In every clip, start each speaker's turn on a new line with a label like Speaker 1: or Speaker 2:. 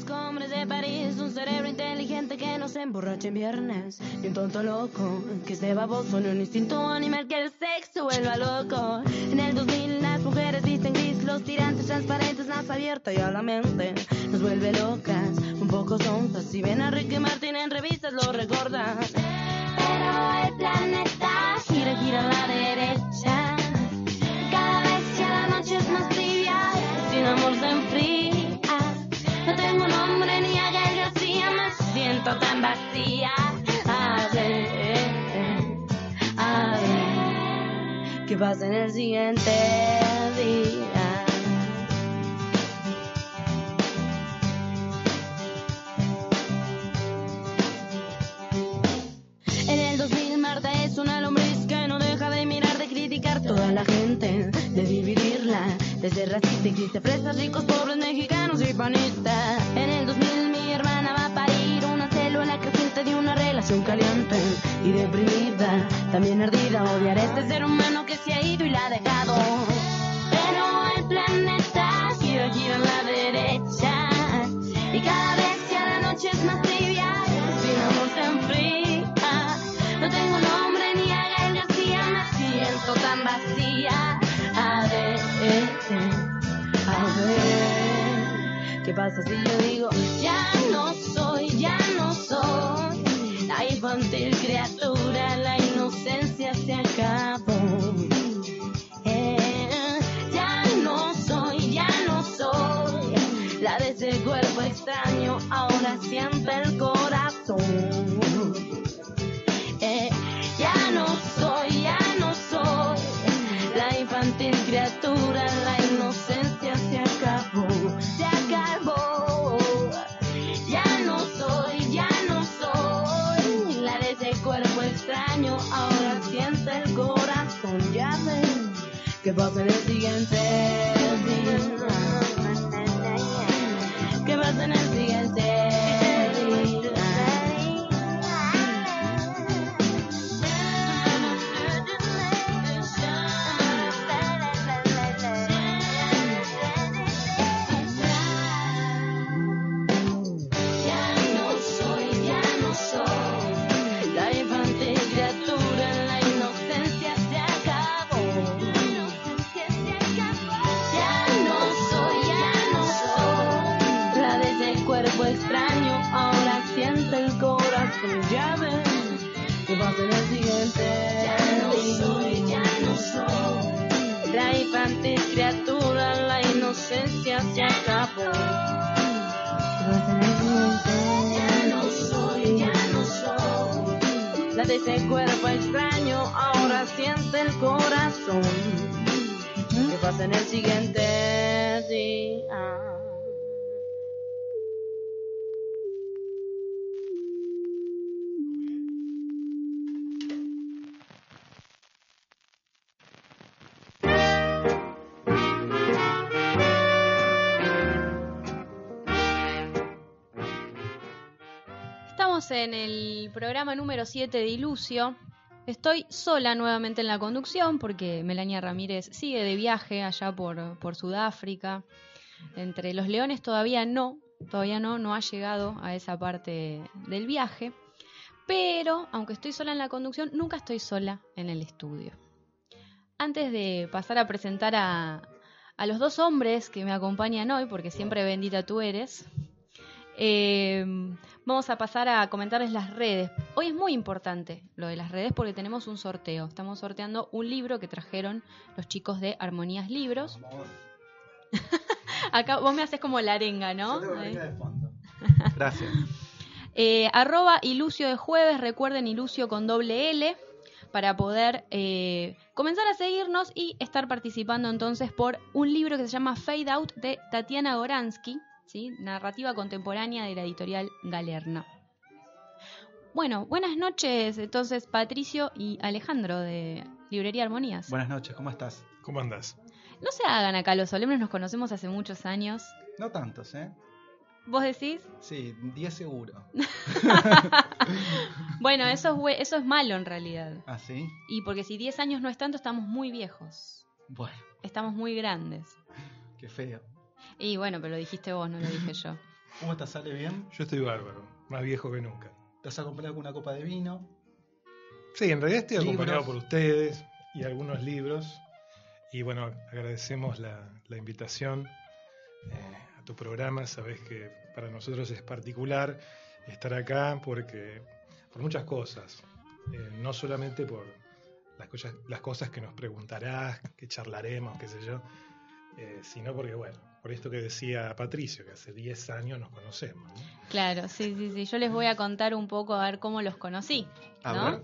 Speaker 1: Conozco hombres de París, un cerebro inteligente que no se emborracha en viernes. Y un tonto loco que se baboso en un instinto animal que el sexo vuelva loco. En el 2000 las mujeres visten gris, los tirantes transparentes, más abierta y a la mente nos vuelve locas, un poco sonzas. Si ven a Ricky Martin en revistas lo recordan. Pero el planeta gira, gira a la derecha. Cada vez que la noche es más tibia, sin amor se enfría. Tan vacía. A ver, a ver, ¿qué pasa en el siguiente día? En el 2000 Marta es una lombriz que no deja de mirar, de criticar toda la gente, de dividirla, de ser racista y triste, fresas, ricos, pobres, mexicanos y panistas. En el 2000 una célula creciente de una relación caliente y deprimida, también ardida, odiar a este ser humano que se ha ido y la ha dejado. Pero el planeta gira, gira a la derecha y cada vez que la noche es más tibia, sin amor se enfría. No tengo nombre ni a Gael García, me siento tan vacía. A ver, a ver, ¿qué pasa si yo digo ya no la infantil criatura, la inocencia se acabó. Eh, ya no soy, ya no soy la de ese cuerpo extraño, ahora siente el corazón. Eh, ya no soy, ya no soy la infantil criatura, la que pasa en ser el siguiente. Ya no soy, ya no soy la infantil criatura, la inocencia se acabó. Ya no soy, ya no soy la de ese cuerpo extraño, ahora siente el corazón. ¿Qué pasa en el siguiente día?
Speaker 2: En el programa número 7 de Ilucio. Estoy sola nuevamente en la conducción porque Melania Ramírez sigue de viaje allá por, por Sudáfrica. Entre los leones todavía no, todavía no, no ha llegado a esa parte del viaje. Pero, aunque estoy sola en la conducción, nunca estoy sola en el estudio. Antes de pasar a presentar a los dos hombres que me acompañan hoy, porque siempre bendita tú eres, eh, vamos a pasar a comentarles las redes. Hoy es muy importante lo de las redes porque tenemos un sorteo. Estamos sorteando un libro que trajeron los chicos de Armonías Libros. Acá vos me haces como la arenga, ¿no? Ahí.
Speaker 3: Gracias.
Speaker 2: Eh, arroba Ilucio de jueves, recuerden Ilucio con doble L para poder eh, comenzar a seguirnos y estar participando entonces por un libro que se llama Fade Out de Tatiana Goransky, ¿sí? narrativa contemporánea de la editorial Galerna. Bueno, buenas noches entonces Patricio y Alejandro de Librería Armonías.
Speaker 3: Buenas noches, ¿cómo estás?
Speaker 4: ¿Cómo andás?
Speaker 2: No se hagan acá los solemnes, nos conocemos hace muchos años.
Speaker 3: No tantos, ¿eh?
Speaker 2: ¿Vos decís?
Speaker 3: Sí, 10 seguro.
Speaker 2: Bueno, eso es, eso es malo en realidad.
Speaker 3: ¿Ah, sí?
Speaker 2: Y porque si 10 años no es tanto, estamos muy viejos.
Speaker 3: Bueno,
Speaker 2: Estamos muy grandes.
Speaker 3: qué feo.
Speaker 2: Y bueno, pero lo dijiste vos, no lo dije yo.
Speaker 3: ¿Cómo estás? ¿Sale bien?
Speaker 4: Yo estoy bárbaro, más viejo que nunca.
Speaker 3: ¿Te has acompañado con una copa de vino?
Speaker 4: Sí, en realidad estoy
Speaker 3: Libros.
Speaker 4: acompañado por ustedes y algunos libros. Y bueno, agradecemos la, la invitación eh, a tu programa. Sabes que para nosotros es particular estar acá porque por muchas cosas. Eh, no solamente por las cosas, las cosas que nos preguntarás, que charlaremos, qué sé yo, eh, sino porque, bueno, por esto que decía Patricio, que hace 10 años nos conocemos. ¿no?
Speaker 2: Claro, sí, sí, sí. Yo les voy a contar un poco a ver cómo los conocí.
Speaker 3: A
Speaker 2: ¿no?
Speaker 3: ver.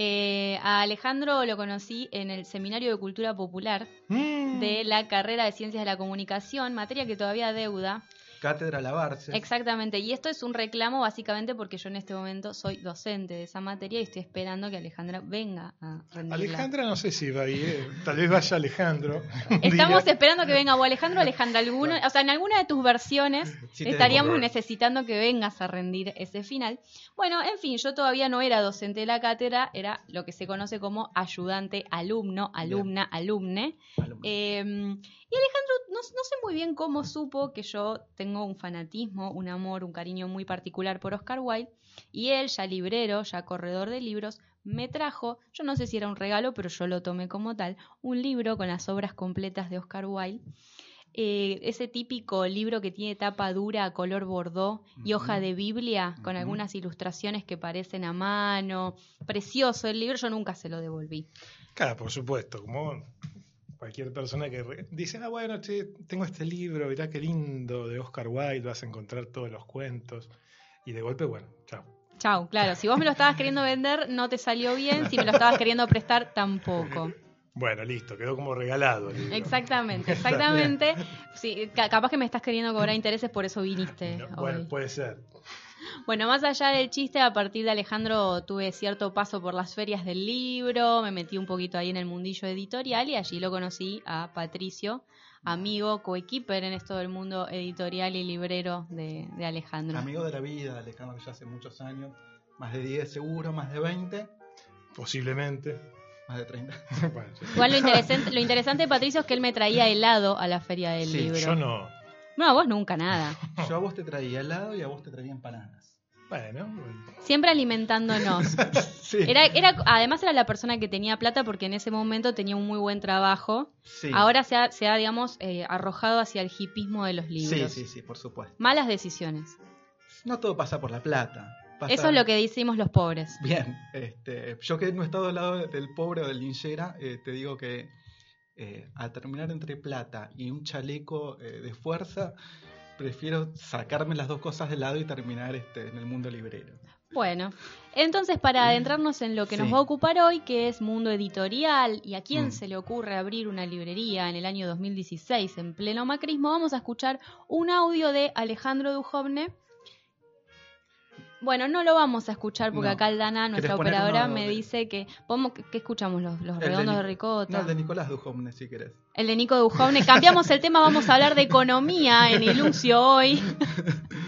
Speaker 2: Eh, a Alejandro lo conocí en el Seminario de Cultura Popular
Speaker 4: Mm.
Speaker 2: de la carrera de Ciencias de la Comunicación, materia que todavía deuda.
Speaker 3: Cátedra Lavarse.
Speaker 2: Exactamente, y esto es un reclamo básicamente porque yo en este momento soy docente de esa materia y estoy esperando que Alejandra venga a rendirla.
Speaker 4: Alejandra no sé si va a ir, tal vez vaya Alejandro.
Speaker 2: Estamos
Speaker 4: día.
Speaker 2: esperando que venga o Alejandro o Alejandra alguno, o sea, en alguna de tus versiones
Speaker 3: Sí
Speaker 2: estaríamos necesitando que vengas a rendir ese final. Bueno, en fin, yo todavía no era docente de la cátedra, era lo que se conoce como ayudante, alumno, alumna, alumne. Eh, y Alejandro, no, no sé muy bien cómo supo que yo tengo un fanatismo, un amor, un cariño muy particular por Oscar Wilde. Y él, ya librero, ya corredor de libros, me trajo, yo no sé si era un regalo, pero yo lo tomé como tal, un libro con las obras completas de Oscar Wilde. Eh, ese típico libro que tiene tapa dura, color bordó y hoja de Biblia, con algunas ilustraciones que parecen a mano. Precioso el libro, yo nunca se lo devolví.
Speaker 4: Claro, por supuesto, como cualquier persona que dice, ah, bueno, che, tengo este libro, mirá qué lindo, de Oscar Wilde, vas a encontrar todos los cuentos. Y de golpe, bueno, chao.
Speaker 2: Chau, claro, si vos me lo estabas queriendo vender, no te salió bien, si me lo estabas queriendo prestar, tampoco.
Speaker 4: Bueno, listo, quedó como regalado. el libro.
Speaker 2: Exactamente, exactamente. Sí, ca- capaz que me estás queriendo cobrar intereses, por eso viniste
Speaker 4: No,
Speaker 2: hoy.
Speaker 4: bueno, puede ser.
Speaker 2: Bueno, más allá del chiste, a partir de Alejandro tuve cierto paso por las ferias del libro, me metí un poquito ahí en el mundillo editorial y allí lo conocí a Patricio, amigo, coequiper en esto del mundo editorial y librero de, de Alejandro.
Speaker 3: Amigo de la vida, Alejandro, ya hace muchos años. Más de 10 seguro, más de 20,
Speaker 4: Posiblemente.
Speaker 3: más de 30.
Speaker 4: Bueno, yo-
Speaker 2: Igual lo interesante, lo interesante de Patricio es que él me traía helado a la feria del
Speaker 3: Sí,
Speaker 2: libro.
Speaker 4: yo no.
Speaker 2: No, vos nunca nada.
Speaker 3: Yo a vos te traía helado y a vos te traía empanadas.
Speaker 4: Bueno,
Speaker 2: Siempre alimentándonos.
Speaker 3: Sí.
Speaker 2: Era, era, además era la persona que tenía plata porque en ese momento tenía un muy buen trabajo.
Speaker 3: Sí.
Speaker 2: Ahora se ha, se ha digamos, eh, arrojado hacia el hipismo de los
Speaker 3: Sí,
Speaker 2: libros.
Speaker 3: sí, sí, por supuesto.
Speaker 2: Malas decisiones.
Speaker 3: No todo pasa por la plata. Pasa-
Speaker 2: Eso es lo que decimos los pobres.
Speaker 3: Bien, este, yo que no he estado al lado del pobre o del linchera, eh, te digo que eh, al terminar entre plata y un chaleco eh, de fuerza, prefiero sacarme las dos cosas del lado y terminar este, en el mundo librero.
Speaker 2: Bueno, entonces para adentrarnos en lo que nos va a ocupar hoy, que es mundo editorial y a quién
Speaker 3: Mm.
Speaker 2: se le ocurre abrir una librería en el año 2016 en pleno macrismo, vamos a escuchar un audio de Alejandro Dujovne. Bueno, no lo vamos a escuchar porque
Speaker 3: No.
Speaker 2: acá Aldana, nuestra operadora,
Speaker 3: uno
Speaker 2: me
Speaker 3: de-
Speaker 2: dice que... ¿podemos- ¿Qué escuchamos? ¿Los, los
Speaker 3: de
Speaker 2: redondos de,
Speaker 3: Nic-
Speaker 2: ricota?
Speaker 3: No, el de Nicolás Dujovne, si querés.
Speaker 2: El de Nico Dujovne. Cambiamos el tema, vamos a hablar de economía en Ilucio hoy.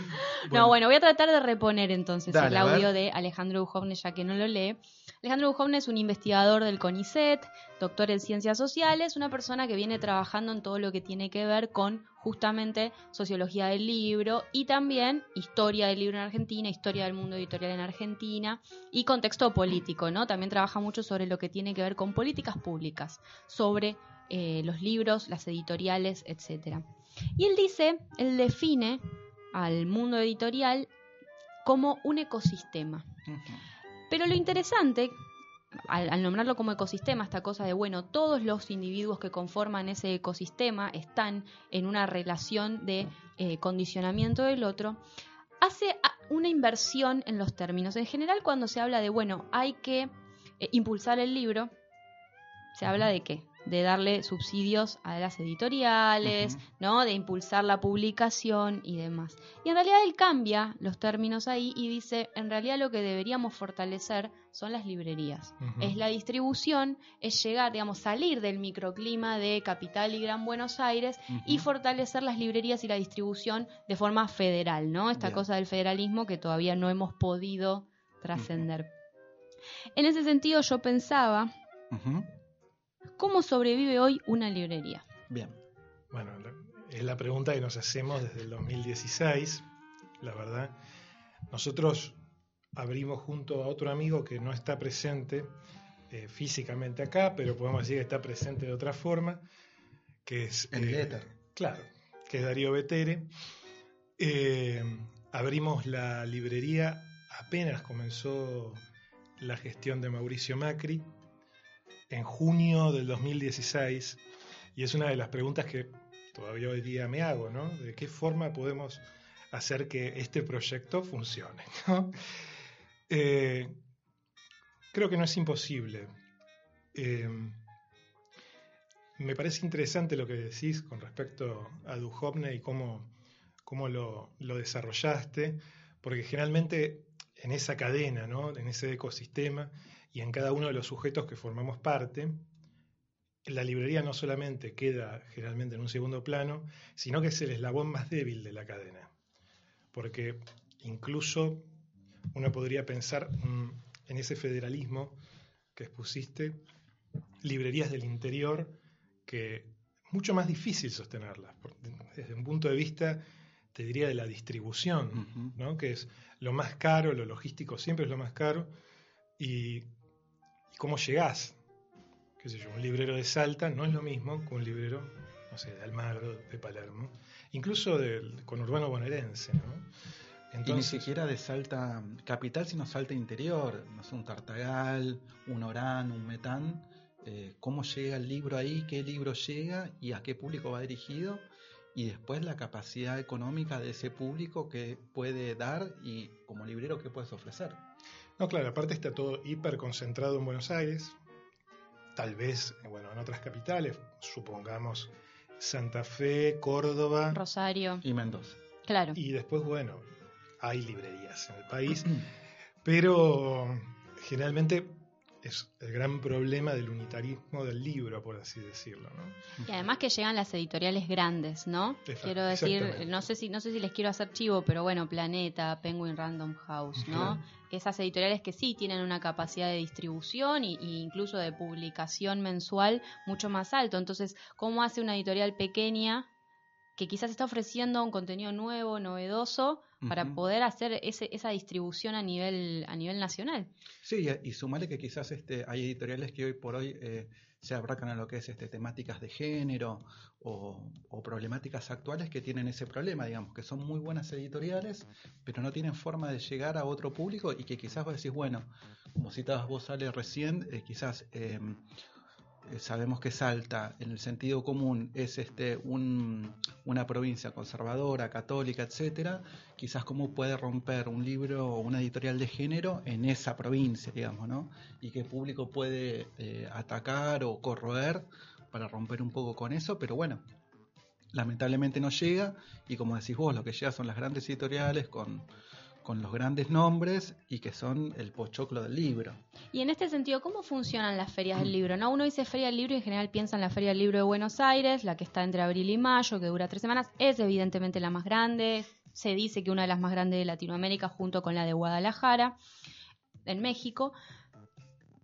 Speaker 2: No, bueno, voy a tratar de reponer entonces
Speaker 3: Dale,
Speaker 2: el audio de Alejandro Dujovne, ya que no lo lee. Alejandro Dujovne es un investigador del CONICET, doctor en ciencias sociales, una persona que viene trabajando en todo lo que tiene que ver con justamente sociología del libro y también historia del libro en Argentina, historia del mundo editorial en Argentina y contexto político, ¿no? También trabaja mucho sobre lo que tiene que ver con políticas públicas, sobre eh, los libros, las editoriales, etcétera. Y él dice, él define al mundo editorial como un ecosistema. Pero lo interesante, al, nombrarlo como ecosistema, esta cosa de, bueno, todos los individuos que conforman ese ecosistema están en una relación de eh, condicionamiento del otro, hace una inversión en los términos. En general, cuando se habla de, bueno, hay que eh, impulsar el libro, se habla de qué? De darle subsidios a las editoriales. ¿no? De impulsar la publicación y demás. Y en realidad él cambia los términos ahí y dice, en realidad lo que deberíamos fortalecer son las librerías. Es la distribución, es llegar, digamos, salir del microclima de Capital y Gran Buenos Aires y fortalecer las librerías y la distribución de forma federal, ¿no? Esta
Speaker 3: Bien.
Speaker 2: cosa del federalismo que todavía no hemos podido trascender. En ese sentido yo pensaba. ¿Cómo sobrevive hoy una librería?
Speaker 3: Bien.
Speaker 4: Bueno, la- es la pregunta que nos hacemos desde el 2016, la verdad. Nosotros abrimos junto a otro amigo que no está presente eh, físicamente acá, pero podemos decir que está presente de otra forma, que es...
Speaker 3: En el éter.
Speaker 4: Claro, que es Darío Betere. Eh, abrimos la librería apenas comenzó la gestión de Mauricio Macri en junio del 2016 y es una de las preguntas que todavía hoy día me hago, ¿no? ¿De qué forma podemos hacer que este proyecto funcione? Eh, creo que no es imposible. Eh, me parece interesante lo que decís con respecto a Duhovne y cómo, cómo lo, lo, desarrollaste, porque generalmente en esa cadena, ¿no? en ese ecosistema y en cada uno de los sujetos que formamos parte, la librería no solamente queda generalmente en un segundo plano, sino que es el eslabón más débil de la cadena. Porque incluso uno podría pensar mm, en ese federalismo que expusiste, librerías del interior que mucho más difícil sostenerlas, desde un punto de vista, te diría, de la distribución, ¿no? que es lo más caro, lo logístico siempre es lo más caro, y, y cómo llegás. Qué sé yo, un librero de Salta no es lo mismo que un librero, no sé, de Almagro, de Palermo, incluso del conurbano bonaerense. ¿no?
Speaker 3: y ni siquiera de Salta capital, sino Salta interior, no sé, un Tartagal, un Orán, un Metán, eh, cómo llega el libro ahí, qué libro llega y a qué público va dirigido y después la capacidad económica de ese público que puede dar y como librero qué puedes ofrecer.
Speaker 4: No, claro, aparte está todo hiper concentrado en Buenos Aires, tal vez, bueno, en otras capitales, supongamos Santa Fe, Córdoba,
Speaker 2: Rosario
Speaker 3: y Mendoza.
Speaker 2: Claro.
Speaker 4: Y después, bueno, hay librerías en el país, pero generalmente es el gran problema del unitarismo del libro, por así decirlo. ¿no?
Speaker 2: Y además que llegan las editoriales grandes, ¿no? quiero decir, no sé si no sé si les quiero hacer chivo, pero bueno, Planeta, Penguin Random House, ¿no? Esas editoriales que sí tienen una capacidad de distribución e incluso de publicación mensual mucho más alto. Entonces, ¿cómo hace una editorial pequeña que quizás está ofreciendo un contenido nuevo, novedoso, para poder hacer ese, esa distribución a nivel, a nivel nacional.
Speaker 3: Sí, y sumarle que quizás este, hay editoriales que hoy por hoy eh, se abracan a lo que es este, temáticas de género o, problemáticas actuales que tienen ese problema, digamos, que son muy buenas editoriales, pero no tienen forma de llegar a otro público y que quizás vos decís, bueno, como citabas vos, sale recién, eh, quizás em, eh, sabemos que Salta, en el sentido común, es este una provincia conservadora, católica, etcétera, quizás cómo puede romper un libro o una editorial de género en esa provincia, digamos, ¿no? Y qué público puede eh, atacar o corroer para romper un poco con eso, pero bueno, lamentablemente no llega y como decís vos, lo que llega son las grandes editoriales con con los grandes nombres y que son el pochoclo del libro.
Speaker 2: Y en este sentido, ¿cómo funcionan las ferias del libro? ¿No? Uno dice feria del libro y en general piensa en la feria del libro de Buenos Aires, la que está entre abril y mayo, que dura tres semanas. Es evidentemente la más grande. Se dice que una de las más grandes de Latinoamérica junto con la de Guadalajara, en México.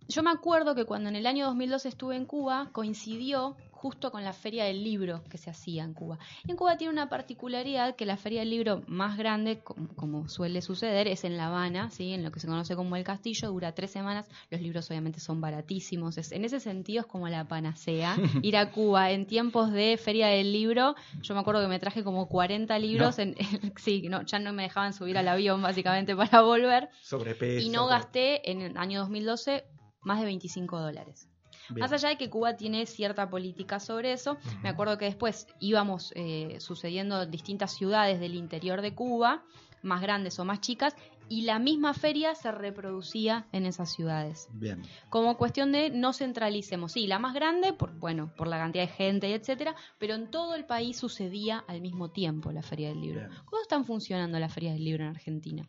Speaker 2: Yo me acuerdo que cuando en el año 2012 estuve en Cuba, coincidió justo con la feria del libro que se hacía en Cuba. en Cuba tiene una particularidad que la feria del libro más grande, como, suele suceder, es en La Habana, ¿sí? en lo que se conoce como el castillo, dura tres semanas, los libros obviamente son baratísimos, en ese sentido es como la panacea. Ir a Cuba en tiempos de feria del libro, yo me acuerdo que me traje como 40 libros, en, sí, no, ya no me dejaban subir al avión básicamente para volver.
Speaker 3: Sobrepeso.
Speaker 2: Y no gasté en el año 2012 más de 25 dólares. Más allá de que Cuba tiene cierta política sobre eso, me acuerdo que después íbamos eh, sucediendo distintas ciudades del interior de Cuba, más grandes o más chicas, y la misma feria se reproducía en esas ciudades.
Speaker 3: Bien.
Speaker 2: Como cuestión de no centralicemos. Sí, la más grande, por, bueno, por la cantidad de gente y etcétera, pero en todo el país sucedía al mismo tiempo la Feria del Libro. ¿Cómo están funcionando las ferias del libro en Argentina?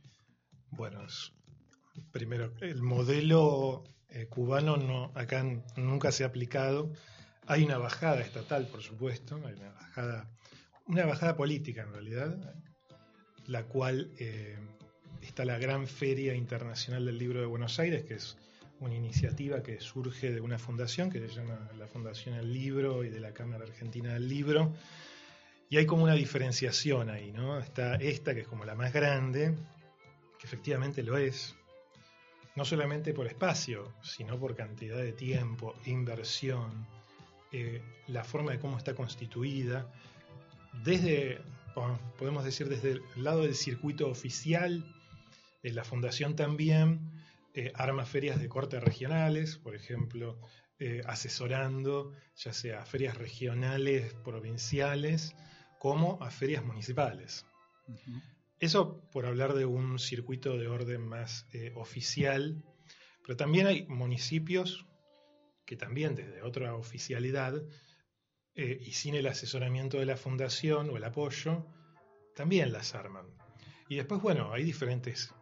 Speaker 4: Bueno, primero, el modelo eh, cubano no, acá nunca se ha aplicado. Hay una bajada estatal, por supuesto, hay una bajada, una bajada política en realidad, la cual eh, está la Gran Feria Internacional del Libro de Buenos Aires, que es una iniciativa que surge de una fundación que se llama la Fundación del Libro y de la Cámara Argentina del Libro, Y hay como una diferenciación ahí, ¿no? Está esta, que es como la más grande, que efectivamente lo es, no solamente por espacio, sino por cantidad de tiempo, inversión, eh, la forma de cómo está constituida, desde, podemos decir, desde el lado del circuito oficial, eh, la fundación también eh, arma ferias de corte regionales, por ejemplo, asesorando ya sea ferias regionales, provinciales, como a ferias municipales. Eso por hablar de un circuito de orden más eh, oficial, pero también hay municipios que también desde otra oficialidad eh, y sin el asesoramiento de la fundación o el apoyo, también las arman. Y después, bueno, hay diferentes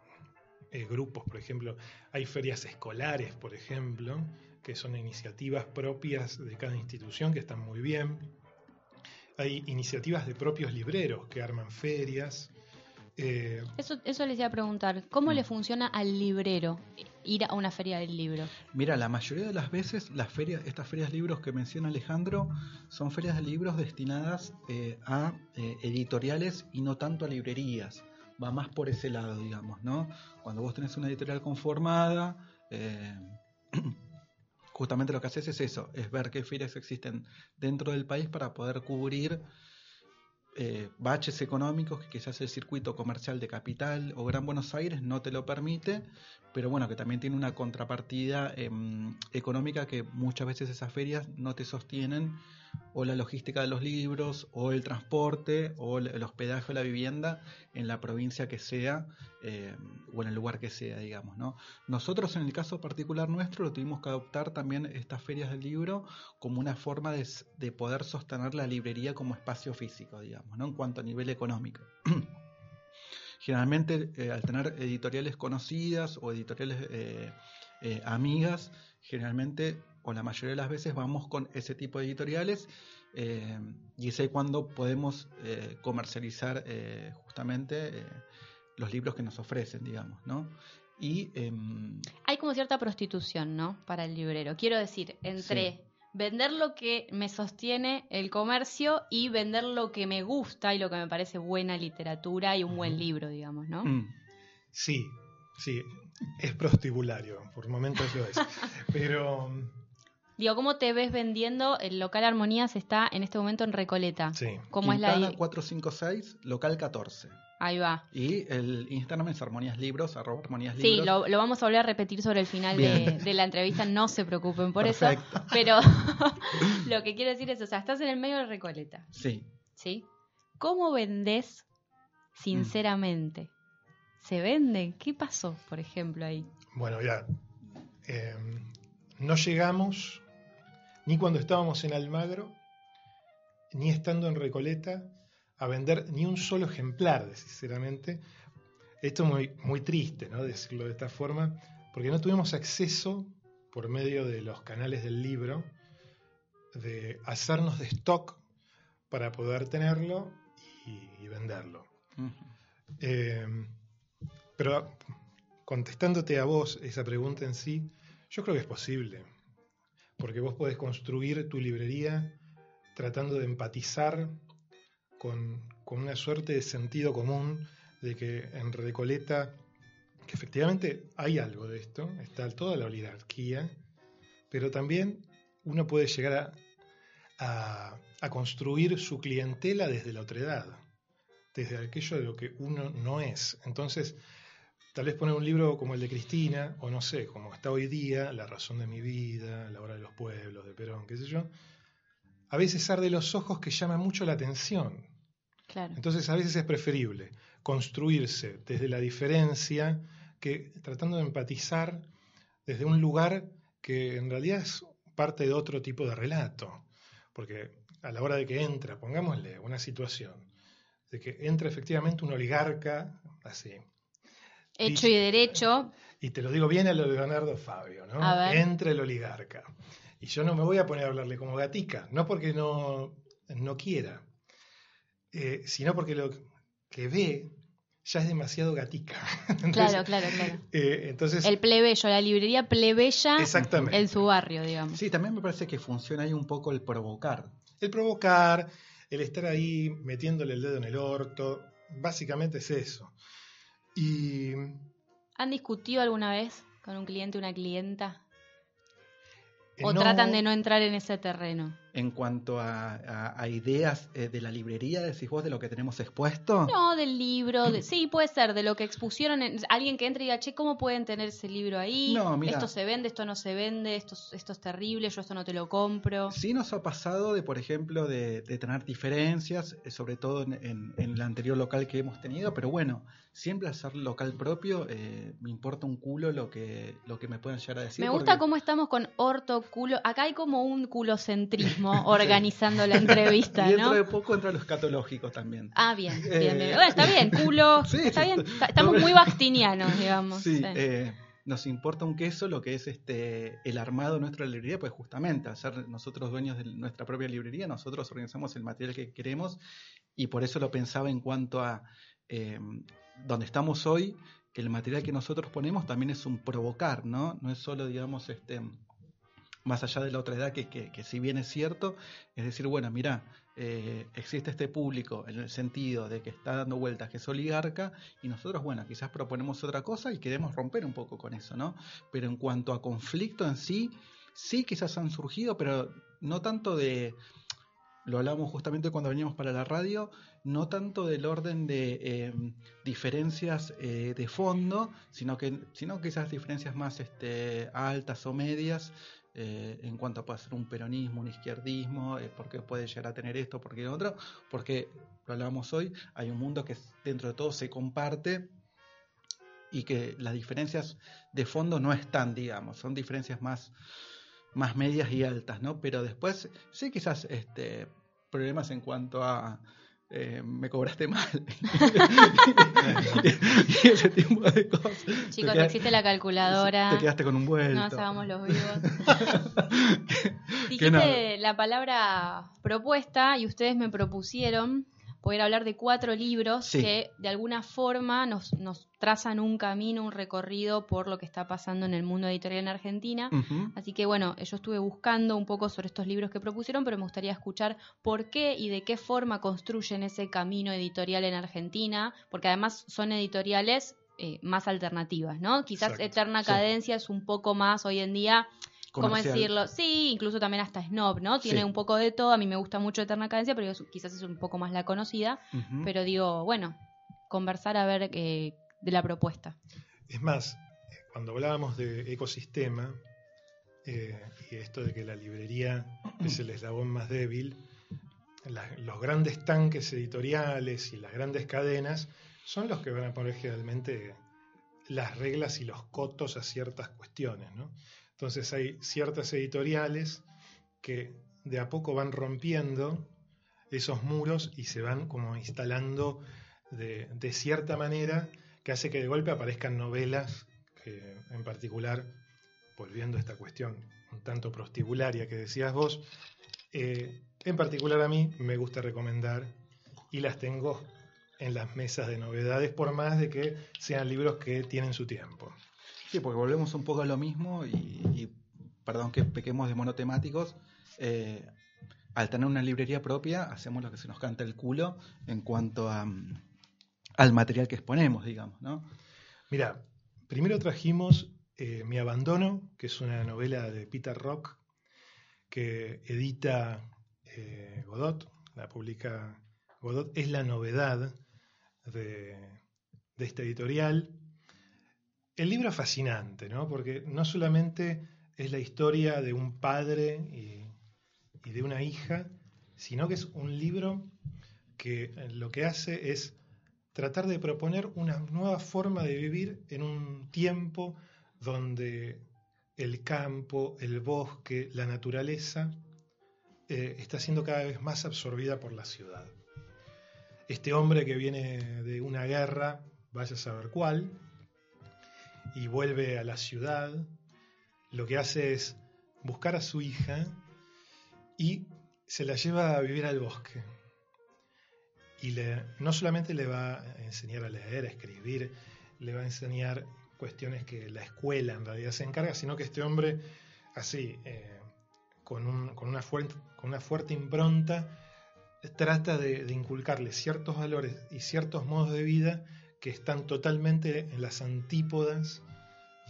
Speaker 4: eh, grupos, por ejemplo, hay ferias escolares, por ejemplo, que son iniciativas propias de cada institución que están muy bien. Hay iniciativas de propios libreros que arman ferias.
Speaker 2: Eh, eso, eso les iba a preguntar, ¿cómo le mm. funciona al librero ir a una feria del libro?
Speaker 3: Mira, la mayoría de las veces las ferias, estas ferias de libros que menciona Alejandro son ferias de libros destinadas eh, a eh, editoriales y no tanto a librerías. Va más por ese lado, digamos, ¿no? Cuando vos tenés una editorial conformada, justamente lo que haces es eso, es ver qué ferias existen dentro del país para poder cubrir eh, baches económicos que quizás el circuito comercial de capital o Gran Buenos Aires no te lo permite, pero bueno, que también tiene una contrapartida em, económica que muchas veces esas ferias no te sostienen o la logística de los libros, o el transporte, o el hospedaje o la vivienda en la provincia que sea, eh, o en el lugar que sea, digamos. ¿no? Nosotros, en el caso particular nuestro, lo tuvimos que adoptar también estas ferias del libro como una forma de, poder sostener la librería como espacio físico, digamos, ¿no? en cuanto a nivel económico. Generalmente, eh, al tener editoriales conocidas o editoriales eh, amigas, generalmente o la mayoría de las veces vamos con ese tipo de editoriales eh, y es ahí cuando podemos eh, comercializar eh, justamente los libros que nos ofrecen, digamos, ¿no? Y, em,
Speaker 2: Hay como cierta prostitución, ¿no? Para el librero. Quiero decir, entre vender lo que me sostiene el comercio y vender lo que me gusta y lo que me parece buena literatura y un buen libro, digamos, ¿no? Mm.
Speaker 4: Sí, sí, es prostibulario, por momentos lo es. Pero
Speaker 2: Digo, ¿cómo te ves vendiendo? El local Armonías está en este momento en Recoleta.
Speaker 3: Sí.
Speaker 2: ¿Cómo
Speaker 3: es la 456, local 14.
Speaker 2: Ahí va.
Speaker 3: Y el Instagram es Armonías Libros, arroba Armonías
Speaker 2: Sí, lo, vamos a volver a repetir sobre el final de, la entrevista, no se preocupen por eso. Pero lo que quiero decir es, o sea, estás en el medio de Recoleta.
Speaker 3: Sí.
Speaker 2: ¿Sí? ¿Cómo vendés sinceramente? ¿Se venden? ¿Qué pasó, por ejemplo, ahí?
Speaker 4: Bueno, ya. Eh, no llegamos ni cuando estábamos en Almagro, ni estando en Recoleta, a vender ni un solo ejemplar, sinceramente. Esto es muy, muy triste, ¿no? Decirlo de esta forma, porque no tuvimos acceso, por medio de los canales del libro, de hacernos de stock para poder tenerlo y, venderlo. Eh, pero contestándote a vos esa pregunta en sí, yo creo que es posible porque vos podés construir tu librería tratando de empatizar con, una suerte de sentido común de que en Recoleta, que efectivamente hay algo de esto, está toda la oligarquía, pero también uno puede llegar a, a construir su clientela desde la otredad, desde aquello de lo que uno no es. Entonces, Tal vez poner un libro como el de Cristina, o no sé, como está hoy día, La razón de mi vida, La hora de los pueblos, de Perón, qué sé yo, a veces arde los ojos que llama mucho la atención.
Speaker 2: Claro.
Speaker 4: Entonces a veces es preferible construirse desde la diferencia que tratando de empatizar desde un lugar que en realidad es parte de otro tipo de relato. Porque a la hora de que entra, pongámosle una situación, de que entra efectivamente un oligarca, así,
Speaker 2: Hecho y, derecho.
Speaker 4: Y te lo digo bien a lo de Leonardo Fabio, ¿no? Entre el oligarca. Y yo no me voy a poner a hablarle como gatica, no porque no, no quiera, eh, sino porque lo que ve ya es demasiado gatica.
Speaker 2: claro, claro, claro.
Speaker 4: Eh, entonces,
Speaker 2: el plebeyo, la librería plebeya en su barrio, digamos.
Speaker 3: Sí, también me parece que funciona ahí un poco el provocar.
Speaker 4: El provocar, el estar ahí metiéndole el dedo en el orto, básicamente es eso. Y
Speaker 2: ¿Han discutido alguna vez con un cliente o una clienta? ¿O
Speaker 4: Eh, no-
Speaker 2: tratan de no entrar en ese terreno?
Speaker 3: En cuanto a, a- a ideas eh, de la librería, decís vos, de lo que tenemos expuesto.
Speaker 2: No, del libro, de- sí, puede ser, de lo que expusieron, en- alguien que entre y diga, che, ¿cómo pueden tener ese libro ahí?
Speaker 3: No, mira.
Speaker 2: Esto se vende, esto no se vende, esto, es- esto es terrible, yo esto no te lo compro.
Speaker 3: Sí nos ha pasado de, por ejemplo, de, de tener diferencias, eh, sobre todo en, en- en el anterior local que hemos tenido, pero bueno, siempre al ser local propio, eh, me importa un culo lo que, lo que me puedan llegar a decir.
Speaker 2: Me gusta
Speaker 3: porque-
Speaker 2: cómo estamos con orto, culo. Acá hay como un culocentrismo organizando la entrevista,
Speaker 3: Y dentro
Speaker 2: ¿no?
Speaker 3: de poco entra lo escatológico también.
Speaker 2: Ah, bien, bien,
Speaker 3: Eh,
Speaker 2: bien. Bueno, está bien, culo.
Speaker 3: Sí,
Speaker 2: está bien. Estamos
Speaker 3: No,
Speaker 2: muy bastinianos, digamos.
Speaker 3: Sí,
Speaker 2: sí.
Speaker 3: eh, nos importa un queso lo que es este el armado de nuestra librería, pues justamente al ser nosotros dueños de nuestra propia librería, nosotros organizamos el material que queremos y por eso lo pensaba en cuanto a eh, donde estamos hoy, el material que nosotros ponemos también es un provocar, ¿no? No es solo, digamos, este más allá de la otra edad, que, que, si bien es cierto, es decir, bueno, mira, eh, existe este público en el sentido de que está dando vueltas, que es oligarca, y nosotros, bueno, quizás proponemos otra cosa y queremos romper un poco con eso, ¿no? Pero en cuanto a conflicto en sí, sí quizás han surgido, pero no tanto de, lo hablábamos justamente cuando veníamos para la radio, no tanto del orden de eh, diferencias eh, de fondo, sino que sino quizás diferencias más este, altas o medias eh, en cuanto a puede ser un peronismo, un izquierdismo, eh, por qué puede llegar a tener esto, por qué otro, porque lo hablábamos hoy, hay un mundo que dentro de todo se comparte y que las diferencias de fondo no están, digamos, son diferencias más, más medias y altas, ¿no? Pero después sí quizás este, problemas en cuanto a eh, me cobraste mal y ese tipo de cosas.
Speaker 2: Chicos, no
Speaker 3: quedas-
Speaker 2: existe la calculadora.
Speaker 3: Te quedaste con un vuelto.
Speaker 2: No nos hagamos los vivos. Dijiste la palabra propuesta y ustedes me propusieron poder hablar de cuatro libros
Speaker 3: Sí.
Speaker 2: que de alguna forma nos, nos trazan un camino, un recorrido por lo que está pasando en el mundo editorial en Argentina. Así que bueno, yo estuve buscando un poco sobre estos libros que propusieron, pero me gustaría escuchar por qué y de qué forma construyen ese camino editorial en Argentina, porque además son editoriales eh, más alternativas, ¿no? Quizás
Speaker 4: Exacto,
Speaker 2: Eterna
Speaker 3: sí.
Speaker 2: Cadencia es un poco más hoy en día, ¿cómo decirlo? Sí, incluso también hasta Snob, ¿no? Tiene
Speaker 3: Sí.
Speaker 2: un poco de todo, a mí me gusta mucho Eterna Cadencia, pero quizás es un poco más la conocida, pero digo, bueno, conversar a ver eh, de la propuesta.
Speaker 4: Es más, cuando hablábamos de ecosistema eh, y esto de que la librería es el eslabón más débil, la- los grandes tanques editoriales y las grandes cadenas son los que van a poner generalmente las reglas y los cotos a ciertas cuestiones. ¿no? Entonces hay ciertas editoriales que de a poco van rompiendo esos muros y se van como instalando de, cierta manera que hace que de golpe aparezcan novelas que en particular, volviendo a esta cuestión un tanto prostibularia que decías vos, eh, en particular a mí me gusta recomendar y las tengo en las mesas de novedades, por más de que sean libros que tienen su tiempo.
Speaker 3: Sí, porque volvemos un poco a lo mismo y, perdón que pequemos de monotemáticos. eh, al tener una librería propia, hacemos lo que se nos canta el culo en cuanto a, mm, al material que exponemos, digamos, ¿no?
Speaker 4: Mira, primero trajimos eh, Mi Abandono, que es una novela de Peter Rock, que edita eh, Godot, la publica Godot. Es la novedad de, de esta editorial. El libro es fascinante, ¿no? Porque no solamente es la historia de un padre y, de una hija, sino que es un libro que eh, lo que hace es tratar de proponer una nueva forma de vivir en un tiempo donde el campo, el bosque, la naturaleza eh, está siendo cada vez más absorbida por la ciudad. Este hombre que viene de una guerra, vaya a saber cuál, y vuelve a la ciudad, lo que hace es buscar a su hija y se la lleva a vivir al bosque. Y le, no solamente le va a enseñar a leer, a escribir, le va a enseñar cuestiones que la escuela en realidad se encarga, sino que este hombre, así, eh, con, un- con una fuerte, con una fuerte impronta, trata de, de inculcarle ciertos valores y ciertos modos de vida que están totalmente en las antípodas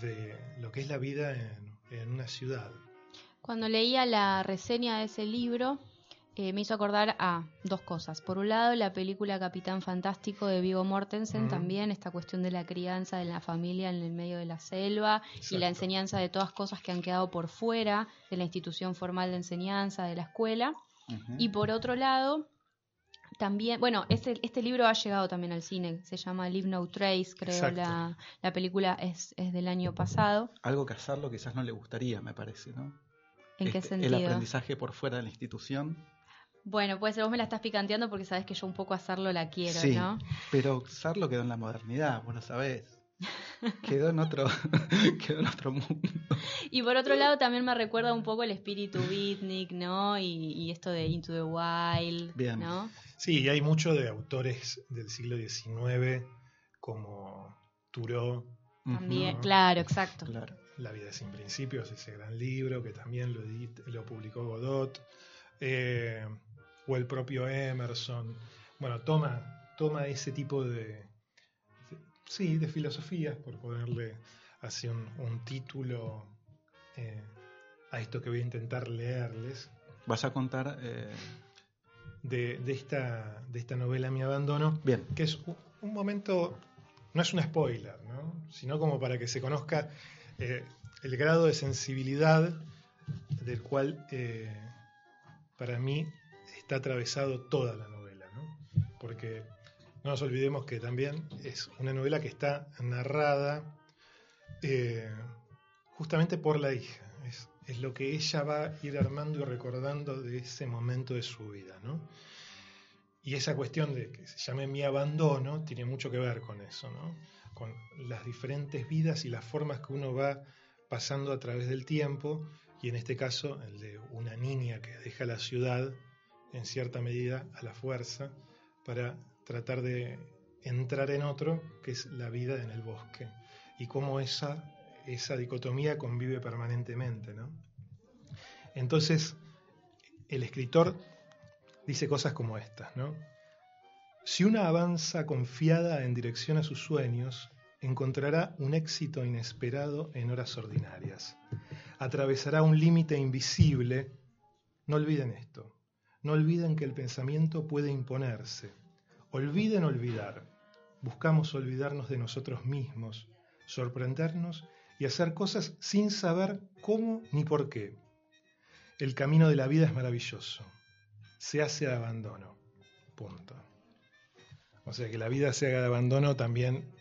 Speaker 4: de lo que es la vida en, en una ciudad.
Speaker 2: Cuando leía la reseña de ese libro, eh, me hizo acordar a dos cosas. Por un lado, la película Capitán Fantástico de Vigo Mortensen, también esta cuestión de la crianza de la familia en el medio de la selva y la enseñanza de todas cosas que han quedado por fuera de la institución formal de enseñanza, de la escuela. Y por otro lado, también, bueno, este, este libro ha llegado también al cine, se llama Leave No Trace, creo, la, la película es, es del año pasado.
Speaker 3: Algo que hacerlo quizás no le gustaría, me parece, ¿no?
Speaker 2: ¿En qué
Speaker 3: Este,
Speaker 2: sentido?
Speaker 3: El aprendizaje por fuera de la institución.
Speaker 2: Bueno, puede ser, vos me la estás picanteando porque sabes que yo un poco hacerlo la quiero,
Speaker 3: sí,
Speaker 2: ¿no?
Speaker 3: pero Sarlo quedó en la modernidad, vos lo sabés. Quedó en otro, quedó en otro mundo.
Speaker 2: Y por otro lado también me recuerda un poco el espíritu beatnik, ¿no? Y, y esto de Into the Wild,
Speaker 3: Bien.
Speaker 2: ¿no?
Speaker 4: Sí, y hay mucho de autores del siglo XIX como Thoreau,
Speaker 2: También, claro, exacto.
Speaker 3: Claro.
Speaker 4: La vida sin principios, ese gran libro que también lo, edit- lo publicó Godot, eh, o el propio Emerson. Bueno, toma, toma ese tipo de- sí, de filosofías, por ponerle así un, un título eh, a esto que voy a intentar leerles,
Speaker 3: Vas a contar. eh,
Speaker 4: de, de esta, de esta novela Mi Abandono,
Speaker 3: Bien.
Speaker 4: que es un, un momento, no es un spoiler, ¿no? sino como para que se conozca eh, el grado de sensibilidad del cual para mí está atravesado toda la novela, ¿no? porque no nos olvidemos que también es una novela que está narrada eh, justamente por la hija. Es, es lo que ella va a ir armando y recordando de ese momento de su vida, ¿no? Y esa cuestión de que se llame mi abandono tiene mucho que ver con eso, ¿no? Con las diferentes vidas y las formas que uno va pasando a través del tiempo, y en este caso el de una niña que deja la ciudad en cierta medida a la fuerza para tratar de entrar en otro, que es la vida en el bosque, y cómo esa, esa dicotomía convive permanentemente, ¿no? Entonces, el escritor dice cosas como estas, ¿no? Si una avanza confiada en dirección a sus sueños, encontrará un éxito inesperado en horas ordinarias. Atravesará un límite invisible. No olviden esto. No olviden que el pensamiento puede imponerse. Olviden olvidar. Buscamos olvidarnos de nosotros mismos, sorprendernos y hacer cosas sin saber cómo ni por qué. El camino de la vida es maravilloso. Se hace de abandono. Punto. O sea que la vida se haga de abandono también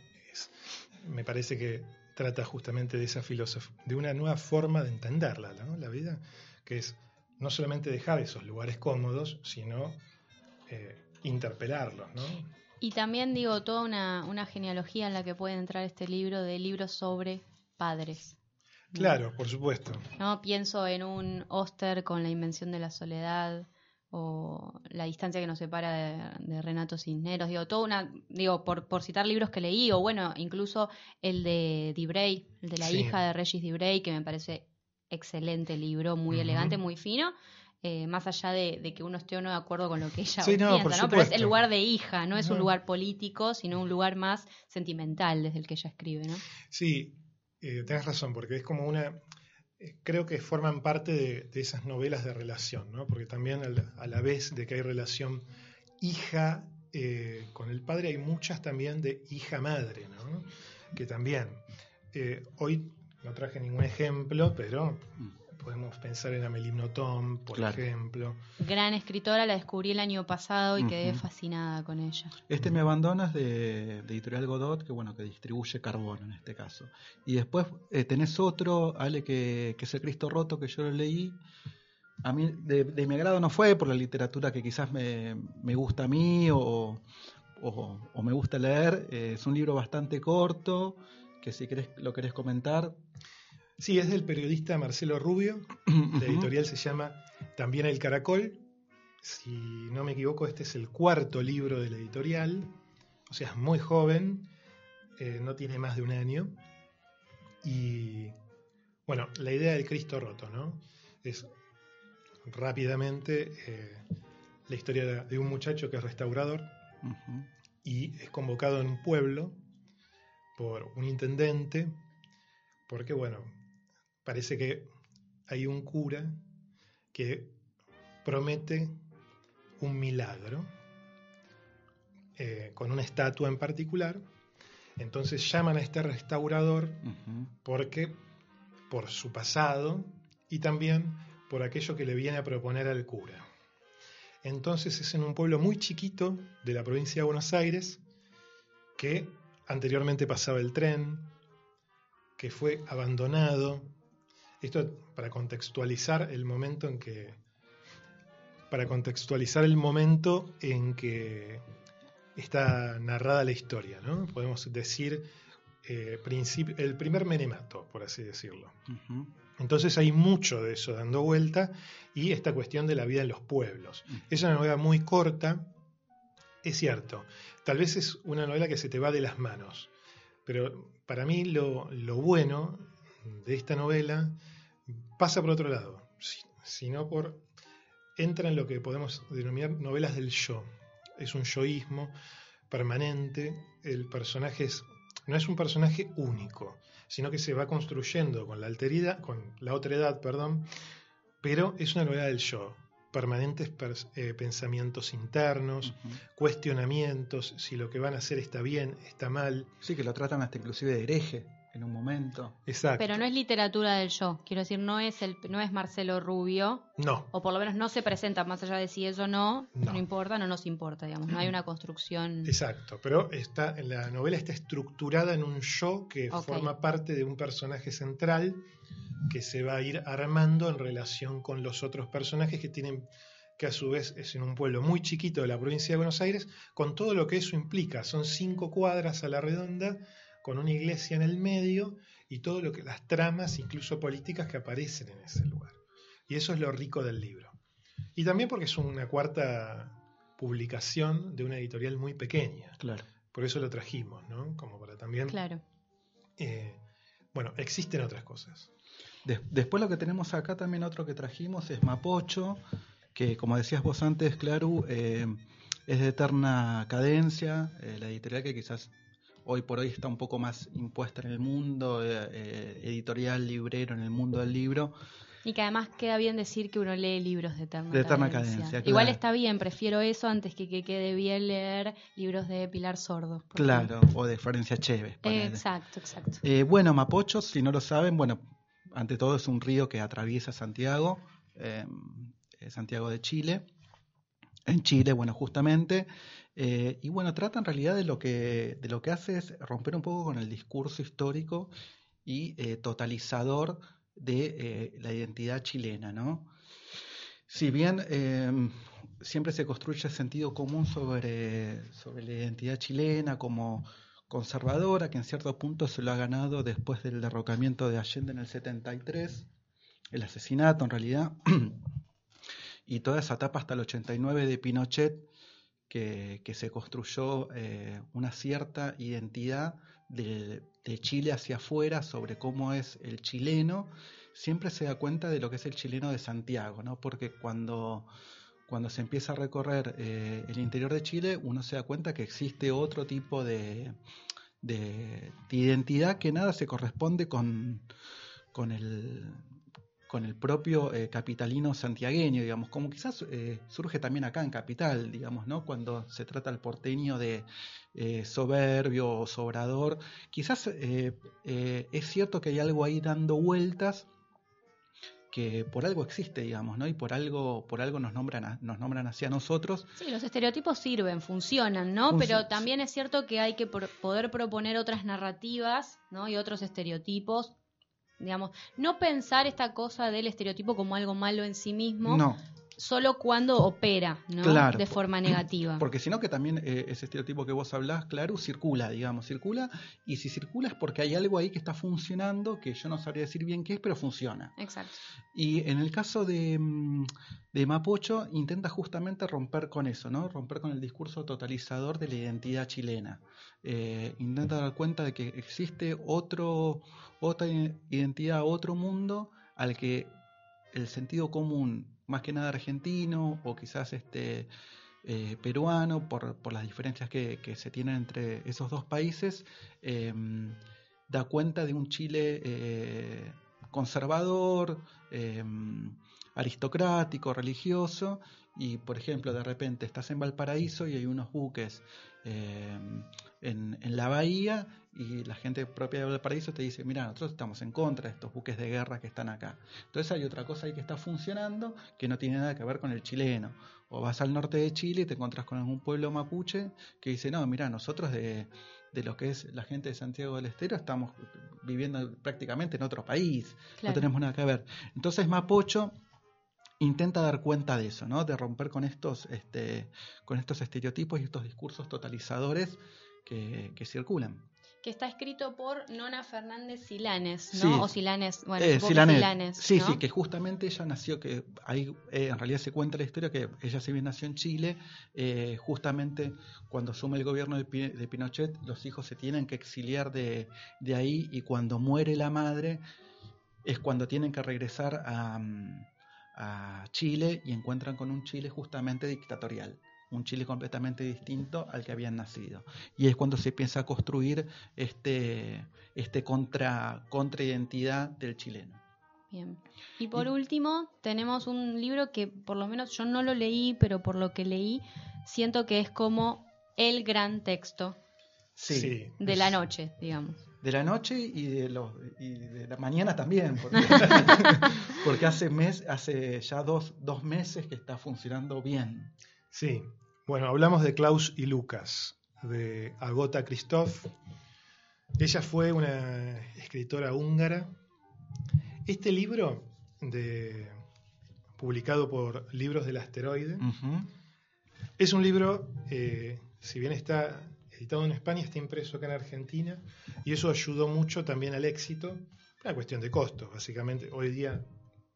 Speaker 4: me parece que trata justamente de esa filosofía, de una nueva forma de entenderla, ¿no? La vida, que es no solamente dejar esos lugares cómodos, sino eh, interpelarlos, ¿no?
Speaker 2: Y también digo, toda una, una genealogía en la que puede entrar este libro de libros sobre padres.
Speaker 4: Claro, por supuesto.
Speaker 2: ¿no? Pienso en un Oster con la invención de la soledad o la distancia que nos separa de, de Renato Cisneros, digo, toda una, digo, por, por citar libros que leí, o bueno, incluso el de Dibrey, el de la
Speaker 4: Sí.
Speaker 2: hija de Regis Dibrey, que me parece excelente libro, muy elegante, muy fino, eh, más allá de, de que uno esté o no de acuerdo con lo que ella
Speaker 4: Sí, no,
Speaker 2: piensa,
Speaker 4: por
Speaker 2: ¿no? Pero es el lugar de hija, no es un lugar político, sino un lugar más sentimental desde el que ella escribe, ¿no?
Speaker 4: Sí, eh, tenés razón, porque es como una. eh, Creo que forman parte de, de esas novelas de relación, ¿no? Porque también a la, a la vez de que hay relación hija eh, con el padre, hay muchas también de hija-madre, ¿no? Que también. eh, hoy no traje ningún ejemplo, pero podemos pensar en Amélie Nothomb, por
Speaker 3: Claro.
Speaker 4: ejemplo.
Speaker 2: Gran escritora, la descubrí el año pasado y quedé
Speaker 3: Ujú.
Speaker 2: fascinada con ella.
Speaker 3: Este Me Abandonas de, de Editorial Godot, que bueno, que distribuye Carbono en este caso. Y después eh, tenés otro, Ale, que, que es el Cristo Roto, que yo lo leí. A mí, de, de mi agrado no fue por la literatura que quizás me, me gusta a mí o, o- o me gusta leer. Eh, es un libro bastante corto, que si querés, lo querés comentar.
Speaker 4: Sí, es del periodista Marcelo Rubio. La editorial se llama También El Caracol. Si no me equivoco, este es el cuarto libro de la editorial. O sea, es muy joven, eh, no tiene más de un año. Y bueno, la idea del Cristo roto, ¿no? Es rápidamente eh, la historia de un muchacho que es restaurador y es convocado en un pueblo por un intendente, porque bueno, parece que hay un cura que promete un milagro eh, con una estatua en particular. Entonces llaman a este restaurador porque por su pasado y también por aquello que le viene a proponer al cura. Entonces es en un pueblo muy chiquito de la provincia de Buenos Aires que anteriormente pasaba el tren, que fue abandonado. Esto para contextualizar el momento en que para contextualizar el momento en que está narrada la historia, ¿no? Podemos decir eh, el primer menemato, por así decirlo. Entonces hay mucho de eso dando vuelta y esta cuestión de la vida en los pueblos.
Speaker 3: Mm.
Speaker 4: Es una novela muy corta, es cierto. Tal vez es una novela que se te va de las manos, pero para mí lo, lo bueno de esta novela pasa por otro lado, si- sino por entra en lo que podemos denominar novelas del yo. Es un yoísmo permanente. El personaje es, no es un personaje único, sino que se va construyendo con la alteridad, con la otra edad, perdón, pero es una novela del yo. Permanentes eh, pensamientos internos, cuestionamientos, si lo que van a hacer está bien, está mal.
Speaker 3: Sí, que lo tratan hasta inclusive de hereje en un momento.
Speaker 4: Exacto.
Speaker 2: Pero no es literatura del yo, quiero decir, no es el no es Marcelo Rubio,
Speaker 4: No,
Speaker 2: o por lo menos no se presenta más allá de si es o no,
Speaker 4: No.
Speaker 2: no, importa, no nos importa, digamos, no hay una construcción.
Speaker 4: Exacto, pero está, la novela está estructurada en un yo que forma parte de un personaje central que se va a ir armando en relación con los otros personajes que tienen que a su vez es en un pueblo muy chiquito de la provincia de Buenos Aires, con todo lo que eso implica. Son cinco cuadras a la redonda, con una iglesia en el medio y todo lo que las tramas, incluso políticas, que aparecen en ese lugar. Y eso es lo rico del libro. Y también porque es una cuarta publicación de una editorial muy pequeña.
Speaker 3: Claro.
Speaker 4: Por eso lo trajimos, ¿no? Como para también...
Speaker 2: Claro.
Speaker 4: eh, bueno, existen otras cosas.
Speaker 3: Des- después lo que tenemos acá también otro que trajimos es Mapocho, que como decías vos antes, Claru, eh, es de eterna cadencia, eh, la editorial que quizás hoy por hoy está un poco más impuesta en el mundo, eh, eh, editorial, librero, en el mundo del libro.
Speaker 2: Y que además queda bien decir que uno lee libros de eterna,
Speaker 3: De eterna cadencia,
Speaker 2: Igual
Speaker 3: claro.
Speaker 2: está bien, prefiero eso antes que que quede bien leer libros de Pilar Sordo.
Speaker 3: Claro, o de Florencia Chévez.
Speaker 2: ejemplo.
Speaker 3: ponele.
Speaker 2: Exacto, exacto.
Speaker 3: Eh, bueno, Mapocho, si no lo saben, bueno, ante todo es un río que atraviesa Santiago, eh, eh, Santiago de Chile, en Chile, bueno, justamente, eh, y bueno, trata en realidad de lo que de lo que hace es romper un poco con el discurso histórico y eh, totalizador de eh, la identidad chilena, ¿no? Si bien eh, siempre se construye sentido común sobre, sobre la identidad chilena como conservadora, que en cierto punto se lo ha ganado después del derrocamiento de Allende en el 73, el asesinato en realidad, y toda esa etapa hasta el 89 de Pinochet, que, se construyó eh, una cierta identidad de, de Chile hacia afuera sobre cómo es el chileno, siempre se da cuenta de lo que es el chileno de Santiago, ¿no? Porque cuando, cuando se empieza a recorrer eh, el interior de Chile, uno se da cuenta que existe otro tipo de, de, de identidad que nada se corresponde con, con el con el propio eh, capitalino santiagueño, digamos, como quizás eh, surge también acá en Capital, digamos, ¿no? Cuando se trata el porteño de eh, soberbio o sobrador, quizás es cierto que hay algo ahí dando vueltas que por algo existe, digamos, ¿no? Y por algo, por algo nos nombran, a- nos nombran hacia nosotros.
Speaker 2: Sí, los estereotipos sirven, funcionan, ¿no?
Speaker 3: Func-
Speaker 2: Pero también es cierto que hay que poder proponer otras narrativas, ¿no? Y otros estereotipos. Digamos, no pensar esta cosa del estereotipo como algo malo en sí mismo,
Speaker 3: No,
Speaker 2: solo cuando opera, ¿no?
Speaker 3: Claro.
Speaker 2: De forma negativa.
Speaker 3: Porque si no, que también eh, ese estereotipo que vos hablás, claro, circula, digamos, circula. Y si circula es porque hay algo ahí que está funcionando, que yo no sabría decir bien qué es, pero funciona.
Speaker 2: Exacto.
Speaker 3: Y en el caso de, mm, de Mapocho, intenta justamente romper con eso, ¿no? Romper con el discurso totalizador de la identidad chilena. Eh, intenta dar cuenta de que existe otro, otra identidad, otro mundo al que el sentido común, más que nada argentino o quizás este eh, peruano, por, por, las diferencias que, que, se tienen entre esos dos países, eh, da cuenta de un Chile eh, conservador, aristocrático, religioso, y por ejemplo de repente estás en Valparaíso y hay unos buques en, en, la bahía y la gente propia de Valparaíso te dice, mira, nosotros estamos en contra de estos buques de guerra que están acá. Entonces hay otra cosa ahí que está funcionando que no tiene nada que ver con el chileno. O vas al norte de Chile y te encuentras con algún pueblo mapuche que dice, no, mira, nosotros de, de lo que es la gente de Santiago del Estero estamos viviendo prácticamente en otro país, claro. no tenemos nada que ver. Entonces Mapocho intenta dar cuenta de eso, ¿no? De romper con estos, este, con estos estereotipos y estos discursos totalizadores que, que circulan
Speaker 2: que está escrito por Nona Fernández Silanes, ¿no? Sí. O Silanes, bueno, eh,
Speaker 3: Silanes.
Speaker 2: Silanes
Speaker 3: sí,
Speaker 2: ¿no?
Speaker 3: sí, que justamente ella nació, que ahí eh, en realidad se cuenta la historia que ella se bien nació en Chile, eh, justamente cuando asume el gobierno de, de, Pinochet, los hijos se tienen que exiliar de, de, ahí y cuando muere la madre es cuando tienen que regresar a, a Chile y encuentran con un Chile justamente dictatorial un Chile completamente distinto al que habían nacido. Y es cuando se piensa construir este, este contra, contraidentidad del chileno.
Speaker 2: Bien. Y por y, último, tenemos un libro que por lo menos yo no lo leí, pero por lo que leí, siento que es como el gran texto
Speaker 3: sí,
Speaker 2: de
Speaker 3: es,
Speaker 2: la noche, digamos.
Speaker 3: De la noche y de, los, y de la mañana también, porque, porque hace, mes, hace ya dos, dos meses que está funcionando bien.
Speaker 4: Sí, bueno, hablamos de Klaus y Lucas, de Agota Christoph. Ella fue una escritora húngara. Este libro, de, publicado por Libros del Asteroide, uh -huh. es un libro, eh, si bien está editado en España, está impreso acá en Argentina, y eso ayudó mucho también al éxito. Una cuestión de costos, básicamente. Hoy día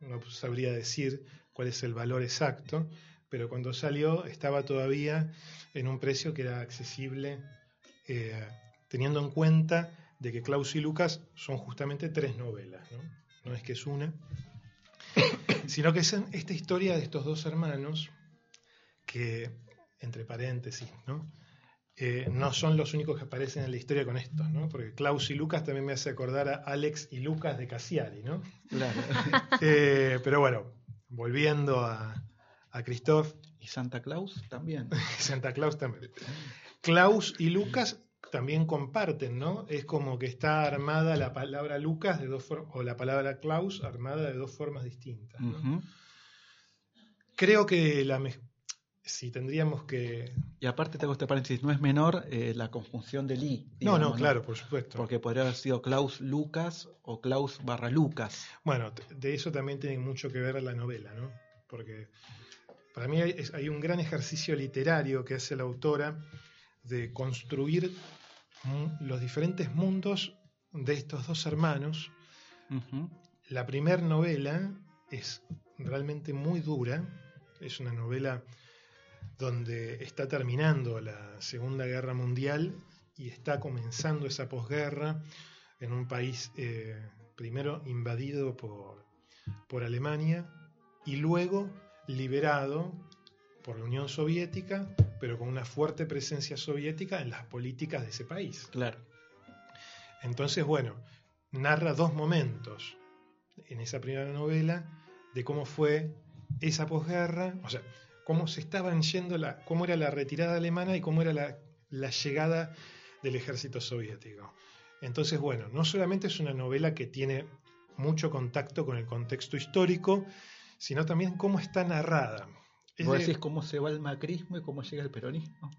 Speaker 4: no sabría decir cuál es el valor exacto, pero cuando salió estaba todavía en un precio que era accesible, eh, teniendo en cuenta de que Klaus y Lucas son justamente tres novelas, ¿no? no es que es una, sino que es esta historia de estos dos hermanos que, entre paréntesis, ¿no? Eh, no son los únicos que aparecen en la historia con estos, ¿no? Porque Klaus y Lucas también me hace acordar a Alex y Lucas de Cassiari, ¿no?
Speaker 3: Claro.
Speaker 4: eh, pero bueno, volviendo a, a Christoph.
Speaker 3: Y Santa Claus también.
Speaker 4: Santa Claus también. Klaus y Lucas también comparten, ¿no? Es como que está armada la palabra Lucas de dos o la palabra Klaus armada de dos formas distintas. ¿no? Uh -huh. Creo que la si tendríamos que...
Speaker 3: Y aparte te hago este paréntesis, no es menor eh, la conjunción de Lee.
Speaker 4: No, no, claro, por supuesto.
Speaker 3: Porque podría haber sido Klaus Lucas o Klaus barra Lucas.
Speaker 4: Bueno, de eso también tiene mucho que ver la novela, ¿no? Porque para mí hay, hay, un gran ejercicio literario que hace la autora de construir los diferentes mundos de estos dos hermanos. Uh -huh. La primera novela es realmente muy dura, es una novela donde está terminando la Segunda Guerra Mundial y está comenzando esa posguerra en un país eh, primero invadido por, por Alemania y luego liberado por la Unión Soviética, pero con una fuerte presencia soviética en las políticas de ese país.
Speaker 3: Claro.
Speaker 4: Entonces, bueno, narra dos momentos en esa primera novela de cómo fue esa posguerra, o sea, cómo se estaban yendo, la, cómo era la retirada alemana y cómo era la, la llegada del ejército soviético. Entonces, bueno, no solamente es una novela que tiene mucho contacto con el contexto histórico, sino también cómo está narrada.
Speaker 3: Es ¿Vos de... decís cómo se va el macrismo y cómo llega el peronismo?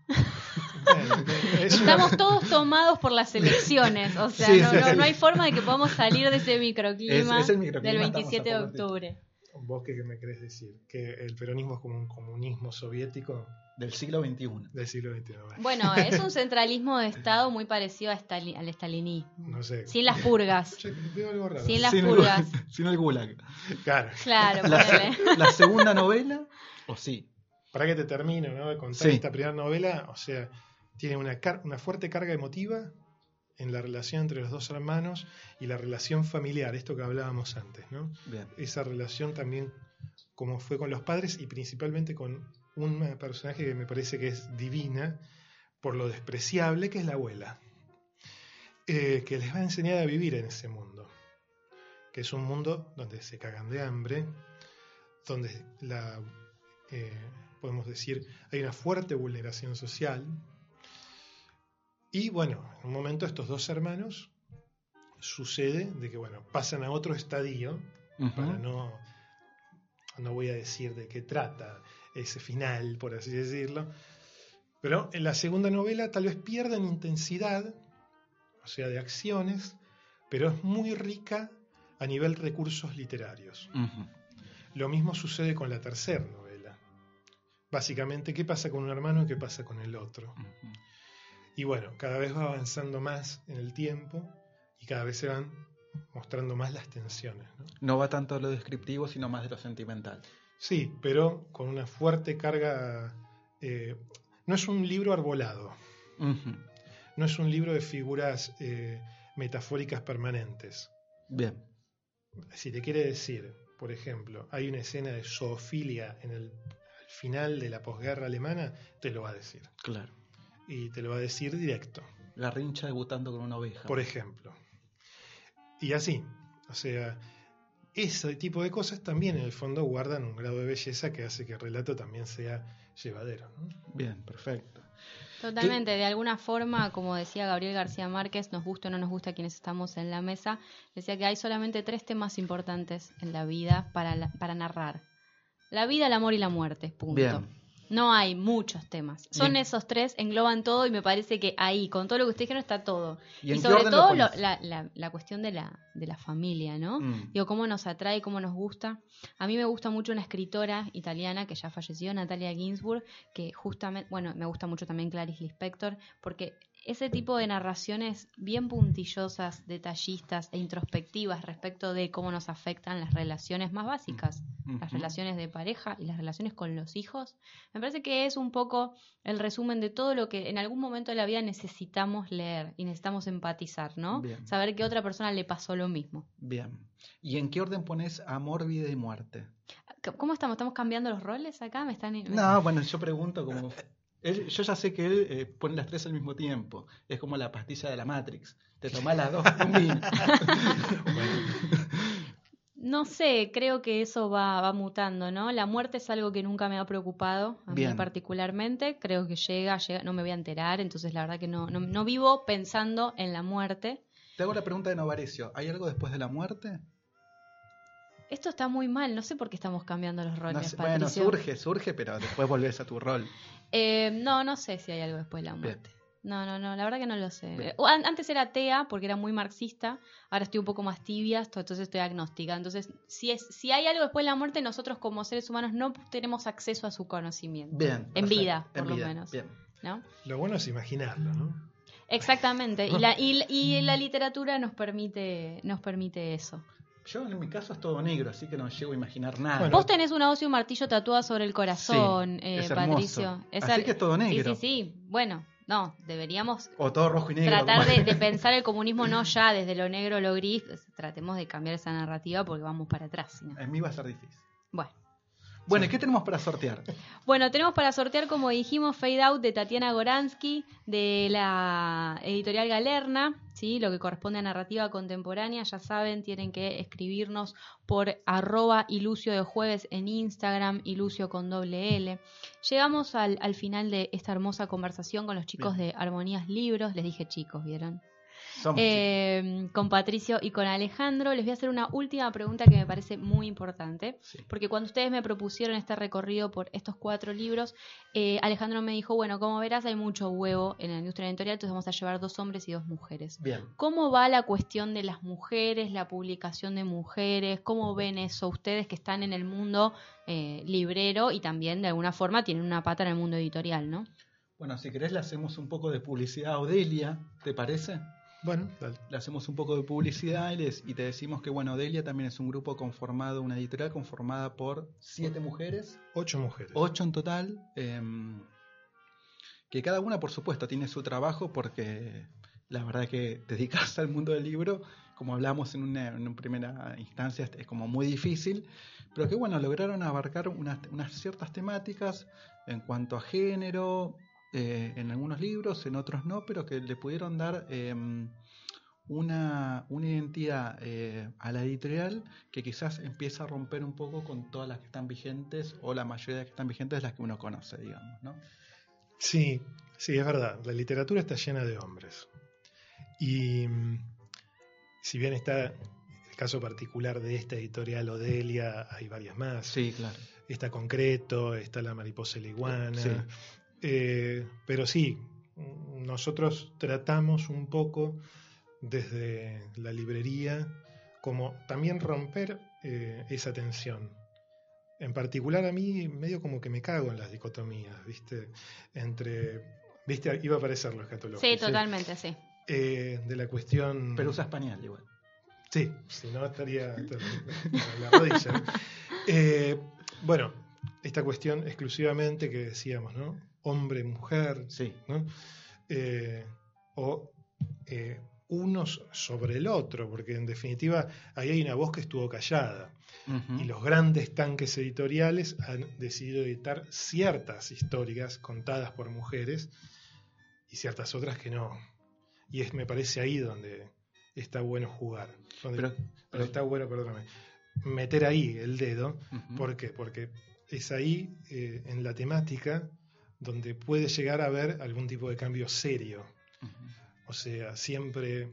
Speaker 2: Bueno, Estamos una... todos tomados por las elecciones, o sea, sí, no, sí, no, no, hay forma de que podamos salir de ese microclima, es, es microclima del 27 de octubre.
Speaker 4: ¿Vos qué me querés decir? ¿Que el peronismo es como un comunismo soviético?
Speaker 3: Del siglo XXI.
Speaker 4: Del siglo XXI.
Speaker 2: Bueno, es un centralismo de Estado muy parecido a Stalin, al estalinismo.
Speaker 4: No sé.
Speaker 2: Sin las purgas.
Speaker 4: Che, veo algo raro.
Speaker 2: Sin las
Speaker 3: sin
Speaker 2: purgas.
Speaker 3: El, sin el gulag.
Speaker 4: Claro.
Speaker 2: Claro,
Speaker 3: la, la, segunda novela, o sí.
Speaker 4: Para que te termino, ¿no? De contar sí. esta primera novela, o sea, tiene una, una fuerte carga emotiva, en la relación entre los dos hermanos y la relación familiar, esto que hablábamos antes, ¿no?
Speaker 3: Bien.
Speaker 4: Esa relación también como fue con los padres y principalmente con un personaje que me parece que es divina por lo despreciable que es la abuela, eh, que les va a enseñar a vivir en ese mundo, que es un mundo donde se cagan de hambre, donde la, eh, podemos decir, hay una fuerte vulneración social. Y bueno, en un momento estos dos hermanos sucede de que, bueno, pasan a otro estadio, para no, no voy a decir de qué trata ese final, por así decirlo, pero en la segunda novela tal vez pierda en intensidad, o sea, de acciones, pero es muy rica a nivel recursos literarios. Lo mismo sucede con la tercera novela. Básicamente, ¿qué pasa con un hermano y qué pasa con el otro? Y bueno, cada vez va avanzando más en el tiempo y cada vez se van mostrando más las tensiones. ¿no?
Speaker 3: No va tanto de lo descriptivo, sino más de lo sentimental.
Speaker 4: Sí, pero con una fuerte carga... eh, no es un libro arbolado, no es un libro de figuras eh, metafóricas permanentes.
Speaker 3: Bien.
Speaker 4: Si te quiere decir, por ejemplo, hay una escena de zoofilia en el al final de la posguerra alemana, te lo va a decir.
Speaker 3: Claro.
Speaker 4: Y te lo va a decir directo,
Speaker 3: Garrincha debutando con una oveja.
Speaker 4: por ejemplo. Y así, o sea, ese tipo de cosas también en el fondo guardan un grado de belleza que hace que el relato también sea llevadero. ¿no?
Speaker 3: Bien, perfecto.
Speaker 2: Totalmente, de alguna forma, como decía Gabriel García Márquez, nos gusta o no nos gusta quienes estamos en la mesa, decía que hay solamente tres temas importantes en la vida para, la- para narrar. La vida, el amor y la muerte, punto.
Speaker 3: Bien.
Speaker 2: No hay muchos temas. Son
Speaker 3: Bien.
Speaker 2: esos tres, engloban todo y me parece que ahí, con todo lo que ustedes dijeron, está todo.
Speaker 3: ¿Y
Speaker 2: sobre todo lo- la, la- la cuestión de la, de la familia, ¿no?
Speaker 3: Mm.
Speaker 2: Digo, cómo nos atrae, cómo nos gusta. A mí me gusta mucho una escritora italiana que ya falleció, Natalia Ginsburg, que justamente, bueno, me gusta mucho también Clarice Lispector, porque ese tipo de narraciones bien puntillosas, detallistas e introspectivas respecto de cómo nos afectan las relaciones más básicas, las
Speaker 3: Ujú.
Speaker 2: relaciones de pareja y las relaciones con los hijos, me parece que es un poco el resumen de todo lo que en algún momento de la vida necesitamos leer y necesitamos empatizar, ¿no?
Speaker 3: Bien.
Speaker 2: Saber que a otra persona le pasó lo mismo.
Speaker 3: Bien. ¿Y en qué orden pones amor, vida y muerte?
Speaker 2: ¿Cómo estamos? ¿Estamos cambiando los roles acá? ¿Me están...
Speaker 3: No, bueno, yo pregunto como... Él- yo ya sé que él eh, pone las tres al mismo tiempo. Es como la pastilla de la Matrix. Te tomás las dos.
Speaker 2: No sé, creo que eso va, va mutando, ¿no? La muerte es algo que nunca me ha preocupado, a
Speaker 3: Bien.
Speaker 2: mí particularmente. Creo que llega, llega, no me voy a enterar, entonces la verdad que no, no, no vivo pensando en la muerte.
Speaker 3: Te hago la pregunta de Novarecio. ¿Hay algo después de la muerte?
Speaker 2: Esto está muy mal, no sé por qué estamos cambiando los roles,
Speaker 3: No sé, bueno, surge, surge, pero después volvés a tu rol.
Speaker 2: Eh, no, no sé si hay algo después de la
Speaker 3: Bien.
Speaker 2: muerte. No, no, no, la verdad que no lo sé. Antes era atea porque era muy marxista, ahora estoy un poco más tibia, entonces estoy agnóstica. Entonces, si, es, si hay algo después de la muerte, nosotros como seres humanos no tenemos acceso a su conocimiento.
Speaker 3: Bien.
Speaker 2: En
Speaker 3: perfecto.
Speaker 2: vida, por
Speaker 3: En
Speaker 2: lo
Speaker 3: vida,
Speaker 2: menos.
Speaker 3: Bien.
Speaker 2: ¿no?
Speaker 4: Lo bueno es imaginarlo, ¿no?
Speaker 2: Exactamente, y la, y, y la literatura nos permite, nos permite eso.
Speaker 3: Yo en mi caso es todo negro, así que no llego a imaginar nada.
Speaker 4: Bueno,
Speaker 2: Vos tenés una hoz y un martillo tatuada sobre el corazón,
Speaker 3: Sí,
Speaker 2: eh,
Speaker 3: es hermoso.
Speaker 2: Patricio.
Speaker 3: Así
Speaker 2: al-
Speaker 3: que es todo negro.
Speaker 2: Sí, sí, sí. Bueno, no, deberíamos
Speaker 3: O todo rojo y negro.
Speaker 2: tratar de, de pensar el comunismo no ya desde lo negro o lo gris, tratemos de cambiar esa narrativa porque vamos para atrás. no.
Speaker 3: En mí va a ser difícil.
Speaker 2: Bueno.
Speaker 3: Bueno, ¿y qué tenemos para sortear?
Speaker 2: Bueno, tenemos para sortear, como dijimos, Fade Out de Tatiana Goransky, de la editorial Galerna, ¿sí? lo que corresponde a narrativa contemporánea. Ya saben, tienen que escribirnos por arroba ilucio de jueves en Instagram, ilucio con doble L. Llegamos al, al final de esta hermosa conversación con los chicos de Armonías Libros. Les dije chicos, ¿vieron? Eh, con Patricio y con Alejandro. Les voy a hacer una última pregunta que me parece muy importante.
Speaker 3: Sí.
Speaker 2: Porque cuando ustedes me propusieron este recorrido por estos cuatro libros, eh, Alejandro me dijo, bueno, como verás hay mucho huevo en la industria editorial, entonces vamos a llevar dos hombres y dos mujeres.
Speaker 3: Bien.
Speaker 2: ¿Cómo va la cuestión de las mujeres, la publicación de mujeres? ¿Cómo ven eso ustedes que están en el mundo eh, librero y también de alguna forma tienen una pata en el mundo editorial, ¿no?
Speaker 3: Bueno, si querés le hacemos un poco de publicidad a Odelia, ¿te parece?
Speaker 4: Bueno, dale.
Speaker 3: Le hacemos un poco de publicidad y, les- y te decimos que, bueno, Odelia también es un grupo conformado, una editorial conformada por siete mujeres,
Speaker 4: Ocho mujeres.
Speaker 3: ocho en total, em, que cada una, por supuesto, tiene su trabajo porque la verdad que dedicarse al mundo del libro, como hablamos en una, en una primera instancia, es como muy difícil, pero que bueno, lograron abarcar unas, unas ciertas temáticas en cuanto a género, eh, en algunos libros, en otros no, pero que le pudieron dar eh, una, una, identidad eh, a la editorial que quizás empieza a romper un poco con todas las que están vigentes o la mayoría de las que están vigentes las que uno conoce, digamos, ¿no?
Speaker 4: Sí, sí, es verdad. La literatura está llena de hombres. Y si bien está el caso particular de esta editorial Odelia, hay varias más.
Speaker 3: Sí, claro.
Speaker 4: Está Concreto, está La Mariposa y la Iguana. Sí. Eh, pero sí, nosotros tratamos un poco desde la librería como también romper eh, esa tensión. En particular a mí medio como que me cago en las dicotomías, ¿viste? Entre, ¿viste? Iba a aparecer los catálogos.
Speaker 2: Sí, totalmente, sí.
Speaker 4: Eh, de la cuestión...
Speaker 3: Pero usa español igual.
Speaker 4: Sí, si no estaría en la rodilla. Eh, bueno, esta cuestión exclusivamente que decíamos, ¿no? Hombre, mujer,
Speaker 3: sí.
Speaker 4: ¿no? Eh, o eh, unos sobre el otro, porque en definitiva ahí hay una voz que estuvo callada. Uh -huh. Y los grandes tanques editoriales han decidido editar ciertas históricas contadas por mujeres y ciertas otras que no. Y es, me parece ahí donde está bueno jugar. Donde, pero, pero, está bueno, perdóname, meter ahí el dedo. Uh -huh. ¿Por qué? Porque es ahí, eh, en la temática, donde puede llegar a haber algún tipo de cambio serio. Uh -huh. O sea, siempre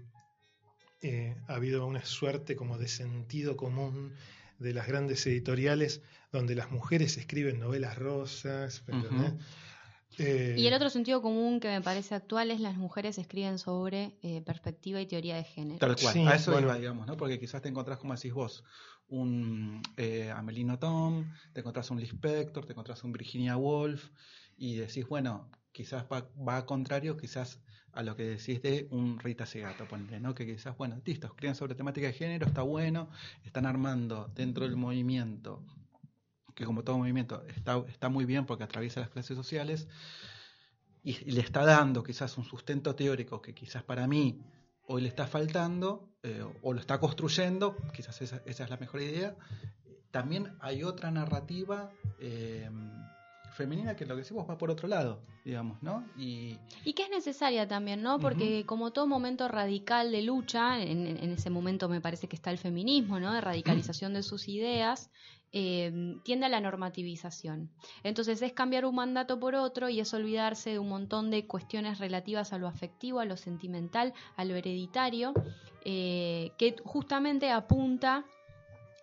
Speaker 4: eh, ha habido una suerte como de sentido común de las grandes editoriales donde las mujeres escriben novelas rosas. Uh -huh.
Speaker 2: eh, y el otro sentido común que me parece actual es las mujeres escriben sobre eh, perspectiva y teoría de género.
Speaker 3: Tal cual, sí, a eso bueno. iba, digamos, ¿no? Porque quizás te encontrás, como decís vos, un eh, Amelino Tom, te encontrás un Lispector, te encontrás un Virginia Woolf, y decís, bueno, quizás va, contrario, quizás a lo que decís de un Rita Segato, ponle, ¿no? Que quizás, bueno, listo, escriben sobre temática de género, está bueno, están armando dentro del movimiento, que como todo movimiento está, está muy bien porque atraviesa las clases sociales, y, le está dando quizás un sustento teórico que quizás para mí hoy le está faltando, eh, o lo está construyendo, quizás esa, esa, es la mejor idea. También hay otra narrativa. Eh, femenina que lo que decimos va por otro lado, digamos, ¿no?
Speaker 2: Y, y que es necesaria también, ¿no? Porque uh -huh. como todo momento radical de lucha, en, en, ese momento me parece que está el feminismo, ¿no? De radicalización uh -huh. de sus ideas, eh, tiende a la normativización. Entonces es cambiar un mandato por otro y es olvidarse de un montón de cuestiones relativas a lo afectivo, a lo sentimental, a lo hereditario, eh, que justamente apunta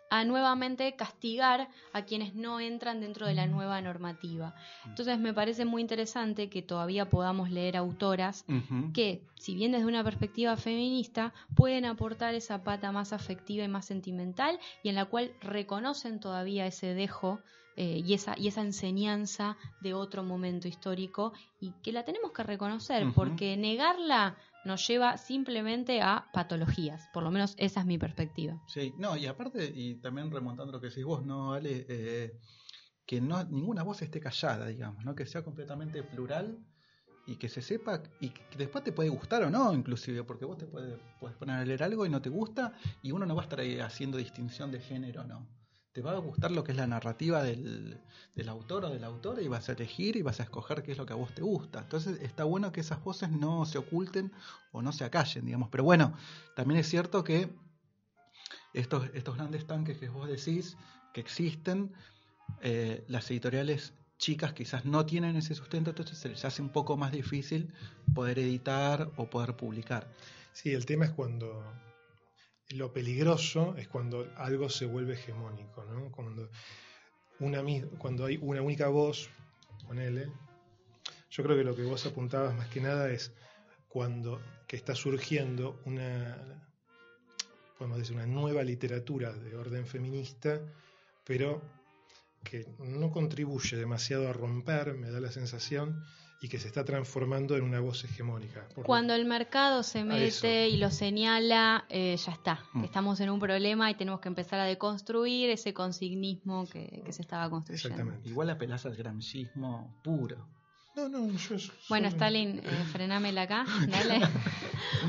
Speaker 2: a nuevamente castigar a quienes no entran dentro de la nueva normativa. Entonces me parece muy interesante que todavía podamos leer autoras uh -huh. que, si bien desde una perspectiva feminista, pueden aportar esa pata más afectiva y más sentimental y en la cual reconocen todavía ese dejo eh, y, esa, y esa enseñanza de otro momento histórico y que la tenemos que reconocer uh -huh. porque negarla nos lleva simplemente a patologías, por lo menos esa es mi perspectiva.
Speaker 3: Sí, no, y aparte, y también remontando lo que decís vos, ¿no, Ale? Eh, que no, ninguna voz esté callada, digamos, ¿no? Que sea completamente plural y que se sepa, y que después te puede gustar o no, inclusive, porque vos te puedes, poner a leer algo y no te gusta, y uno no va a estar ahí haciendo distinción de género, ¿no? Te va a gustar lo que es la narrativa del, del, autor o de la autora y vas a elegir y vas a escoger qué es lo que a vos te gusta. Entonces está bueno que esas voces no se oculten o no se acallen, digamos. Pero bueno, también es cierto que estos, estos grandes tanques que vos decís que existen, eh, las editoriales chicas quizás no tienen ese sustento, entonces se les hace un poco más difícil poder editar o poder publicar.
Speaker 4: Sí, el tema es cuando lo peligroso es cuando algo se vuelve hegemónico, ¿no? Cuando, una, cuando hay una única voz, ponele. Yo creo que lo que vos apuntabas más que nada es cuando que está surgiendo una, podemos decir, una nueva literatura de orden feminista, pero que no contribuye demasiado a romper, me da la sensación, y que se está transformando en una voz hegemónica.
Speaker 2: Cuando el mercado se mete y lo señala, eh, ya está. Mm. Estamos en un problema y tenemos que empezar a deconstruir ese consignismo que, que se estaba construyendo.
Speaker 3: Exactamente. Igual apelás al gramscismo puro.
Speaker 4: No, no, yo...
Speaker 2: Bueno, Stalin, eh, frenámela acá, dale.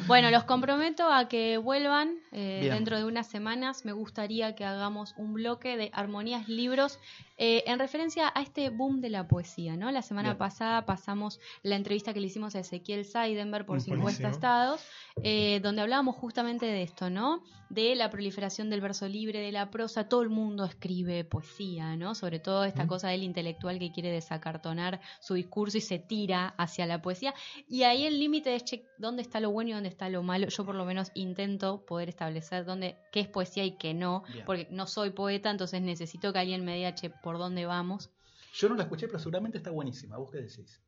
Speaker 2: Bueno, los comprometo a que vuelvan eh, dentro de unas semanas. Me gustaría que hagamos un bloque de armonías libros eh, en referencia a este boom de la poesía, ¿no? La semana
Speaker 3: Bien.
Speaker 2: pasada pasamos la entrevista que le hicimos a Ezequiel Seidenberg por
Speaker 3: Mm,
Speaker 2: 50
Speaker 4: buenísimo.
Speaker 2: estados, eh, donde hablábamos justamente de esto, ¿no? De la proliferación del verso libre, de la prosa. Todo el mundo escribe poesía, ¿no? Sobre todo esta
Speaker 4: Mm.
Speaker 2: cosa del intelectual que quiere desacartonar su discurso y se tira hacia la poesía. Y ahí el límite es, che, ¿dónde está lo bueno y dónde está lo malo? Yo por lo menos intento poder establecer dónde, qué es poesía y qué no,
Speaker 3: Bien.
Speaker 2: porque no soy poeta, entonces necesito que alguien me diga, che, ¿por dónde vamos?
Speaker 3: Yo no la escuché, pero seguramente está buenísima. ¿Vos qué decís?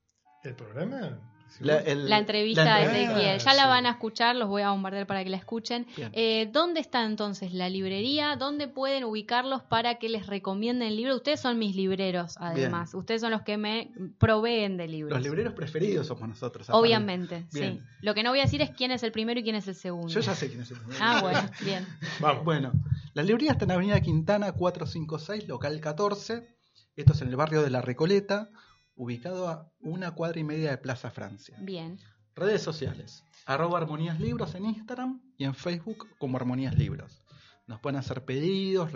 Speaker 4: ¿El programa?
Speaker 3: La, el-
Speaker 2: entrevista
Speaker 3: la
Speaker 2: de. Ezequiel, ya la
Speaker 4: sí.
Speaker 2: van a escuchar, los voy a bombardear para que la escuchen. Eh, ¿Dónde está entonces la librería? ¿Dónde pueden ubicarlos para que les recomienden libros? Ustedes son mis libreros, además. Ustedes son los que me proveen de libros.
Speaker 3: Los libreros preferidos somos nosotros. aparte.
Speaker 2: Obviamente, sí. Lo que no voy a decir es quién es el primero y quién es el segundo.
Speaker 3: Yo ya sé quién es el primero.
Speaker 2: Ah, bueno, bien.
Speaker 4: Vamos.
Speaker 3: Bueno, la librería está en Avenida Quintana 456, local 14. Esto es en el barrio de La Recoleta, ubicado a una cuadra y media de Plaza Francia.
Speaker 2: Bien.
Speaker 3: Redes sociales. Arroba Armonías Libros en Instagram y en Facebook como Armonías Libros. Nos pueden hacer pedidos,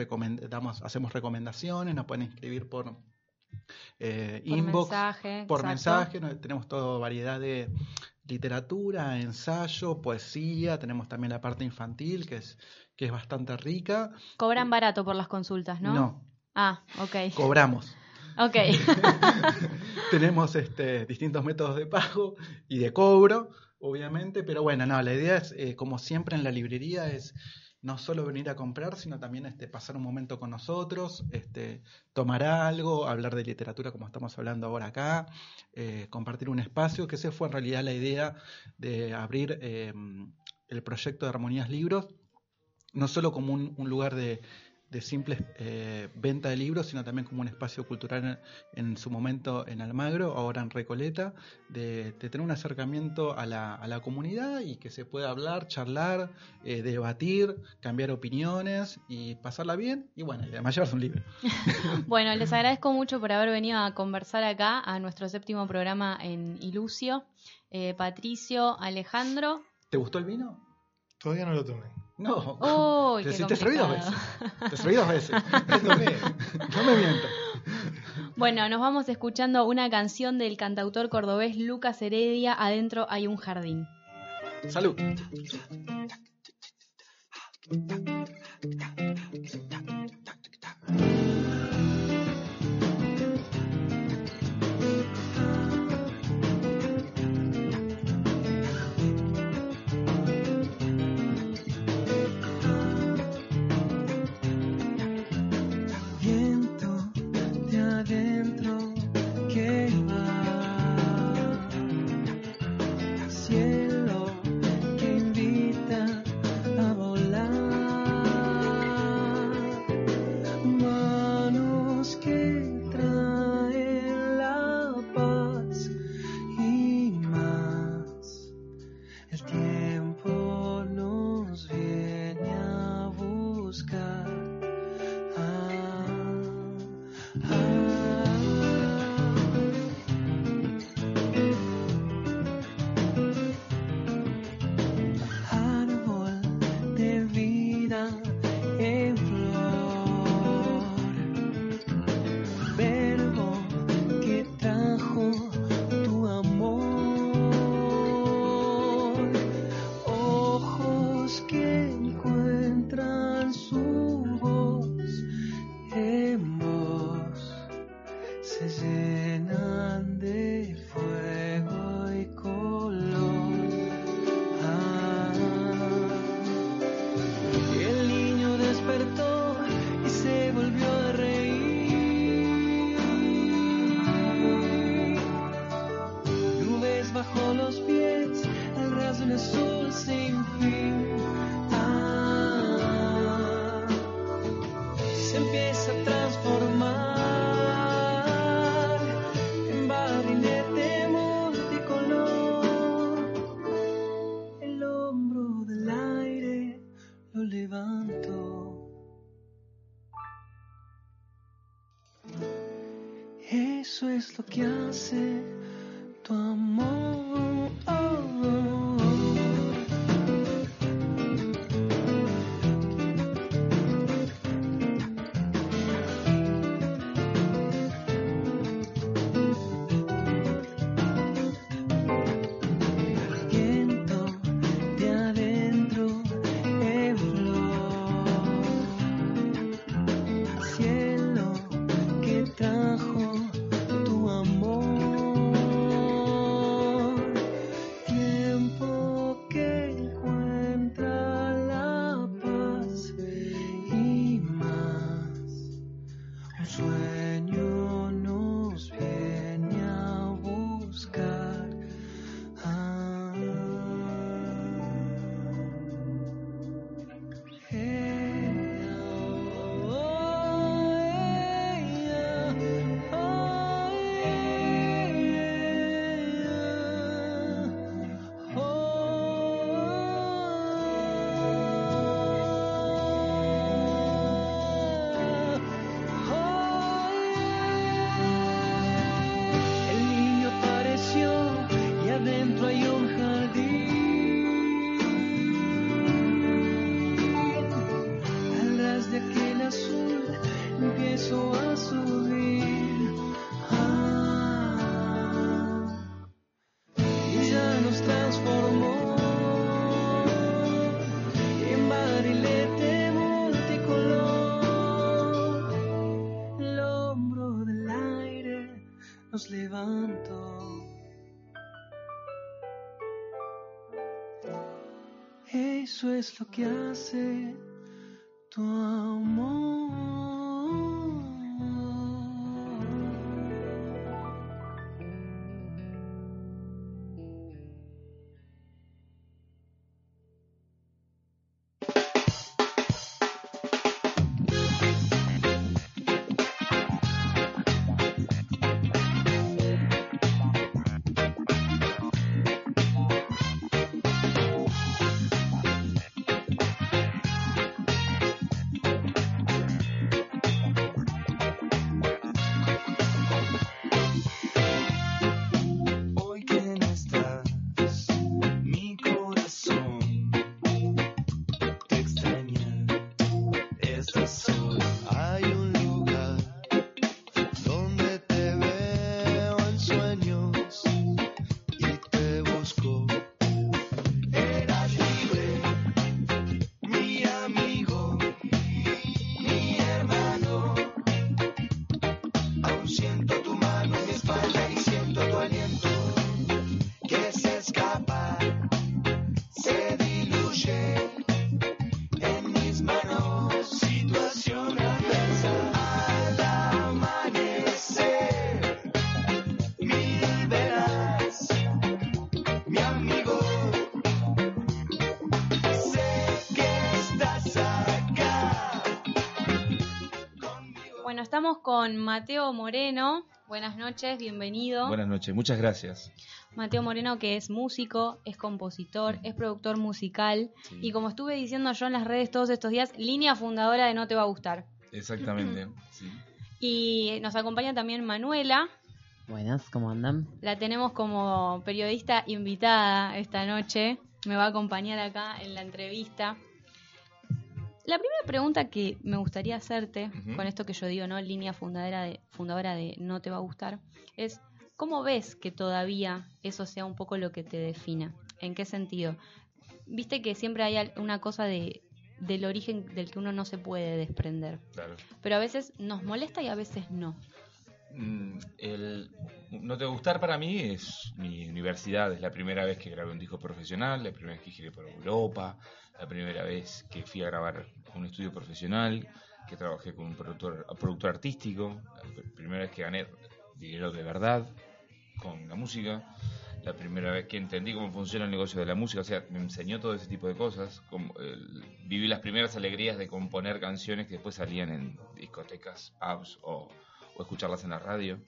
Speaker 3: hacemos recomendaciones, nos pueden escribir por, eh,
Speaker 2: Por
Speaker 3: inbox,
Speaker 2: mensaje.
Speaker 3: por
Speaker 2: exacto.
Speaker 3: mensaje. Tenemos toda variedad de literatura, ensayo, poesía. Tenemos también la parte infantil que es, que es bastante rica.
Speaker 2: Cobran barato por las consultas, ¿no?
Speaker 3: no
Speaker 2: Ah, ok.
Speaker 3: cobramos.
Speaker 2: Ok.
Speaker 3: Tenemos este, distintos métodos de pago y de cobro, obviamente, pero bueno, no, la idea es, eh, como siempre en la librería, es no solo venir a comprar, sino también este, pasar un momento con nosotros, este, tomar algo, hablar de literatura como estamos hablando ahora acá, eh, compartir un espacio, que esa fue en realidad la idea de abrir eh, el proyecto de Armonías Libros, no solo como un, un lugar de, de simple eh, venta de libros, sino también como un espacio cultural en, en su momento en Almagro, ahora en Recoleta, de, de tener un acercamiento a la, a la comunidad y que se pueda hablar, charlar, eh, debatir, cambiar opiniones y pasarla bien y bueno, y además llevarse un libro.
Speaker 2: Bueno, les agradezco mucho por haber venido a conversar acá a nuestro séptimo programa en Ilucio. Eh, Patricio, Alejandro.
Speaker 3: ¿Te gustó el vino?
Speaker 4: Todavía no lo tomé.
Speaker 3: No.
Speaker 2: Uy,
Speaker 3: Te- te serví dos veces. Te serví dos veces. No me miento.
Speaker 2: Bueno, nos vamos escuchando una canción del cantautor cordobés Lucas Heredia, Adentro hay un jardín.
Speaker 3: Salud.
Speaker 5: Eso es lo que hace Eso es lo que hace tu amor.
Speaker 2: Estamos con Mateo Moreno. Buenas noches, bienvenido.
Speaker 6: Buenas noches, muchas gracias.
Speaker 2: Mateo Moreno que es músico, es compositor, es productor musical
Speaker 6: Sí.
Speaker 2: y como estuve diciendo yo en las redes todos estos días, línea fundadora de No Te Va a Gustar.
Speaker 6: Exactamente. sí.
Speaker 2: Y nos acompaña también Manuela,
Speaker 7: Buenas, ¿cómo andan?
Speaker 2: la tenemos como periodista invitada esta noche, me va a acompañar acá en la entrevista. La primera pregunta que me gustaría hacerte, con esto que yo digo, ¿no? Línea fundadora de, fundadora de No Te Va a Gustar, es ¿cómo ves que todavía eso sea un poco lo que te defina? ¿En qué sentido? Viste que siempre hay una cosa de, del origen del que uno no se puede desprender,
Speaker 6: Claro.
Speaker 2: pero a veces nos molesta y a veces no.
Speaker 6: Mm, el No Te Va a Gustar para mí es mi universidad, es la primera vez que grabé un disco profesional, la primera vez que giré por Europa, la primera vez que fui a grabar un estudio profesional, que trabajé con un productor, productor artístico, la pr- primera vez que gané dinero de verdad con la música, la primera vez que entendí cómo funciona el negocio de la música, o sea, me enseñó todo ese tipo de cosas, como, el- viví las primeras alegrías de componer canciones que después salían en discotecas, pubs o, o escucharlas en la radio.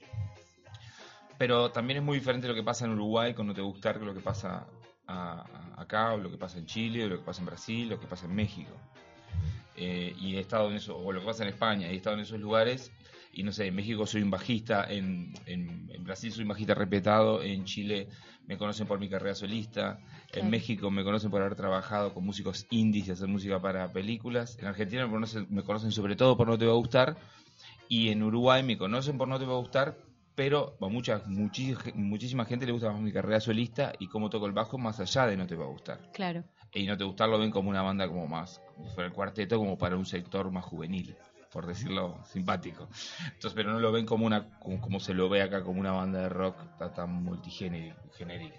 Speaker 6: Pero también es muy diferente lo que pasa en Uruguay con No Te Gustar que lo que pasa a- a- acá, o lo que pasa en Chile, o lo que pasa en Brasil, o lo que pasa en México. Eh, y he estado en eso, o lo que pasa en España, he estado en esos lugares, y no sé, en México soy un bajista, en, en, en Brasil soy un bajista respetado, en Chile me conocen por mi carrera solista,
Speaker 2: Claro.
Speaker 6: en México me conocen por haber trabajado con músicos indies y hacer música para películas, en Argentina me conocen, me conocen sobre todo por No Te Va a Gustar, y en Uruguay me conocen por No Te Va a Gustar, pero a mucha, muchísima gente le gusta más mi carrera solista y cómo toco el bajo más allá de No Te Va a Gustar.
Speaker 2: Claro.
Speaker 6: Y No Te Gustar lo ven como una banda como más, como si fuera el cuarteto, como para un sector más juvenil, por decirlo simpático. Entonces, pero no lo ven como una, como, como se lo ve acá, como una banda de rock ta- tan multigenérica.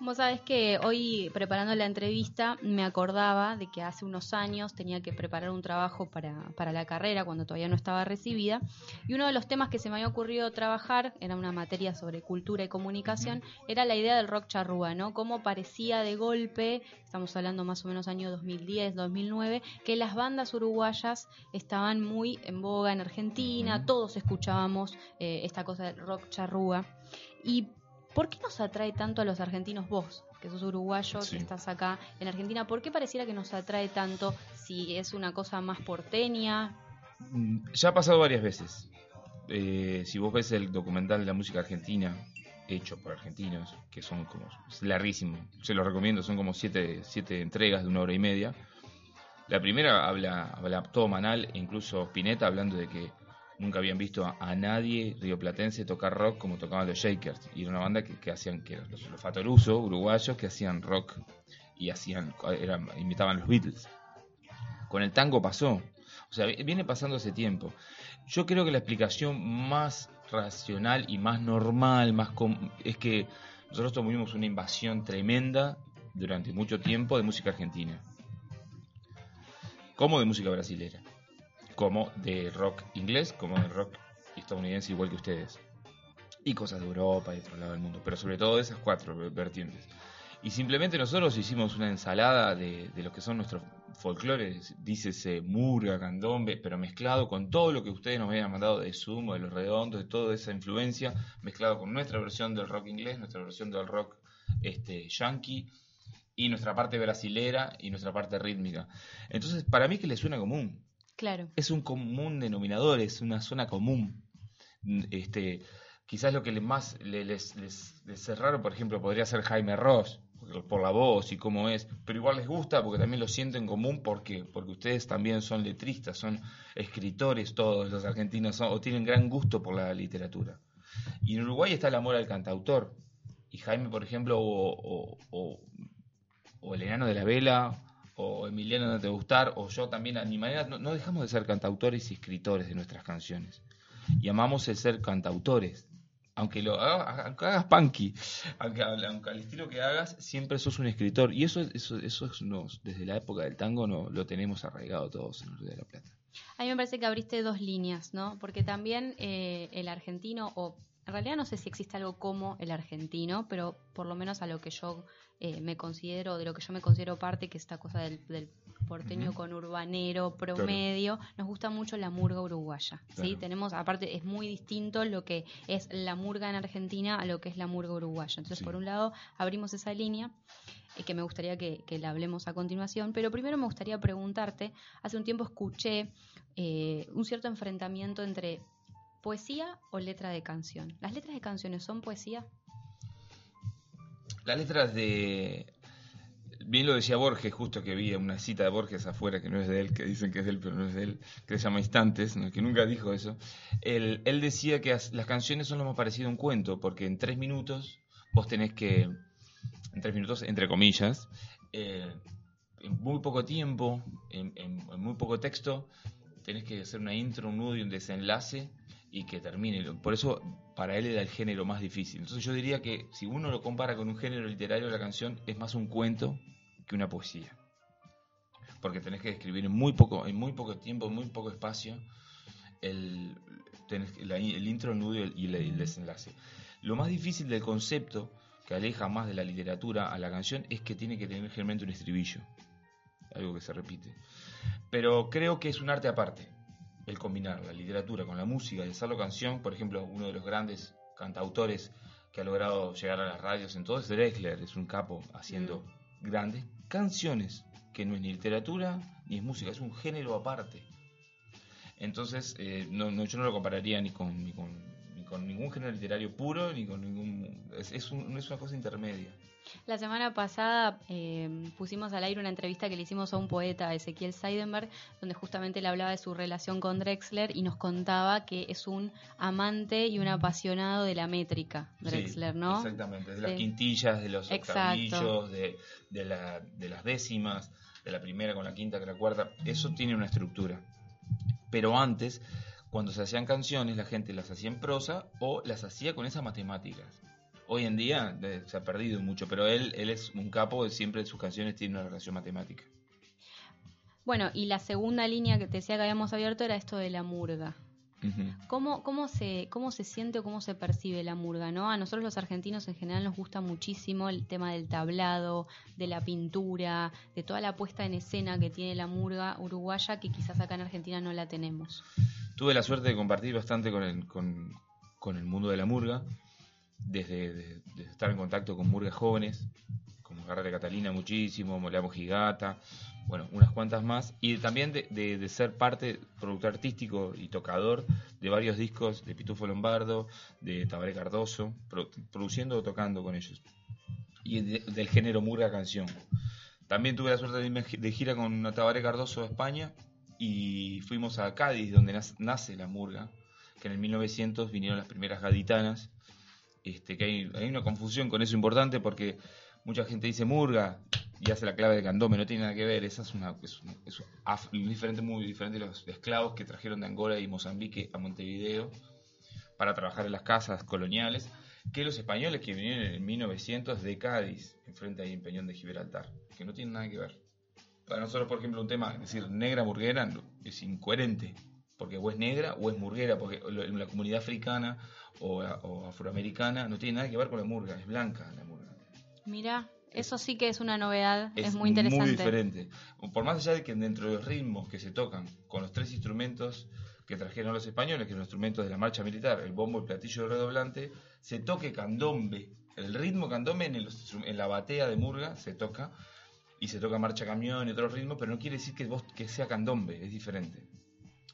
Speaker 2: Vos sabés que hoy preparando la entrevista me acordaba de que hace unos años tenía que preparar un trabajo para, para la carrera cuando todavía no estaba recibida. Y uno de los temas que se me había ocurrido trabajar era una materia sobre cultura y comunicación era la idea del rock charrúa, ¿no? Cómo parecía de golpe, estamos hablando más o menos año 2010, 2009, que las bandas uruguayas estaban muy en boga en Argentina, todos escuchábamos eh, esta cosa del rock charrúa. Y ¿Por qué nos atrae tanto a los argentinos vos, que sos uruguayo,
Speaker 6: Sí.
Speaker 2: que estás acá en Argentina? ¿Por qué pareciera que nos atrae tanto si es una cosa más porteña?
Speaker 6: Mm, Ya ha pasado varias veces. Eh, si vos ves el documental de la música argentina, hecho por argentinos, que son como, es larguísimo, se lo recomiendo, son como siete, siete entregas de una hora y media. La primera habla, habla todo Manal, e incluso Spinetta, hablando de que nunca habían visto a, nadie rioplatense tocar rock como tocaban los Shakers. Y era una banda que, hacían, que los, los Fatoruso, uruguayos, que hacían rock y hacían, eran, imitaban los Beatles. Con el tango pasó. O sea, vi- viene pasando hace tiempo. Yo creo que la explicación más racional y más normal, más com- es que nosotros tuvimos una invasión tremenda durante mucho tiempo de música argentina, como de música brasilera, como de rock inglés, como de rock estadounidense igual que ustedes, y cosas de Europa y de otro lado del mundo, pero sobre todo de esas cuatro vertientes. Y simplemente nosotros hicimos una ensalada de, de lo que son nuestros folclores, dícese murga, candombe, pero mezclado con todo lo que ustedes nos habían mandado de Sumo, de los redondos, de toda esa influencia, mezclado con nuestra versión del rock inglés, nuestra versión del rock este, yankee, y nuestra parte brasilera y nuestra parte rítmica. Entonces, para mí que le suena común.
Speaker 2: Claro.
Speaker 6: Es un común denominador, es una zona común. Este, quizás lo que le más le- les, les, les por ejemplo, podría ser Jaime Ross, por- la voz y cómo es, pero igual les gusta porque también lo sienten común porque porque ustedes también son letristas, son escritores todos los argentinos o tienen gran gusto por la literatura. Y en Uruguay está el amor al cantautor. Y Jaime, por ejemplo, o el enano de la vela, o Emiliano no te gustar, o yo también, a mi manera, no, dejamos de ser cantautores y escritores de nuestras canciones. Y amamos el ser cantautores. Aunque lo hagas, aunque hagas aunque, al estilo que hagas, siempre sos un escritor. Y eso, eso, eso es desde la época del tango no, lo tenemos arraigado todos en el Río de la Plata.
Speaker 2: A mí me parece que abriste dos líneas, ¿no? Porque también eh, el argentino, o en realidad no sé si existe algo como el argentino, pero por lo menos a lo que yo eh, me considero, de lo que yo me considero parte, que es esta cosa del, del porteño con urbanero, promedio, nos gusta mucho la murga uruguaya, ¿sí? Tenemos, aparte, es muy distinto lo que es la murga en Argentina a lo que es la murga uruguaya. Entonces,
Speaker 6: Sí.
Speaker 2: por un lado, abrimos esa línea eh, que me gustaría que, que la hablemos a continuación, pero primero me gustaría preguntarte, hace un tiempo escuché eh, un cierto enfrentamiento entre poesía o letra de canción. ¿Las letras de canciones son poesía?
Speaker 6: Las letras de. Bien lo decía Borges, justo que vi una cita de Borges afuera, que no es de él, que dicen que es de él, pero no es de él, que se llama Instantes, que nunca dijo eso. Él, decía que as- las canciones son lo más parecido a un cuento, porque en tres minutos vos tenés que. En tres minutos, entre comillas, eh, en muy poco tiempo, en muy poco texto, tenés que hacer una intro, un nudo y un desenlace y que termine. Por eso para él era el género más difícil. Entonces yo diría que si uno lo compara con un género literario, la canción es más un cuento que una poesía. Porque tenés que escribir en muy poco, en muy poco tiempo, en muy poco espacio, el, tenés la- el intro, el nudo y el, y el- el desenlace. Lo más difícil del concepto, que aleja más de la literatura a la canción, es que tiene que tener generalmente un estribillo. Algo que se repite. Pero creo que es un arte aparte el combinar la literatura con la música y hacerlo canción. Por ejemplo, uno de los grandes cantautores que ha logrado llegar a las radios en todo es Drexler, es un capo haciendo grandes canciones, que no es ni literatura ni es música, es un género aparte. Entonces, eh, no, no- yo no lo compararía ni con, ni con, ni con ningún género literario puro, ni con ningún... Es, es, un- es una cosa intermedia.
Speaker 2: La semana pasada eh, pusimos al aire una entrevista que le hicimos a un poeta, Ezequiel Seidenberg, donde justamente le hablaba de su relación con Drexler y nos contaba que es un amante y un apasionado de la métrica, Drexler,
Speaker 6: Sí,
Speaker 2: ¿no?
Speaker 6: Exactamente, de las
Speaker 2: Sí.
Speaker 6: quintillas, de los octavillos, de, de, la- de las décimas, de la primera con la quinta con la cuarta. Eso tiene una estructura. Pero antes, cuando se hacían canciones, la gente las hacía en prosa o las hacía con esas matemáticas. Hoy en día se ha perdido mucho, pero él, él es un capo, siempre sus canciones tienen una relación matemática.
Speaker 2: Bueno, y la segunda línea que te decía que habíamos abierto era esto de la murga. ¿Cómo, cómo, se, ¿Cómo se siente o cómo se percibe la murga? ¿no? A nosotros los argentinos en general nos gusta muchísimo el tema del tablado, de la pintura, de toda la puesta en escena que tiene la murga uruguaya que quizás acá en Argentina no la tenemos.
Speaker 6: Tuve la suerte de compartir bastante con el, con, con el mundo de la murga, desde, de- desde estar en contacto con murgas jóvenes, como Garra de Catalina muchísimo, Molamo Gigata, bueno, unas cuantas más, y también de, ser parte, productor artístico y tocador de varios discos de Pitufo Lombardo, de Tabaré Cardoso, pro- produciendo o tocando con ellos, y de- del género murga canción. También tuve la suerte de irme de gira con Tabaré Cardoso a España y fuimos a Cádiz, donde nace la murga, que en el 1900 vinieron las primeras gaditanas, este, que hay, una confusión con eso importante porque mucha gente dice murga y hace la clave de candome, no tiene nada que ver, esa es una, es, af- diferente, muy diferente de los esclavos que trajeron de Angola y Mozambique a Montevideo para trabajar en las casas coloniales. que los españoles que vinieron en 1900 de Cádiz, enfrente ahí en Peñón de Gibraltar, que no tienen nada que ver. Para nosotros, por ejemplo, un tema, decir, negra murguera no- es incoherente, porque o es negra o es murguera, porque la comunidad africana o, o afroamericana no tiene nada que ver con la murga, es blanca la murga.
Speaker 2: Mira, eso sí que es una novedad, es, muy interesante.
Speaker 6: diferente. Por más allá de que dentro de los ritmos que se tocan con los tres instrumentos que trajeron los españoles, que son los instrumentos de la marcha militar, el bombo, el platillo y el redoblante, se toque candombe. El ritmo candombe en, el- en la batea de murga se toca y se toca marcha camión y otros ritmos, pero no quiere decir que, vos, que sea candombe, es diferente.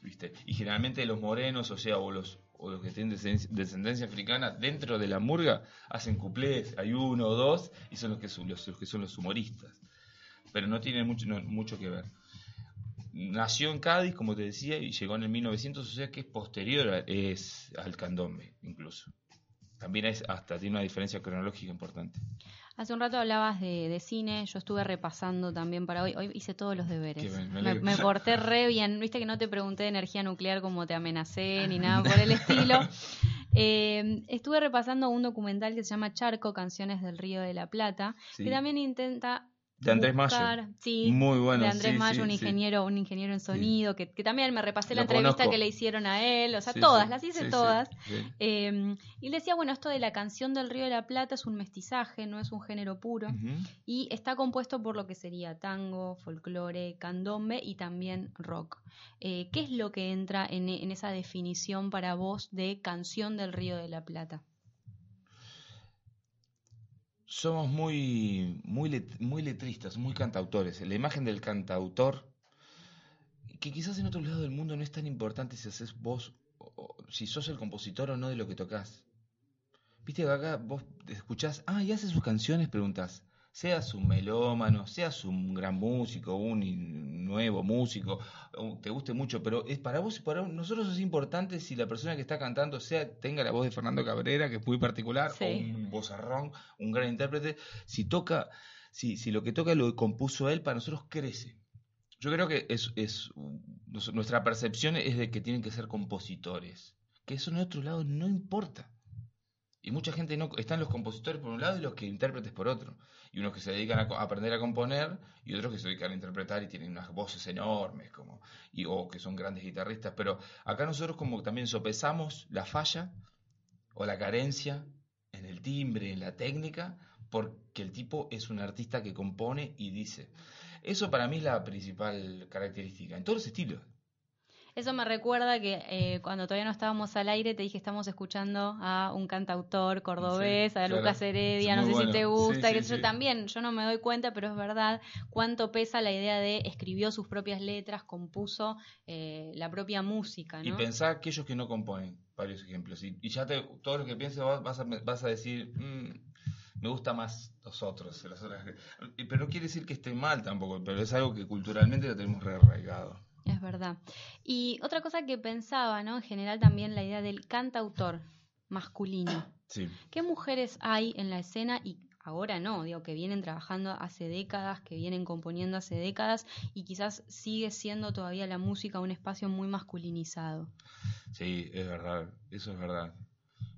Speaker 6: ¿Viste? Y generalmente los morenos, o sea, o los, o los que tienen descen- descendencia africana, dentro de la murga hacen cuplés, hay uno o dos, y son los que son los, humoristas. Pero no tiene mucho, mucho que ver. Nació en Cádiz, como te decía, y llegó en el 1900, o sea que es posterior es al candombe, incluso. También es hasta tiene una diferencia cronológica importante.
Speaker 2: Hace un rato hablabas de, de cine, yo estuve repasando también para hoy. Hoy hice todos los deberes.
Speaker 6: Me
Speaker 2: me,
Speaker 6: alegro.
Speaker 2: me porté re bien. Viste que no te pregunté de energía nuclear como te amenacé ni nada por el estilo. Eh, estuve repasando un documental que se llama Charco, Canciones del Río de la Plata,
Speaker 6: Sí.
Speaker 2: que también intenta
Speaker 6: De Andrés Mayo.
Speaker 2: sí,
Speaker 6: Muy bueno,
Speaker 2: de Andrés
Speaker 6: sí,
Speaker 2: Mayo,
Speaker 6: sí,
Speaker 2: un ingeniero, un ingeniero en sonido, que, que también me repasé la
Speaker 6: Lo
Speaker 2: entrevista
Speaker 6: conozco.
Speaker 2: que le hicieron a él, o sea, todas, las hice todas. Eh, y le decía, bueno, esto de la canción del Río de la Plata es un mestizaje, no es un género puro. Y está compuesto por lo que sería tango, folclore, candombe y también rock. Eh, ¿Qué es lo que entra en, en esa definición para vos de canción del Río de la Plata?
Speaker 6: Somos muy, muy, muy letristas, muy cantautores. La imagen del cantautor, que quizás en otro lado del mundo no es tan importante si haces vos, o- si sos el compositor o no de lo que tocas. Viste que acá vos escuchás, ah, y hace sus canciones, preguntas. Seas un melómano, seas un gran músico, un nuevo músico, te guste mucho, pero es para vos y para nosotros es importante si la persona que está cantando sea tenga la voz de Fernando Cabrera, que es muy particular,
Speaker 2: Sí.
Speaker 6: o un vozarrón, un gran intérprete, si toca, si, si lo que toca lo compuso él, para nosotros crece. Yo creo que es, es nuestra percepción es de que tienen que ser compositores, que eso en otro lado no importa. Y mucha gente no están los compositores por un lado y los que intérpretes por otro. Y unos que se dedican a, aprender a componer y otros que se dedican a interpretar y tienen unas voces enormes como y o que son grandes guitarristas, pero acá nosotros como también sopesamos la falla o la carencia en el timbre, en la técnica, porque el tipo es un artista que compone y dice. Eso para mí es la principal característica, en todos los estilos.
Speaker 2: Eso me recuerda que eh, cuando todavía no estábamos al aire te dije estamos escuchando a un cantautor cordobés,
Speaker 6: Sí,
Speaker 2: a
Speaker 6: claro.
Speaker 2: Lucas Heredia, no sé si te gusta,
Speaker 6: Sí,
Speaker 2: que
Speaker 6: sí,
Speaker 2: yo también, yo no me doy cuenta, pero es verdad cuánto pesa la idea de escribió sus propias letras, compuso eh, la propia música,
Speaker 6: Y
Speaker 2: ¿no?
Speaker 6: pensar aquellos que no componen, varios ejemplos. Y, y ya te, todo lo que pienses vas, a, vas a decir, "Mm, me gusta más los otros. las otras". Pero no quiere decir que esté mal tampoco, pero es algo que culturalmente lo tenemos re arraigado.
Speaker 2: Es verdad. Y otra cosa que pensaba, ¿no? En general también la idea del cantautor masculino.
Speaker 6: Sí.
Speaker 2: ¿Qué mujeres hay en la escena y ahora no, digo, que vienen trabajando hace décadas, que vienen componiendo hace décadas y quizás sigue siendo todavía la música un espacio muy masculinizado?
Speaker 6: Sí, es verdad, eso es verdad.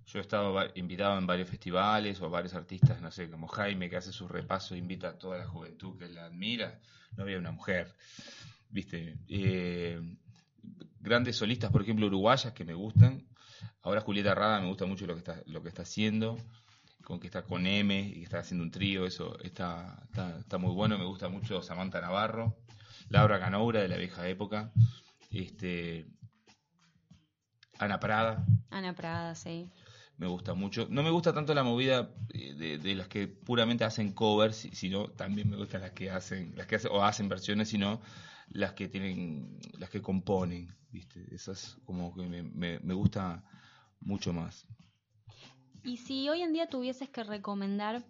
Speaker 6: Yo he estado invitado en varios festivales o varios artistas, no sé, como Jaime, que hace su repaso, invita a toda la juventud que la admira. No había una mujer, ¿viste? Eh, grandes solistas, por ejemplo, uruguayas que me gustan. Ahora Julieta Rada me gusta mucho lo que está, lo que está haciendo, con que está con M y que está haciendo un trío, eso está, está, está muy bueno. Me gusta mucho Samantha Navarro, Laura Canoura de la vieja época, este, Ana Prada,
Speaker 2: Ana Prada, sí.
Speaker 6: me gusta mucho. No me gusta tanto la movida eh, de, de las que puramente hacen covers, si- sino también me gustan las que hacen, las que hacen, o hacen versiones, sino las que tienen, las que componen, ¿viste? Esas como que me, me, me gusta mucho más.
Speaker 2: Y si hoy en día tuvieses que recomendar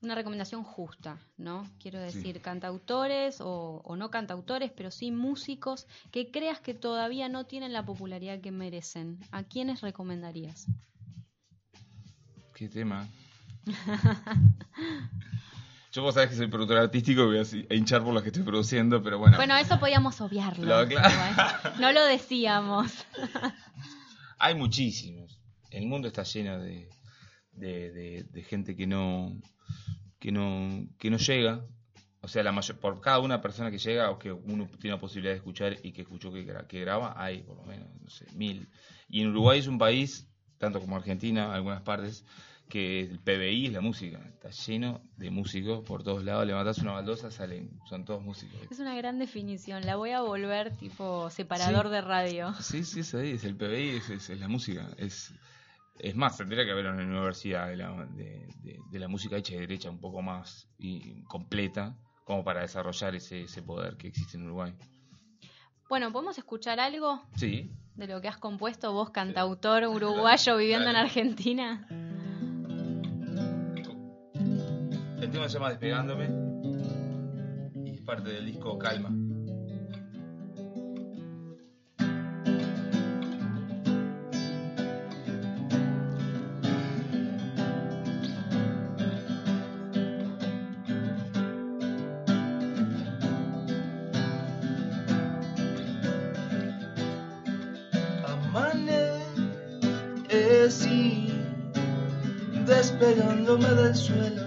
Speaker 2: una recomendación justa, ¿no? Quiero
Speaker 6: Sí.
Speaker 2: decir, cantautores o, o no cantautores, pero sí músicos que creas que todavía no tienen la popularidad que merecen. ¿A quiénes recomendarías?
Speaker 6: ¿Qué tema? Yo vos sabés que soy productor artístico y voy a hinchar por los que estoy produciendo, pero bueno.
Speaker 2: Bueno, eso podíamos obviarlo.
Speaker 6: Lo- claro.
Speaker 2: No lo decíamos.
Speaker 6: Hay muchísimos. El mundo está lleno de,
Speaker 8: de, de- de gente que no, que no, que no llega. O sea, la mayor, por cada una persona que llega o que uno tiene la posibilidad de escuchar y que escuchó que, gra- que graba, hay por lo menos, no sé, mil. Y en Uruguay es un país, tanto como Argentina, algunas partes, que el PBI es la música. Está lleno de músicos por todos lados. Levantás una baldosa, salen, son todos músicos.
Speaker 2: Es una gran definición. La voy a volver tipo separador
Speaker 8: Sí.
Speaker 2: de radio.
Speaker 8: Sí, sí, es ahí, es el PBI, es, es- es la música. Es, es más, tendría que haber una universidad de la, de, de- de la música hecha y derecha un poco más y completa, como para desarrollar ese, ese poder que existe en Uruguay.
Speaker 2: Bueno, ¿podemos escuchar algo
Speaker 8: Sí,
Speaker 2: de lo que has compuesto vos, cantautor uruguayo viviendo en. Argentina?
Speaker 8: Tema se llama Despegándome y parte del disco Calma.
Speaker 6: Amanecí despegándome del suelo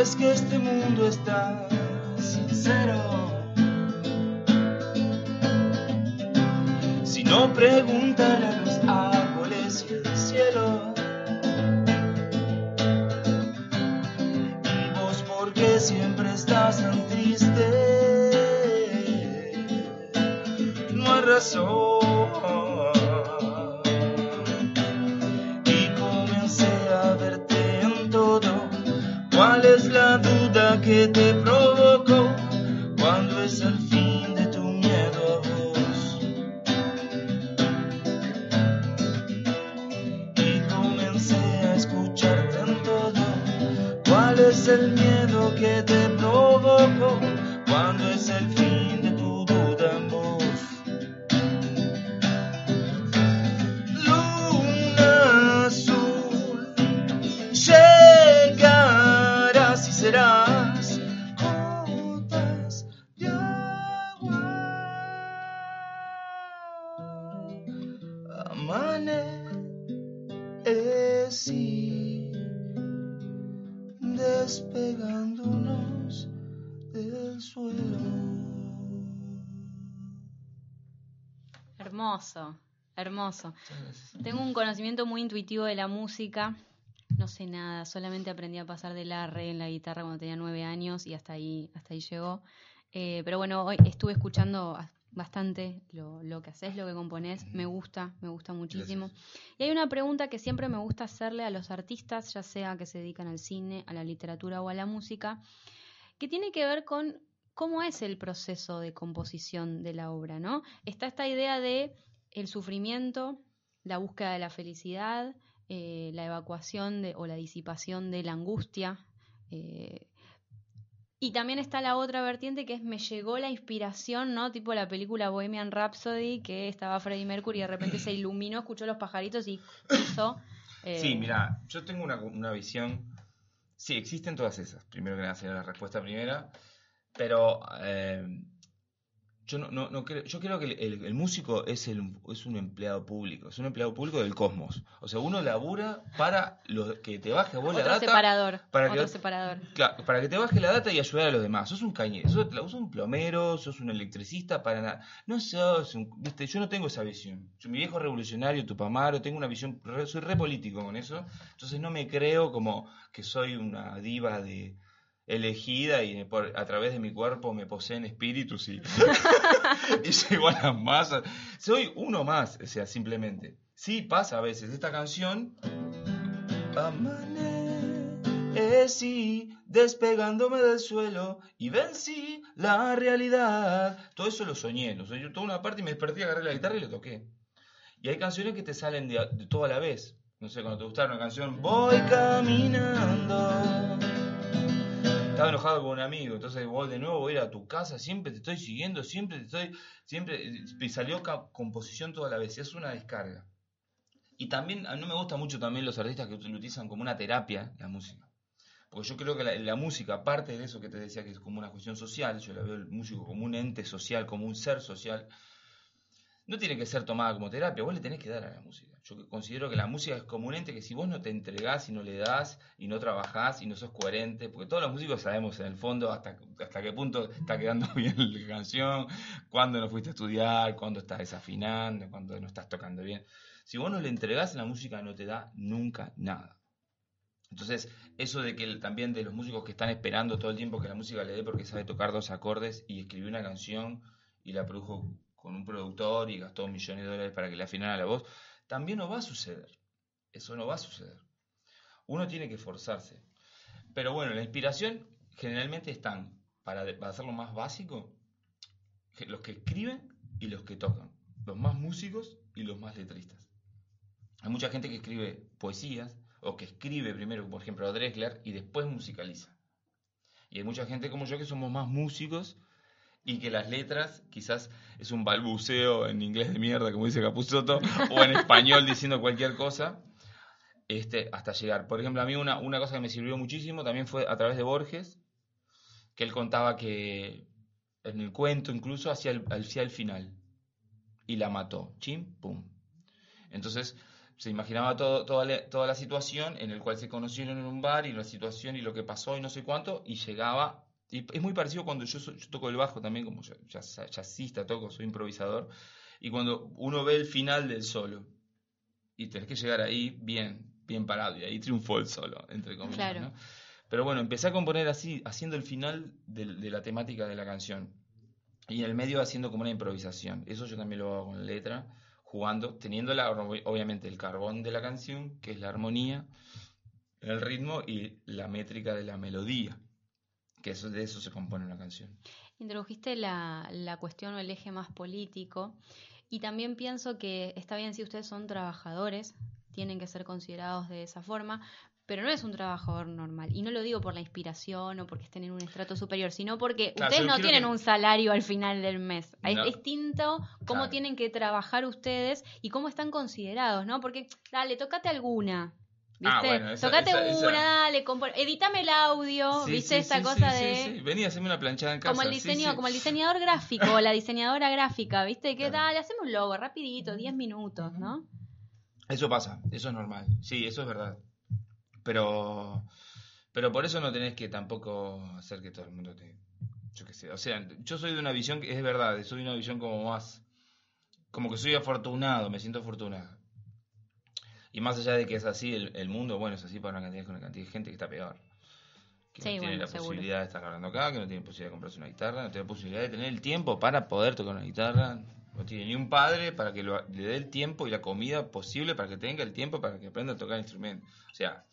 Speaker 6: Es que este mundo está sincero. Si no preguntan a los árboles y el cielo. Y vos, ¿por qué siempre estás tan triste? No hay razón. Que te provocó? ¿Cuándo es el fin de tu miedo a vos? Y comencé a escucharte en todo. ¿Cuál es el miedo que te
Speaker 2: Hermoso, hermoso. Tengo un conocimiento muy intuitivo de la música. No sé nada, solamente aprendí a pasar de la re en la guitarra cuando tenía nueve años y hasta ahí, hasta ahí llegó. Eh, pero bueno, hoy estuve escuchando, bastante lo, lo que haces, lo que componés. Me gusta, me gusta muchísimo.
Speaker 6: Gracias.
Speaker 2: Y hay una pregunta que siempre me gusta hacerle a los artistas, ya sea que se dedican al cine, a la literatura o a la música, que tiene que ver con cómo es el proceso de composición de la obra, ¿no? Está esta idea de el sufrimiento, la búsqueda de la felicidad, eh, la evacuación de, o la disipación de la angustia. eh, y también está la otra vertiente que es me llegó la inspiración, ¿no? Tipo la película Bohemian Rhapsody, que estaba Freddie Mercury y de repente se iluminó, escuchó los pajaritos y hizo... eh,
Speaker 6: Sí, mira, yo tengo una, una visión. Sí, existen todas esas. Primero que nada sería la respuesta primera. Pero eh, yo no, no, no creo, yo creo que el, músico es, el, es un empleado público, es un empleado público del cosmos. O sea, uno labura para lo, que te baje a vos la
Speaker 2: Otro
Speaker 6: data.
Speaker 2: separador.
Speaker 6: para
Speaker 2: otro
Speaker 6: que-
Speaker 2: separador.
Speaker 6: Claro, para que te baje la data y ayudar a los demás. Sos un cañero, sos, sos un plomero, sos un electricista para nada. No sos un, viste, yo no tengo esa visión. Yo, mi viejo revolucionario, Tupamaro, tengo una visión, re- soy re político con eso. Entonces no me creo como que soy una diva de elegida y por, a través de mi cuerpo me poseen espíritus y, y llego a las masas. Soy uno más, o sea, simplemente. Sí, pasa a veces. Esta canción Amanecí despegándome del suelo y vencí la realidad. Todo eso lo soñé, lo soñé toda una parte y me desperté, agarré la guitarra y lo toqué. Y hay canciones que te salen de, de todo a la vez. No sé, cuando te gustaron una canción, voy caminando. Estaba enojado con un amigo, entonces voy de nuevo, voy a ir a tu casa, siempre te estoy siguiendo, siempre te estoy, siempre, y salió ca- composición toda la vez, es una descarga. Y también, a mí me gusta mucho también los artistas que utilizan como una terapia, la música. Porque yo creo que la, la música, aparte de eso que te decía que es como una cuestión social, yo la veo el músico como un ente social, como un ser social, no tiene que ser tomada como terapia, vos le tenés que dar a la música. Yo considero que la música es como ente que si vos no te entregás y no le das y no trabajás y no sos coherente, porque todos los músicos sabemos en el fondo hasta, hasta qué punto está quedando bien la canción, cuándo no fuiste a estudiar, cuándo estás desafinando, cuándo no estás tocando bien. Si vos no le entregás la música no te da nunca nada. Entonces, eso de que también de los músicos que están esperando todo el tiempo que la música le dé porque sabe tocar dos acordes y escribió una canción y la produjo con un productor y gastó millones de dólares para que le afinara la voz, también no va a suceder. Eso no va a suceder. Uno tiene que esforzarse. Pero bueno, la inspiración generalmente están, para, para hacerlo más básico, los que escriben y los que tocan. Los más músicos y los más letristas. Hay mucha gente que escribe poesías o que escribe primero, por ejemplo, a Drexler y después musicaliza. Y hay mucha gente como yo que somos más músicos y que las letras quizás es un balbuceo en inglés de mierda, como dice Capuzotto, o en español diciendo cualquier cosa, este, hasta llegar. Por ejemplo, a mí una, una cosa que me sirvió muchísimo también fue a través de Borges, que él contaba que en el cuento incluso hacia el, hacia el final y la mató. Chim, pum. Entonces se imaginaba todo, toda, la, toda la situación en el cual se conocieron en un bar y la situación y lo que pasó y no sé cuánto y llegaba. Y es muy parecido cuando yo, toco el bajo también, como jazzista toco, soy improvisador. Y cuando uno ve el final del solo y tenés que llegar ahí bien, bien parado y ahí triunfó el solo, entre comillas.
Speaker 2: Claro.
Speaker 6: ¿no? Pero bueno, empecé a componer así, haciendo el final de, la temática de la canción. Y en el medio haciendo como una improvisación. Eso yo también lo hago con letra, jugando, teniendo la, obviamente el carbón de la canción, que es la armonía, el ritmo y la métrica de la melodía. Que eso, de eso se compone una canción.
Speaker 2: Introdujiste la, la cuestión o el eje más político y también pienso que está bien si ustedes son trabajadores, tienen que ser considerados de esa forma, pero no es un trabajador normal. Y no lo digo por la inspiración o porque estén en un estrato superior, sino porque
Speaker 6: Claro,
Speaker 2: ustedes no tienen
Speaker 6: que-
Speaker 2: un salario al final del mes. Es distinto cómo
Speaker 6: Claro.
Speaker 2: tienen que trabajar ustedes y cómo están considerados, ¿no? Porque, dale, tocate alguna. ¿Viste?
Speaker 6: Ah, bueno, esa-
Speaker 2: tocate
Speaker 6: esa- esa-
Speaker 2: una, dale, compor- editame el audio,
Speaker 6: Sí,
Speaker 2: ¿viste?
Speaker 6: sí,
Speaker 2: Esta
Speaker 6: sí,
Speaker 2: cosa de
Speaker 6: sí, sí. Vení, haceme una planchada en casa.
Speaker 2: como el diseño, como el diseñador gráfico o la diseñadora gráfica, ¿viste?
Speaker 6: Claro.
Speaker 2: dale, hacemos un logo rapidito, 10 minutos, ¿no?
Speaker 6: Eso pasa, eso es normal. Sí, eso es verdad. Pero, pero por eso no tenés que tampoco hacer que todo el mundo te... Yo qué sé. O sea, yo soy de una visión que es verdad, soy de una visión como más... Como que soy afortunado, me siento afortunado. Y más allá de que es así el, el mundo, bueno, es así para una cantidad, una cantidad de gente que está peor. que
Speaker 2: Sí,
Speaker 6: no tiene
Speaker 2: bueno,
Speaker 6: la
Speaker 2: seguro.
Speaker 6: posibilidad de estar grabando acá, que no tiene posibilidad de comprarse una guitarra, no tiene posibilidad de tener el tiempo para poder tocar una guitarra, no tiene ni un padre para que lo- le dé el tiempo y la comida posible para que tenga el tiempo para que aprenda a tocar instrumento. O sea,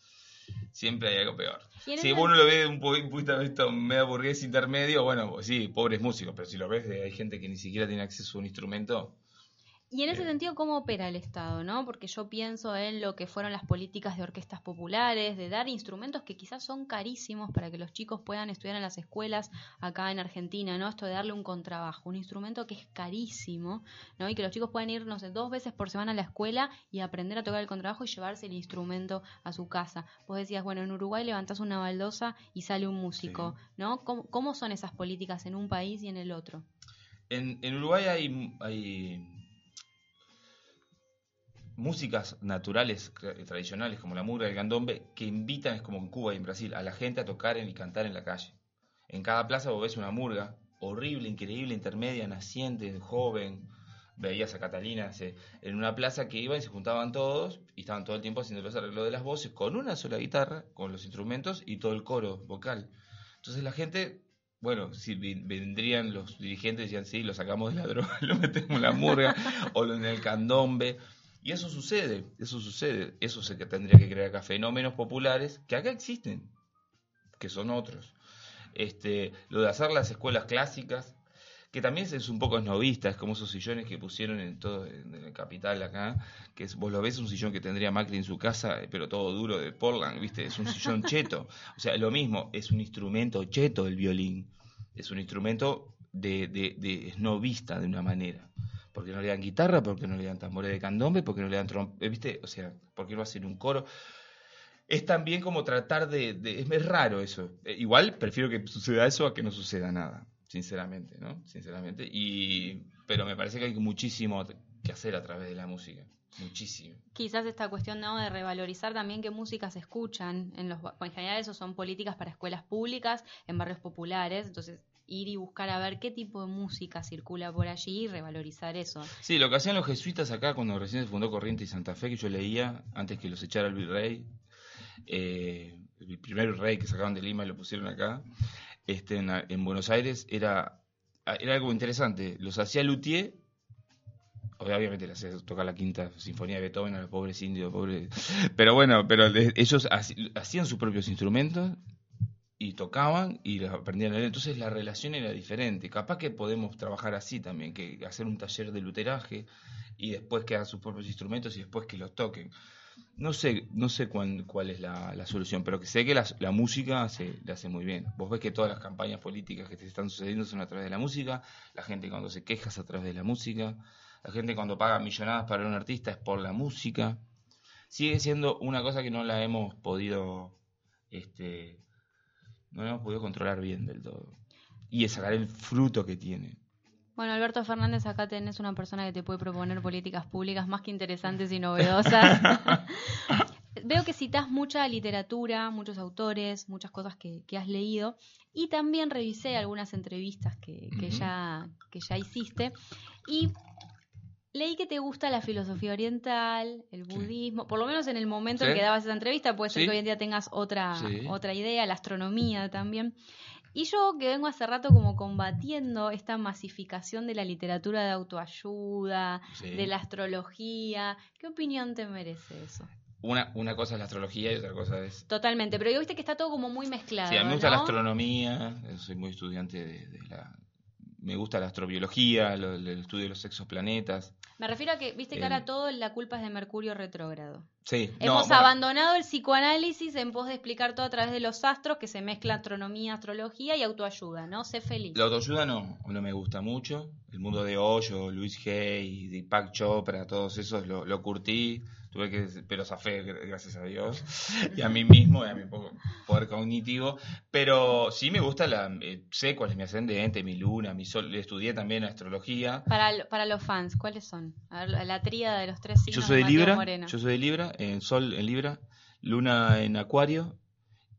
Speaker 6: siempre hay algo peor. Si uno lo ve de un punto de vista medio burgués intermedio, bueno, pues sí, pobres músicos, pero si lo ves de hay gente que ni siquiera tiene acceso a un instrumento,
Speaker 2: Y en ese sentido, ¿cómo opera el Estado? ¿no? Porque yo pienso en lo que fueron las políticas de orquestas populares, de dar instrumentos que quizás son carísimos para que los chicos puedan estudiar en las escuelas acá en Argentina, ¿no? Esto de darle un contrabajo, un instrumento que es carísimo, ¿no? Y que los chicos puedan ir, no sé, dos veces por semana a la escuela y aprender a tocar el contrabajo y llevarse el instrumento a su casa. Vos decías, bueno, en Uruguay levantás una baldosa y sale un músico, ¿no? ¿Cómo, cómo son esas políticas en un país y en el otro?
Speaker 6: En, en Uruguay hay, hay músicas naturales tradicionales como la murga y el candombe que invitan, es como en Cuba y en Brasil, a la gente a tocar y cantar en la calle. En cada plaza vos ves una murga horrible, increíble, intermedia, naciente, joven. Veías a Catalina en una plaza que iban y se juntaban todos y estaban todo el tiempo haciendo los arreglos de las voces con una sola guitarra, con los instrumentos y todo el coro vocal. Entonces la gente bueno, si vendrían los dirigentes y decían, sí, lo sacamos de la droga, lo metemos en la murga o en el candombe. Y eso sucede, eso sucede. Eso se que tendría que crear acá fenómenos populares que acá existen, que son otros. Este, lo de hacer las escuelas clásicas, que también es un poco esnovista, es como esos sillones que pusieron en todo en el capital acá, que es, vos lo ves un sillón que tendría Macri en su casa, eh, pero todo duro de Portland, ¿viste? Es un sillón cheto. O sea, lo mismo, es un instrumento cheto el violín. Es un instrumento de, de, de esnovista de una manera. Porque no le dan guitarra, porque no le dan tambores de candombe, porque no le dan trompeta, ¿viste? O sea, porque no hacen un coro. Es también como tratar de... es, raro eso. Eh, igual prefiero que suceda eso a que no suceda nada, sinceramente, ¿no? Sinceramente. Y, pero me parece que hay muchísimo que hacer a través de la música. Muchísimo.
Speaker 2: Quizás esta cuestión de revalorizar también qué música se escuchan en los en general eso son políticas para escuelas públicas en barrios populares entonces ir y buscar a ver qué tipo de música circula por allí y revalorizar eso
Speaker 6: Sí, lo que hacían los jesuitas acá cuando recién se fundó Corriente y Santa Fe, que yo leía antes que los echara el virrey, eh, el primer virrey que sacaron de Lima y lo pusieron acá, este, en, en Buenos Aires, era, era algo interesante. Los hacía Luthier, obviamente le hacía tocar la quinta sinfonía de Beethoven a los pobres indios, pobres... pero bueno, pero ellos hacían sus propios instrumentos y tocaban y aprendían a leer. Entonces la relación era diferente. Capaz que podemos trabajar así también, que hacer un taller de luteraje y después que hagan sus propios instrumentos y después que los toquen. No sé, no sé cuál es la, la solución, pero que sé que la, la música se le hace muy bien. Vos ves que todas las campañas políticas que te están sucediendo son a través de la música, la gente cuando se queja es a través de la música, la gente cuando paga millonadas para un artista es por la música. Sigue siendo una cosa que no la hemos podido, este, no la hemos podido controlar bien del todo. Y es sacar el fruto que tiene.
Speaker 2: bueno Alberto Fernández acá tenés una persona que te puede proponer políticas públicas más que interesantes y novedosas veo que citas mucha literatura muchos autores muchas cosas que, que has leído y también revisé algunas entrevistas que, que ya que ya hiciste y Leí que te gusta la filosofía oriental, el
Speaker 6: Sí.
Speaker 2: budismo, por lo menos en el momento en
Speaker 6: Sí.
Speaker 2: que dabas esa entrevista, puede ser
Speaker 6: Sí.
Speaker 2: que hoy en día tengas otra, otra idea, la astronomía también. Y yo que vengo hace rato como combatiendo esta masificación de la literatura de autoayuda, de la astrología, ¿qué opinión te merece eso?
Speaker 6: Una, una cosa es la astrología y otra cosa es
Speaker 2: Totalmente, pero yo viste que está todo como muy mezclado.
Speaker 6: Sí, a mí me gusta la
Speaker 2: ¿no?
Speaker 6: astronomía, soy muy estudiante de, de la... Me gusta la astrobiología, lo- el estudio de los exoplanetas.
Speaker 2: Me refiero a que, viste que ahora todo la culpa es de Mercurio retrógrado.
Speaker 6: Sí, no,
Speaker 2: Hemos
Speaker 6: bueno,
Speaker 2: abandonado el psicoanálisis en pos de explicar todo a través de los astros, que se mezcla astronomía, astrología y autoayuda, ¿no? Sé feliz.
Speaker 6: La autoayuda no, no me gusta mucho. El mundo de Hoyo, Luis Hay, Deepak Chopra, todos esos lo, lo curtí. Tuve que, pero zafé, gr- gracias a Dios, y a mí mismo, y a mi po- poder cognitivo. Pero sí me gusta la. eh, sé cuál es mi ascendente, mi luna, mi sol. Estudié también astrología.
Speaker 2: Para, para los fans, ¿cuáles son? A ver, la, tríada de los tres signos
Speaker 6: Yo soy de Libra,
Speaker 2: Moreno.
Speaker 6: yo soy de Libra, en Sol en Libra, Luna en Acuario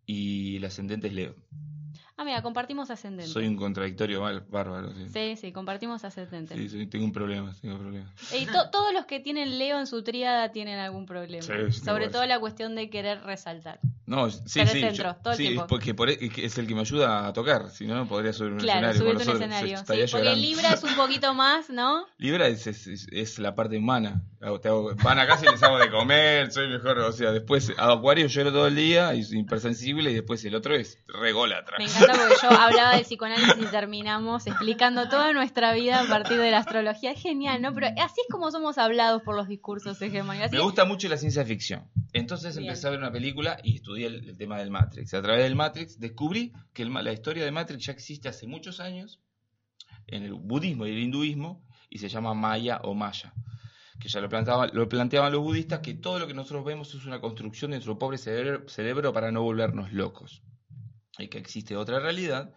Speaker 6: y el ascendente es Leo.
Speaker 2: Ah, mira, compartimos ascendente.
Speaker 6: Soy un contradictorio mal- bárbaro. Sí,
Speaker 2: Sí, sí, compartimos ascendente.
Speaker 6: Sí, soy- tengo un problema, tengo un problema.
Speaker 2: Y to- todos los que tienen Leo en su tríada tienen algún problema.
Speaker 6: Sí,
Speaker 2: Sobre todo la cuestión de querer resaltar.
Speaker 6: No, sí,
Speaker 2: el
Speaker 6: sí,
Speaker 2: centro,
Speaker 6: yo-
Speaker 2: todo el
Speaker 6: sí,
Speaker 2: tiempo.
Speaker 6: porque por, es el que me ayuda a tocar, si no, no podría subir un
Speaker 2: Claro,
Speaker 6: escenario.
Speaker 2: subirte un escenario. Sí, porque. Libra es un poquito más, ¿no?
Speaker 6: Libra es- es la parte humana. Hago- te hago- van acá si les hago de comer, soy mejor. O sea, después a Acuario lloro todo el día y soy hipersensible y después el otro es rególatra.
Speaker 2: Me encanta porque yo hablaba de psicoanálisis y terminamos explicando toda nuestra vida a partir de la astrología. Es genial, ¿no? Pero así es como somos hablados por los discursos hegemónicos. Así
Speaker 6: Me gusta mucho la ciencia ficción. Entonces
Speaker 2: Bien.
Speaker 6: empecé a ver una película y estudié el, el tema del Matrix. A través del Matrix descubrí que el la historia de Matrix ya existe hace muchos años en el budismo y el hinduismo y se llama Maya o Maya. Que ya lo planteaban, lo los budistas que todo lo que nosotros vemos es una construcción de nuestro pobre cerebro, para no volvernos locos. Y que existe otra realidad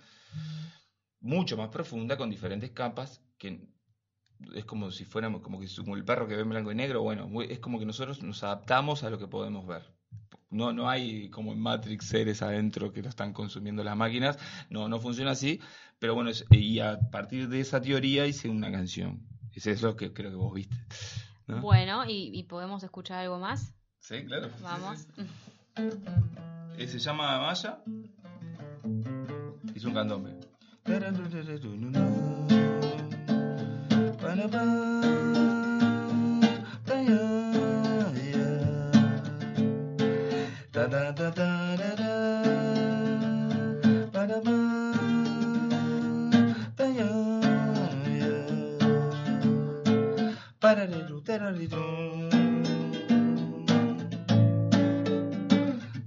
Speaker 6: mucho más profunda con diferentes capas que es como si fuéramos como que el perro que ve en blanco y negro bueno es como que nosotros nos adaptamos a lo que podemos ver. No no hay como en Matrix seres adentro que lo están consumiendo las máquinas no no funciona así pero bueno y a partir de esa teoría hice una canción. Es eso que creo que vos viste ¿no?
Speaker 2: Bueno, y, y podemos escuchar algo más.
Speaker 6: sí claro
Speaker 2: Vamos.
Speaker 6: Eh, se llama Maya hizo un candombe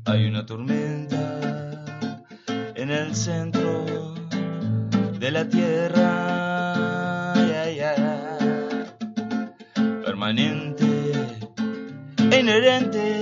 Speaker 6: Hay una tormenta en el centro de la tierra, permanente inherente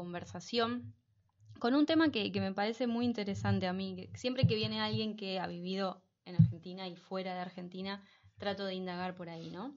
Speaker 2: conversación con un tema que, que me parece muy interesante a mí. siempre que viene alguien que ha vivido en Argentina y fuera de Argentina, trato de indagar por ahí, ¿no?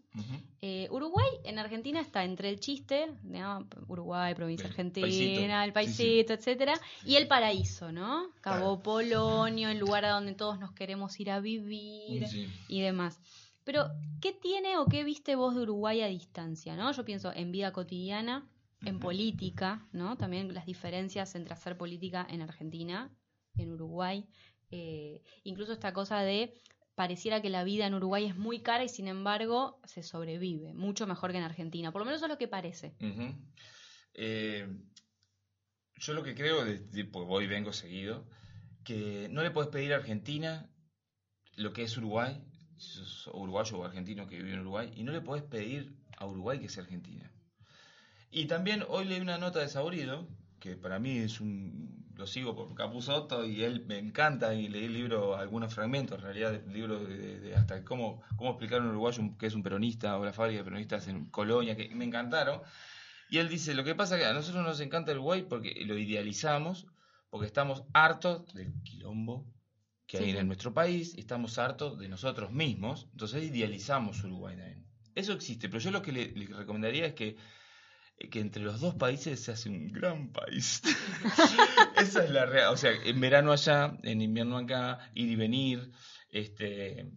Speaker 2: Eh, Uruguay en Argentina está entre el chiste, ¿no? Uruguay, provincia
Speaker 6: El
Speaker 2: argentina,
Speaker 6: paisito.
Speaker 2: el
Speaker 6: Sí,
Speaker 2: paisito, etcétera,
Speaker 6: Sí.
Speaker 2: y el paraíso, ¿no? Cabo
Speaker 6: Claro.
Speaker 2: Polonio, el lugar a donde todos nos queremos ir a vivir
Speaker 6: Sí.
Speaker 2: y demás. Pero, ¿qué tiene o qué viste vos de Uruguay a distancia? ¿no? Yo pienso en vida cotidiana, en política, ¿no? También las diferencias entre hacer política en Argentina y en Uruguay. Eh, incluso esta cosa de pareciera que la vida en Uruguay es muy cara y sin embargo se sobrevive mucho mejor que en Argentina. Por lo menos eso es lo que parece.
Speaker 6: Eh, yo lo que creo, de- de- porque voy y vengo seguido, que no le puedes pedir a Argentina lo que es Uruguay, si sos uruguayo o argentino que vive en Uruguay, y no le puedes pedir a Uruguay que sea Argentina. Y también hoy leí una nota de Saurido, que para mí es un... Lo sigo por Capuzotto y él me encanta y leí el libro, algunos fragmentos, en realidad, del libro de, de- de hasta cómo, cómo explicar a un uruguayo que es un peronista o la fábrica de peronistas en Colonia, que me encantaron. Y él dice, lo que pasa es que a nosotros nos encanta el Uruguay porque lo idealizamos, porque estamos hartos del quilombo que hay en nuestro país, estamos hartos de nosotros mismos, entonces idealizamos Uruguay también. Eso existe, pero yo lo que le, le recomendaría es que, que entre los dos países se hace un gran país. Esa es la real, o sea, en verano allá, en invierno acá, ir y venir, este...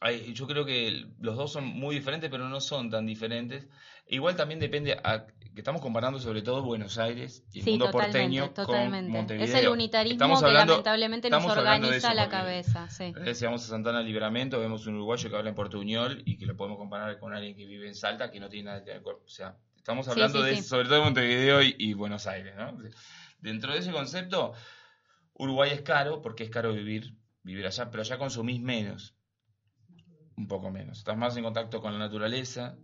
Speaker 6: hay- yo creo que los dos son muy diferentes, pero no son tan diferentes. Igual también depende, a, que estamos comparando sobre todo Buenos Aires y el
Speaker 2: Sí,
Speaker 6: mundo
Speaker 2: totalmente,
Speaker 6: porteño
Speaker 2: totalmente.
Speaker 6: con Montevideo.
Speaker 2: Es el unitarismo
Speaker 6: Estamos
Speaker 2: que
Speaker 6: hablando-
Speaker 2: lamentablemente nos
Speaker 6: hablando
Speaker 2: organiza
Speaker 6: eso
Speaker 2: la cabeza. Sí.
Speaker 6: Eh, Si vamos a Santana Liberamento, vemos un uruguayo que habla en portuñol y que lo podemos comparar con alguien que vive en Salta que no tiene nada que ver. O sea, estamos
Speaker 2: Sí,
Speaker 6: hablando
Speaker 2: sí,
Speaker 6: de
Speaker 2: sí.
Speaker 6: sobre todo de Montevideo y, y Buenos Aires, ¿no? Dentro de ese concepto, Uruguay es caro porque es caro vivir, vivir allá, pero allá consumís menos, un poco menos. Estás más en contacto con la naturaleza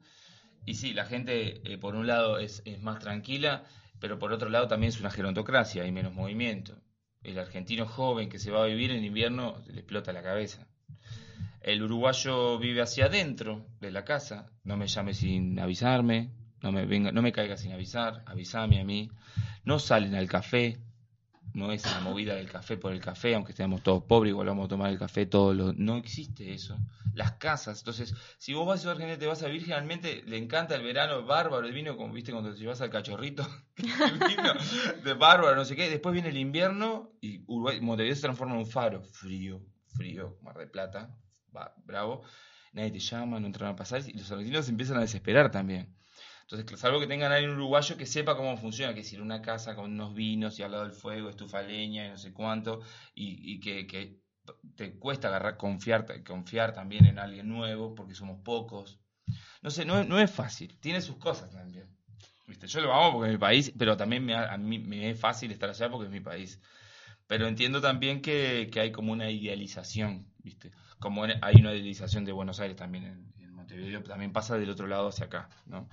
Speaker 6: y sí, la gente eh, por un lado es, es más tranquila, pero por otro lado también es una gerontocracia, hay menos movimiento. El argentino joven que se va a vivir en invierno le explota la cabeza. El uruguayo vive hacia adentro de la casa, no me llame sin avisarme, no me venga, no me caiga sin avisar, avísame a mí. No salen al café, no es la movida del café por el café, aunque estemos todos pobres, igual vamos a tomar el café todos los... No existe eso. Las casas, entonces, si vos vas a Argentina te vas a vivir, generalmente le encanta el verano, bárbaro, el vino, como viste cuando te llevas al cachorrito, el vino de bárbaro, no sé qué, después viene el invierno y Uruguay, Montevideo se transforma en un faro, frío, frío, Mar del Plata, va, bravo, nadie te llama, no entran a pasar, y los argentinos empiezan a desesperar también. Entonces, salvo que tengan alguien uruguayo que sepa cómo funciona, que es ir a una casa con unos vinos y al lado del fuego, estufa leña y no sé cuánto, y, y que, te cuesta agarrar, confiar, confiar también en alguien nuevo, porque somos pocos. No sé, no, es- fácil, tiene sus cosas también. ¿Viste? Yo lo amo porque es mi país, pero también me, a mí me es fácil estar allá porque es mi país. Pero entiendo también que, hay como una idealización, ¿viste? Como hay una idealización de Buenos Aires también en, en Montevideo, también pasa del otro lado hacia acá, ¿no?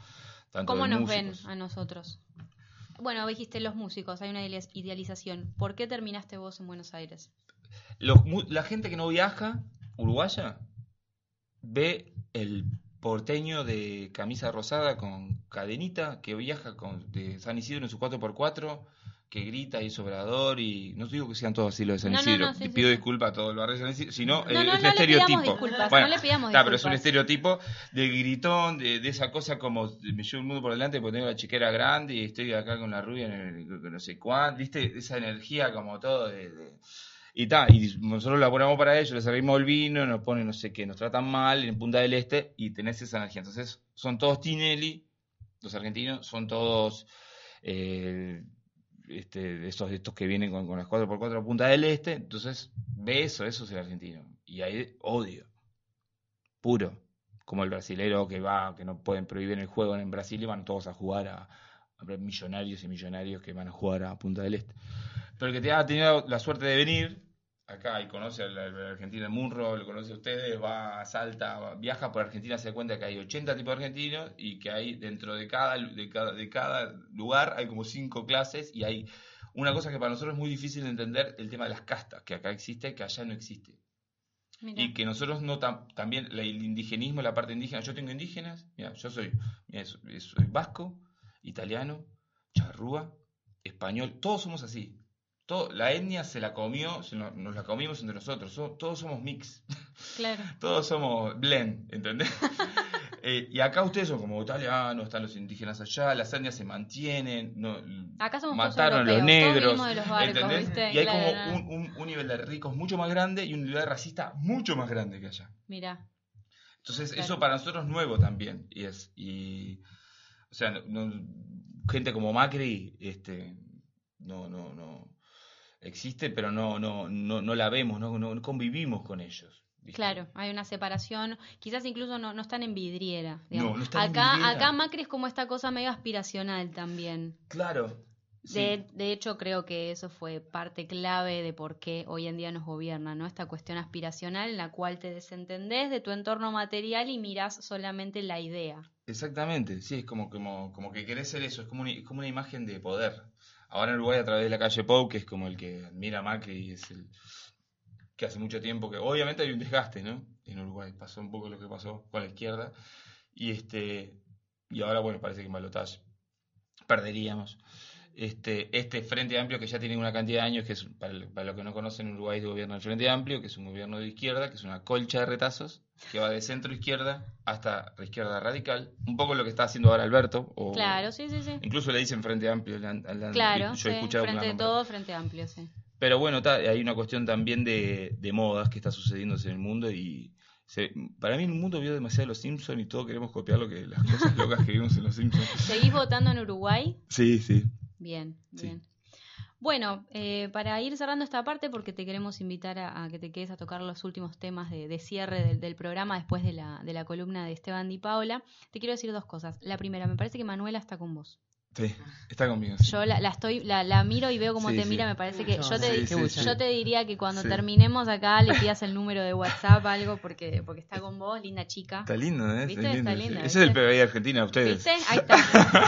Speaker 6: Tanto
Speaker 2: ¿Cómo nos
Speaker 6: músicos.
Speaker 2: ven a nosotros? Bueno, dijiste los músicos, hay una idea- idealización. ¿Por qué terminaste vos en Buenos Aires?
Speaker 6: Los la gente que no viaja, uruguaya, ve el porteño de camisa rosada con cadenita que viaja con, de San Isidro en su 4x4, que grita y es obrador y no digo que sean todos así los de San
Speaker 2: No,
Speaker 6: Isidro,
Speaker 2: no, sí,
Speaker 6: pido
Speaker 2: sí.
Speaker 6: disculpas a todo el barrio de San Isidro, sino
Speaker 2: No,
Speaker 6: eh, es
Speaker 2: no
Speaker 6: un
Speaker 2: le
Speaker 6: estereotipo. Bueno,
Speaker 2: no le pidamos
Speaker 6: está, pero es un estereotipo del gritón, de, de esa cosa como me llevo el mundo por delante porque tengo la chiquera grande y estoy acá con la rubia en el, no sé cuánto, viste, esa energía como todo de- de, y ta, y nosotros laboramos para ellos, les servimos el vino, nos ponen no sé qué, nos tratan mal en Punta del Este y tenés esa energía. Entonces, son todos Tinelli, los argentinos, son todos eh, este, de estos, estos que vienen con, con las 4x4 a Punta del Este. Entonces, ve eso, eso es el argentino. Y hay odio, puro. Como el brasilero que va, que no pueden prohibir el juego en Brasil y van todos a jugar a, a millonarios y millonarios que van a jugar a Punta del Este. Pero el que te ha tenido la suerte de venir acá y conoce a la, la Argentina, el Munro, lo conoce a ustedes, va a Salta, va- viaja por Argentina, se da cuenta que hay 80 tipos de argentinos y que hay dentro de cada, de cada, de cada lugar hay como cinco clases y hay una cosa que para nosotros es muy difícil de entender, el tema de las castas, que acá existe, que allá no existe.
Speaker 2: Mirá.
Speaker 6: Y que nosotros no tam- también el indigenismo, la parte indígena, yo tengo indígenas, mira, yo soy, soy vasco, italiano, charrúa, español, todos somos así. Todo, la etnia se la comió, se nos, nos la comimos entre nosotros, so- todos somos mix,
Speaker 2: Claro.
Speaker 6: todos somos blend, ¿entendés? Eh, y acá ustedes son como italianos, están los indígenas allá, las etnias se mantienen, no,
Speaker 2: Acá somos
Speaker 6: mataron a los
Speaker 2: todos
Speaker 6: negros,
Speaker 2: de los barcos,
Speaker 6: ¿entendés?
Speaker 2: ¿viste?
Speaker 6: Y hay
Speaker 2: Claro,
Speaker 6: como un, un- un nivel de ricos mucho más grande y un nivel de racista mucho más grande que allá.
Speaker 2: Mirá.
Speaker 6: Entonces,
Speaker 2: Claro.
Speaker 6: eso para nosotros es nuevo también. Y es, y, o sea, no- gente como Macri, este, no, no, no, existe, pero no, no, no, no la vemos, no, no convivimos con ellos. ¿viste?
Speaker 2: Claro, hay una separación, quizás incluso no, no están en vidriera.
Speaker 6: No,
Speaker 2: digamos.
Speaker 6: no están en
Speaker 2: acá,
Speaker 6: vidriera.
Speaker 2: acá Macri es como esta cosa medio aspiracional también.
Speaker 6: Claro. sí.
Speaker 2: De, de hecho, creo que eso fue parte clave de por qué hoy en día nos gobierna, ¿no? Esta cuestión aspiracional en la cual te desentendés de tu entorno material y mirás solamente la idea.
Speaker 6: Exactamente, sí, es como, como, como que querés ser eso, es como, una, es como una imagen de poder. Ahora en Uruguay a través de la calle Pou, que es como el que admira Macri es el que hace mucho tiempo que, obviamente hay un desgaste, ¿no? En Uruguay pasó un poco lo que pasó con la izquierda y este y ahora bueno parece que en perderíamos. Este, este Frente Amplio que ya tiene una cantidad de años, que es, para, para los que no conocen, Uruguay es gobierno del Frente Amplio, que es un gobierno de izquierda, que es una colcha de retazos, que va de centro izquierda hasta izquierda radical, un poco lo que está haciendo ahora Alberto, o
Speaker 2: Claro, sí, sí, sí.
Speaker 6: incluso le dicen Frente Amplio, le han-
Speaker 2: Claro,
Speaker 6: yo
Speaker 2: sí,
Speaker 6: he escuchado
Speaker 2: frente
Speaker 6: la
Speaker 2: de todo, frente amplio, sí.
Speaker 6: Pero bueno, ta- hay una cuestión también de, de modas que está sucediéndose en el mundo y se- para mí el mundo vio demasiado Los Simpsons y todos queremos copiar lo que las cosas locas que vimos en Los Simpsons.
Speaker 2: ¿Seguís votando en Uruguay?
Speaker 6: Sí, sí.
Speaker 2: Bien,
Speaker 6: Sí.
Speaker 2: bien. Bueno, eh, para ir cerrando esta parte, porque te queremos invitar a, a que te quedes a tocar los últimos temas de, de cierre del, del programa después de la, de la columna de Esteban Di Paola, te quiero decir dos cosas. La primera, me parece que Manuela está con vos.
Speaker 6: Sí, está conmigo. sí.
Speaker 2: Yo la, la estoy, la, la miro y veo cómo
Speaker 6: Sí,
Speaker 2: te
Speaker 6: sí.
Speaker 2: mira, me parece que yo te,
Speaker 6: Sí, sí, sí.
Speaker 2: yo te diría que cuando
Speaker 6: Sí.
Speaker 2: terminemos acá le pidas el número de WhatsApp algo porque, porque está con vos, linda chica.
Speaker 6: Está lindo, ¿eh?
Speaker 2: ¿Viste? Está
Speaker 6: sí.
Speaker 2: lindo,
Speaker 6: Ese es el. PBI de Argentina, ustedes.
Speaker 2: ¿Viste? Ahí está.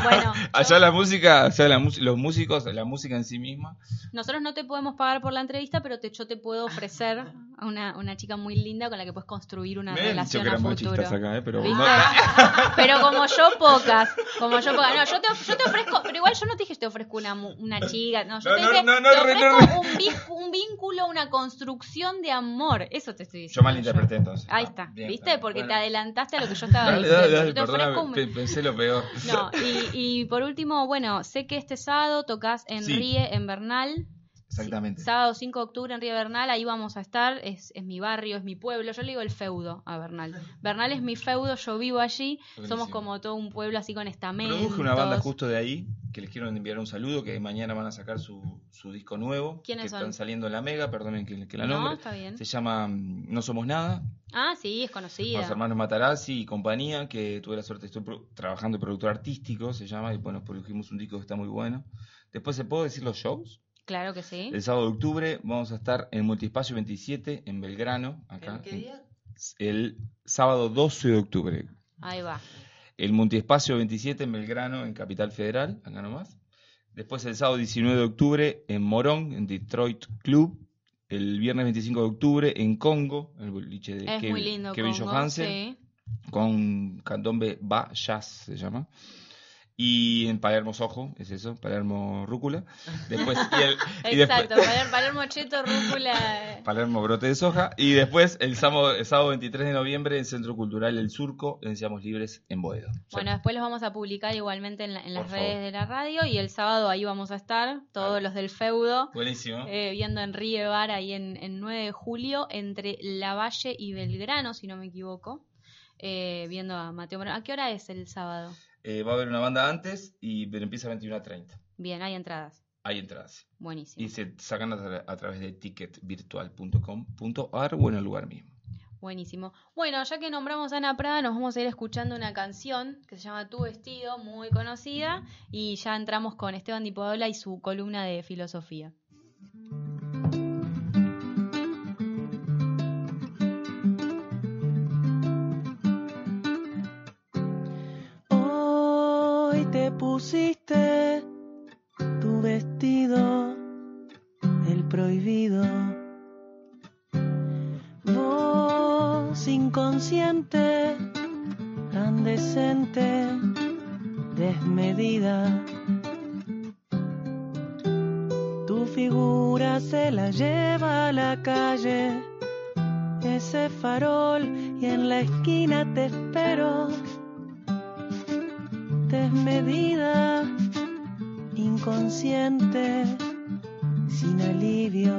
Speaker 2: Bueno,
Speaker 6: Allá
Speaker 2: yo-
Speaker 6: la música, allá la los músicos, la música en sí misma.
Speaker 2: Nosotros no te podemos pagar por la entrevista, pero te, yo te puedo ofrecer una, una chica muy linda con la que puedes construir una
Speaker 6: Me
Speaker 2: relación
Speaker 6: que
Speaker 2: a futuro.
Speaker 6: acá, ¿eh? Pero
Speaker 2: ¿Viste?
Speaker 6: no-
Speaker 2: Pero como yo pocas, como yo pocas. No, yo te, yo te ofrezco, pero igual yo no te dije te ofrezco una, mu- una chica, no, yo
Speaker 6: No,
Speaker 2: te
Speaker 6: no,
Speaker 2: dije
Speaker 6: no, no,
Speaker 2: te
Speaker 6: re-
Speaker 2: ofrezco
Speaker 6: no,
Speaker 2: un, un vínculo, una construcción de amor. Eso te estoy
Speaker 6: Yo
Speaker 2: diciendo.
Speaker 6: malinterpreté entonces.
Speaker 2: Ahí
Speaker 6: Ah,
Speaker 2: está,
Speaker 6: bien,
Speaker 2: ¿viste?
Speaker 6: bien.
Speaker 2: Porque te adelantaste a lo que yo estaba
Speaker 6: Dale,
Speaker 2: diciendo.
Speaker 6: dale, dale,
Speaker 2: Yo te ofrezco
Speaker 6: perdóname,
Speaker 2: un-
Speaker 6: pe- pensé lo peor.
Speaker 2: No, y, y por último, bueno, sé que este sábado tocas en
Speaker 6: Sí.
Speaker 2: Ríe, en Bernal.
Speaker 6: Exactamente.
Speaker 2: Sábado 5 de octubre en Río Bernal, ahí vamos a estar, es, es mi barrio, es mi pueblo, yo le digo el feudo a Bernal. Bernal es mi feudo, yo vivo allí, somos como todo un pueblo así con estamentos.
Speaker 6: Produje una banda justo de ahí, que les quiero enviar un saludo, que mañana van a sacar su, su disco nuevo.
Speaker 2: ¿Quiénes
Speaker 6: que
Speaker 2: son?
Speaker 6: están saliendo en la Mega, perdonen que, que la
Speaker 2: No,
Speaker 6: nombre.
Speaker 2: está bien.
Speaker 6: Se llama mm, No Somos Nada,
Speaker 2: Ah, sí, es conocida.
Speaker 6: los hermanos Matarazzi y compañía, que tuve la suerte, estoy trabajando de productor artístico, se llama, y bueno, produjimos un disco que está muy bueno. Después, ¿se puedo decir los shows?
Speaker 2: Claro que sí.
Speaker 6: El sábado de octubre vamos a estar en Multiespacio 27, en Belgrano, acá.
Speaker 7: ¿En qué día?
Speaker 6: El sábado 12 de octubre.
Speaker 2: Ahí va.
Speaker 6: El Multiespacio 27 en Belgrano, en Capital Federal, acá nomás. Después el sábado 19 de octubre en Morón, en Detroit Club. El viernes 25 de octubre en Congo, el boliche de
Speaker 2: Es
Speaker 6: Kevin,
Speaker 2: muy lindo.
Speaker 6: Kevin
Speaker 2: Congo,
Speaker 6: Johansen,
Speaker 2: sí.
Speaker 6: con candombe Ba Jazz se llama. Y en Palermo Sojo, es eso, Palermo Rúcula. Después, y el- y
Speaker 2: Exacto, Paler- Palermo Cheto, Rúcula.
Speaker 6: Palermo Brote de Soja. Y después el sábado, el sábado 23 de noviembre en Centro Cultural El Surco, en Seamos Libres, en Boedo.
Speaker 2: Bueno, después los vamos a publicar igualmente en, la- en las redes de la radio y el sábado ahí vamos a estar, todos los del feudo.
Speaker 6: Buenísimo.
Speaker 2: eh, viendo en Río Bar ahí en, en 9 de julio, entre Lavalle y Belgrano, si no me equivoco. eh, viendo a Mateo Moreno. ¿A qué hora es el sábado?
Speaker 6: Eh, va a haber una banda antes, y, pero empieza a 21.30.
Speaker 2: Bien, hay entradas.
Speaker 6: Hay entradas.
Speaker 2: Buenísimo.
Speaker 6: Y se sacan a, tra- a través de ticketvirtual.com.ar o en el lugar mismo.
Speaker 2: Buenísimo. Bueno, ya que nombramos a Ana Prada, nos vamos a ir escuchando una canción que se llama Tu vestido, muy conocida, y ya entramos con Esteban Di Paola y su columna de filosofía.
Speaker 9: Pusiste tu vestido, el prohibido. Vos inconsciente, tan decente, desmedida. Tu figura se la lleva a la calle, ese farol, y en la esquina te espero desmedida, inconsciente, sin alivio.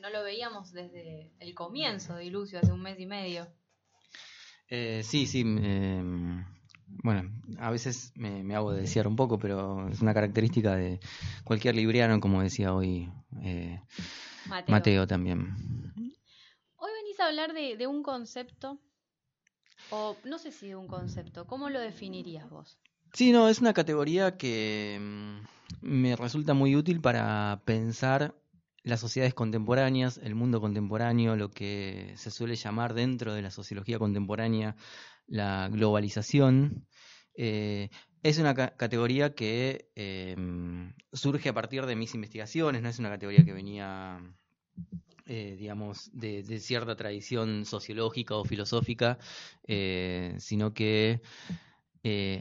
Speaker 2: No lo veíamos desde el comienzo de Ilucio, hace un mes y medio.
Speaker 10: Eh, sí, sí. eh, bueno, a veces me, me hago desear un poco, pero es una característica de cualquier libriano, como decía hoy eh,
Speaker 2: Mateo.
Speaker 10: Mateo también.
Speaker 2: Hoy venís a hablar de, de un concepto, o no sé si de un concepto, ¿cómo lo definirías vos?
Speaker 10: Sí, no, es una categoría que mm, me resulta muy útil para pensar las sociedades contemporáneas, el mundo contemporáneo, lo que se suele llamar dentro de la sociología contemporánea la globalización. Eh, es una ca- categoría que eh, surge a partir de mis investigaciones, no es una categoría que venía, eh, digamos, de, de cierta tradición sociológica o filosófica, eh, sino que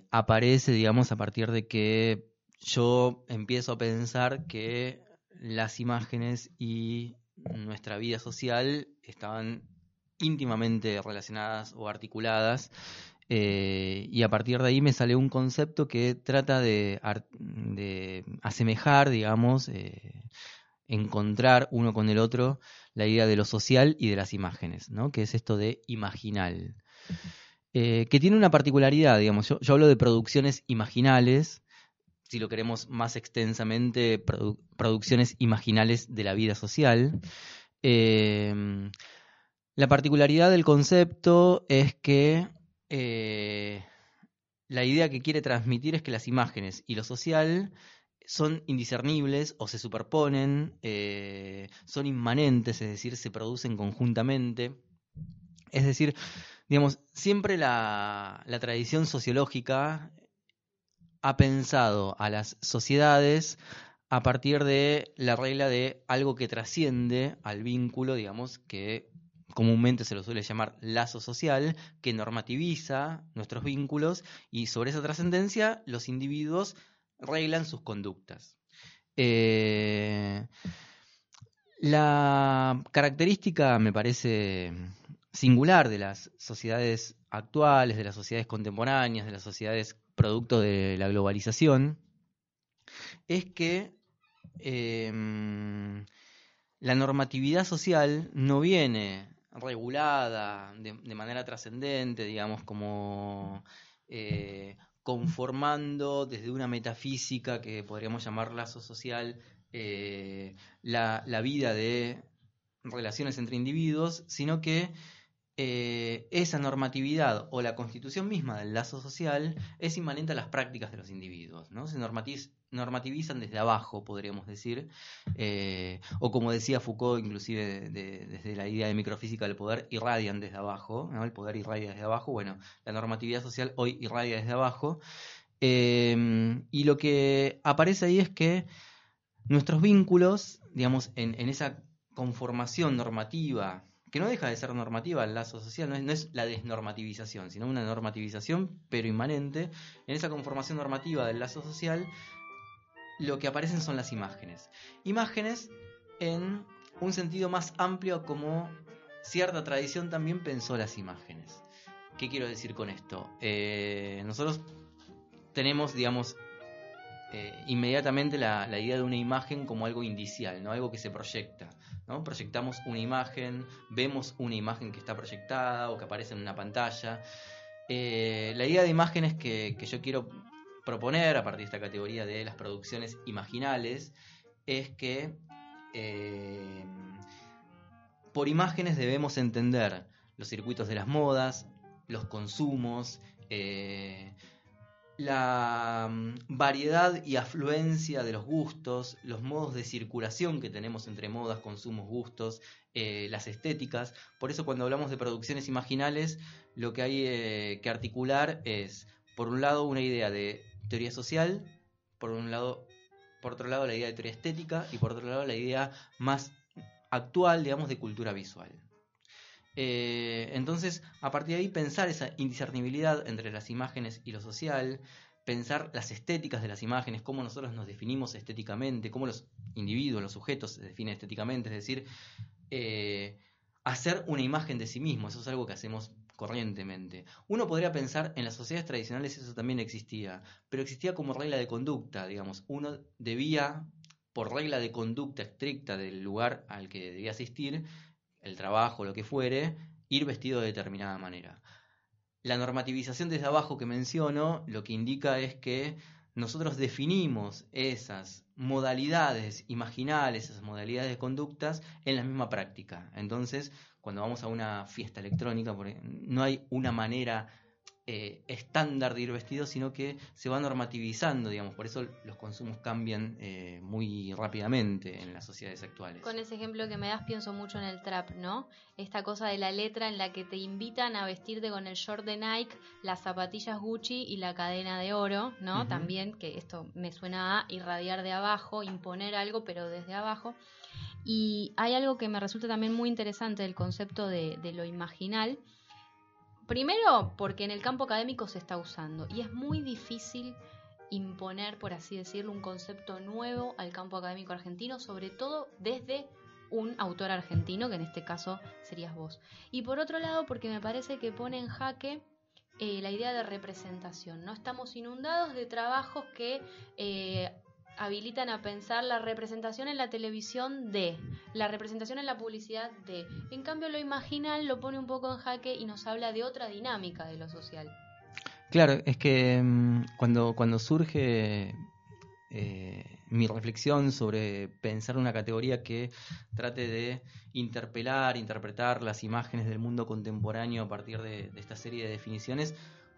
Speaker 10: aparece, digamos, a partir de que yo empiezo a pensar que las imágenes y nuestra vida social estaban íntimamente relacionadas o articuladas. eh, y a partir de ahí me sale un concepto que trata de, ar- de asemejar, digamos, eh, encontrar uno con el otro la idea de lo social y de las imágenes, ¿no? que es esto de imaginal. Eh, que tiene una particularidad, digamos, yo, yo hablo de producciones imaginales, si lo queremos más extensamente, produ- producciones imaginales de la vida social. Eh, la particularidad del concepto es que eh, la idea que quiere transmitir es que las imágenes y lo social son indiscernibles o se superponen, eh, son inmanentes, es decir, se producen conjuntamente. Es decir, digamos, siempre la tradición sociológica ha pensado a las sociedades a partir de la regla de algo que trasciende al vínculo, digamos, que comúnmente se lo suele llamar lazo social, que normativiza nuestros vínculos y sobre esa trascendencia los individuos reglan sus conductas. Eh, la característica me parece singular de las sociedades actuales, de las sociedades contemporáneas, de las sociedades producto de la globalización, es que em, la normatividad social no viene regulada de, manera trascendente, digamos, como eh, conformando desde una metafísica que podríamos llamar lazo social eh, la vida de relaciones entre individuos, sino que eh, esa normatividad o la constitución misma del lazo social es inmanente a las prácticas de los individuos, ¿no? Se normativizan desde abajo, podríamos decir, eh, o como decía Foucault, inclusive de- de- desde la idea de microfísica del poder, irradian desde abajo, ¿no? El poder irradia desde abajo, bueno, la normatividad social hoy irradia desde abajo, eh, y lo que aparece ahí es que nuestros vínculos, digamos, en esa conformación normativa, que no deja de ser normativa el lazo social, no es, no es la desnormativización, sino una normativización, pero inmanente, en esa conformación normativa del lazo social, lo que aparecen son las imágenes. Imágenes en un sentido más amplio como cierta tradición también pensó las imágenes. ¿Qué quiero decir con esto? Eh, nosotros tenemos, digamos, eh, inmediatamente la, la idea de una imagen como algo indicial, ¿no? algo que se proyecta. ¿No? Proyectamos una imagen, vemos una imagen que está proyectada o que aparece en una pantalla. Eh, la idea de imágenes que, yo quiero proponer a partir de esta categoría de las producciones imaginales es que eh, por imágenes debemos entender los circuitos de las modas, los consumos, eh, la mm, variedad y afluencia de los gustos, los modos de circulación que tenemos entre modas, consumos, gustos, eh, las estéticas. Por eso cuando hablamos de producciones imaginales, lo que hay eh, que articular es, por un lado, una idea de teoría social, por un lado, por otro lado, la idea de teoría estética y por otro lado, la idea más actual, digamos, de cultura visual. Eh, entonces, a partir de ahí, pensar esa indiscernibilidad entre las imágenes y lo social, pensar las estéticas de las imágenes, cómo nosotros nos definimos estéticamente, cómo los individuos, los sujetos se definen estéticamente, es decir, eh, hacer una imagen de sí mismo, eso es algo que hacemos corrientemente. Uno podría pensar en las sociedades tradicionales eso también existía, pero existía como regla de conducta, digamos, uno debía, por regla de conducta estricta del lugar al que debía asistir, el trabajo, lo que fuere, ir vestido de determinada manera. La normativización desde abajo que menciono lo que indica es que nosotros definimos esas modalidades imaginales, esas modalidades de conductas en la misma práctica. Entonces, cuando vamos a una fiesta electrónica, ejemplo, no hay una manera eh, estándar de ir vestido, sino que se va normativizando, digamos. Por eso los consumos cambian eh, muy rápidamente en las sociedades actuales.
Speaker 2: Con ese ejemplo que me das pienso mucho en el trap, ¿no? Esta cosa de la letra en la que te invitan a vestirte con el short de Nike, las zapatillas Gucci y la cadena de oro, ¿no? También, que esto me suena a irradiar de abajo, imponer algo, pero desde abajo. Y hay algo que me resulta también muy interesante del concepto de, de lo imaginal. Primero, porque en el campo académico se está usando y es muy difícil imponer, por así decirlo, un concepto nuevo al campo académico argentino, sobre todo desde un autor argentino, que en este caso serías vos. Y por otro lado, porque me parece que pone en jaque eh, la idea de representación. No estamos inundados de trabajos que eh, habilitan a pensar la representación en la televisión de, la representación en la publicidad de. En cambio, lo imaginal lo pone un poco en jaque y nos habla de otra dinámica de lo social.
Speaker 10: Claro, es que mm, cuando, cuando surge eh, mi reflexión sobre pensar una categoría que trate de interpelar, interpretar las imágenes del mundo contemporáneo a partir de, esta serie de definiciones,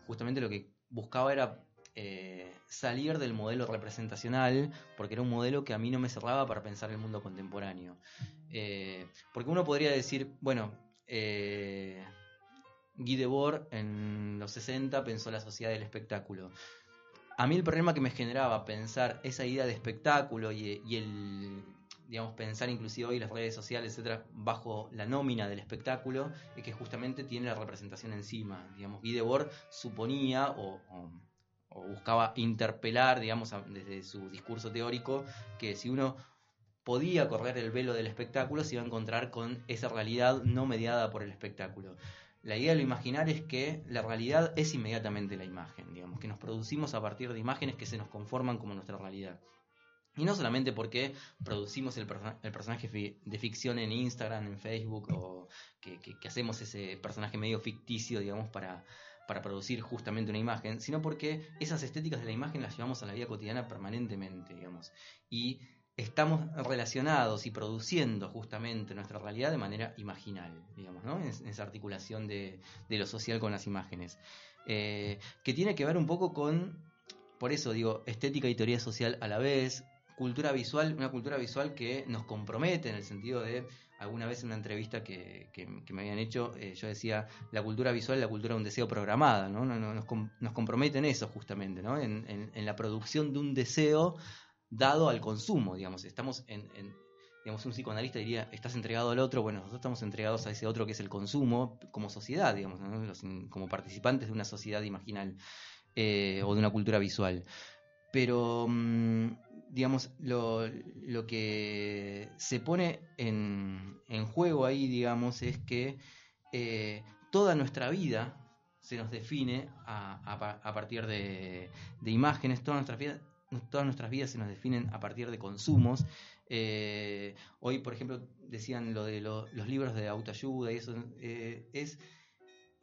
Speaker 10: justamente lo que buscaba era eh, salir del modelo representacional, porque era un modelo que a mí no me cerraba para pensar el mundo contemporáneo. Eh, porque uno podría decir, bueno, eh, Guy Debord en los 60 pensó la sociedad del espectáculo. A mí el problema que me generaba pensar esa idea de espectáculo y, el digamos, pensar inclusive hoy las redes sociales, etcétera, bajo la nómina del espectáculo, es que justamente tiene la representación encima. Digamos, Guy Debord suponía o o buscaba interpelar, digamos, desde su discurso teórico, que si uno podía correr el velo del espectáculo, se iba a encontrar con esa realidad no mediada por el espectáculo. La idea de lo imaginar es que la realidad es inmediatamente la imagen, digamos, que nos producimos a partir de imágenes que se nos conforman como nuestra realidad. Y no solamente porque producimos el, el personaje fi- de ficción en Instagram, en Facebook, o que hacemos ese personaje medio ficticio, digamos, para, para producir justamente una imagen, sino porque esas estéticas de la imagen las llevamos a la vida cotidiana permanentemente, digamos. Y estamos relacionados y produciendo justamente nuestra realidad de manera imaginal, digamos, ¿no? En, esa articulación de, de lo social con las imágenes. Eh, que tiene que ver un poco con, por eso digo, estética y teoría social a la vez, cultura visual, una cultura visual que nos compromete en el sentido de, alguna vez en una entrevista que, me habían hecho, eh, yo decía, la cultura visual es la cultura de un deseo programada, ¿no? No- no- nos, com- nos compromete en eso justamente, ¿no? En, la producción de un deseo dado al consumo, digamos, estamos en, digamos, un psicoanalista diría, estás entregado al otro, bueno, nosotros estamos entregados a ese otro que es el consumo como sociedad, digamos, como participantes de una sociedad imaginal eh, o de una cultura visual. Pero, mm, digamos, lo, lo que se pone en, en juego ahí, digamos, es que eh, toda nuestra vida se nos define a, a pa- a partir de, de imágenes, todas nuestras vidas, todas nuestras vidas se nos definen a partir de consumos. Eh, hoy, por ejemplo, decían lo de lo- los libros de autoayuda y eso, eh, es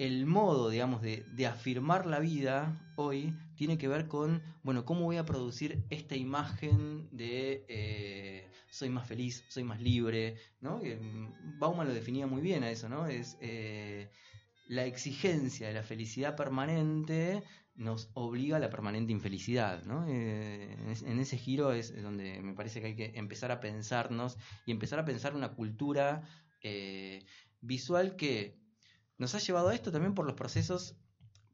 Speaker 10: el modo, digamos, de, afirmar la vida hoy tiene que ver con, bueno, cómo voy a producir esta imagen de eh, soy más feliz, soy más libre, ¿no? Mm, Bauman lo definía muy bien a eso, ¿no? Es eh, la exigencia de la felicidad permanente nos obliga a la permanente infelicidad, ¿no? Eh, en es- en ese giro es donde me parece que hay que empezar a pensarnos y empezar a pensar una cultura visual que nos ha llevado a esto también por los procesos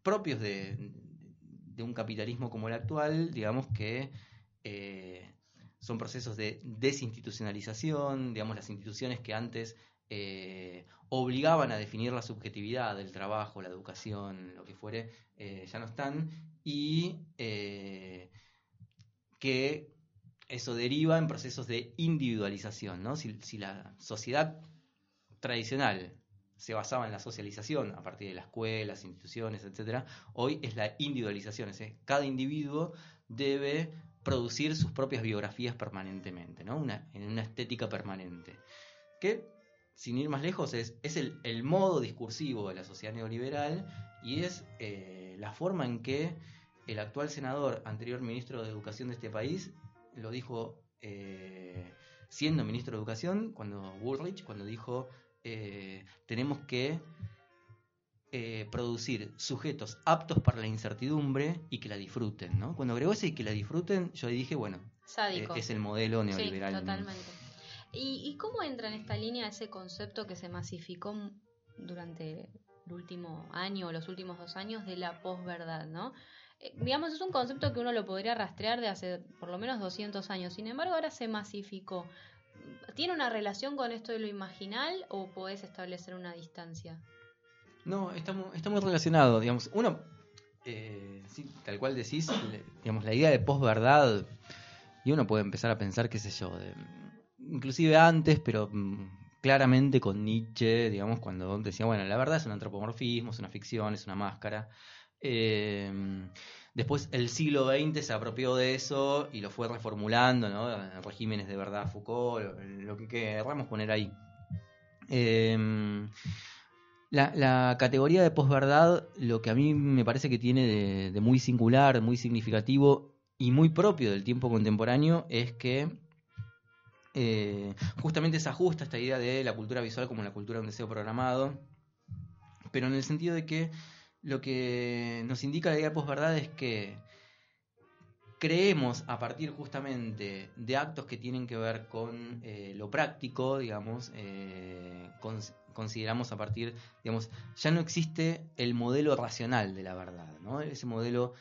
Speaker 10: propios de, un capitalismo como el actual, digamos que eh, son procesos de desinstitucionalización, digamos las instituciones que antes eh, obligaban a definir la subjetividad del trabajo, la educación, lo que fuere, eh, ya no están y que eso deriva en procesos de individualización, ¿no? Si la sociedad tradicional se basaba en la socialización a partir de las instituciones, etcétera. Hoy es la individualización, es decir, cada individuo debe producir sus propias biografías permanentemente, ¿no? En una estética permanente. Que, sin ir más lejos, es, el modo discursivo de la sociedad neoliberal y es eh, la forma en que el actual senador, anterior ministro de Educación de este país, lo dijo eh, siendo ministro de Educación, cuando Bullrich, cuando dijo eh, tenemos que eh, producir sujetos aptos para la incertidumbre y que la disfruten, ¿no? Cuando agregó ese y que la disfruten, yo dije, bueno, eh, es el modelo neoliberal.
Speaker 2: Sí, totalmente. ¿Y, y cómo entra en esta línea ese concepto que se masificó durante el último año o los últimos dos años de la posverdad, ¿no? Eh, digamos, es un concepto que uno lo podría rastrear de hace por lo menos 200 años. Sin embargo, ahora se masificó. ¿Tiene una relación con esto de lo imaginal o podés establecer una distancia?
Speaker 10: No, está muy, está muy relacionado, digamos. Uno, Eh, tal cual decís, digamos, la idea de posverdad, y uno puede empezar a pensar, qué sé yo, inclusive antes, pero mm, claramente con Nietzsche, digamos, cuando decía, bueno, la verdad es un antropomorfismo, es una ficción, es una máscara. Eh, después el siglo XX se apropió de eso y lo fue reformulando, ¿no? Regímenes de verdad, Foucault, lo, que queramos poner ahí. Eh, la, categoría de posverdad, lo que a mí me parece que tiene de, de muy singular, muy significativo y muy propio del tiempo contemporáneo es que eh, justamente se ajusta esta idea de la cultura visual como la cultura de un deseo programado, pero en el sentido de que lo que nos indica la idea de posverdad es que creemos a partir justamente de actos que tienen que ver con eh, lo práctico, digamos, eh, cons- consideramos a partir, digamos, ya no existe el modelo racional de la verdad, ¿no? Ese modelo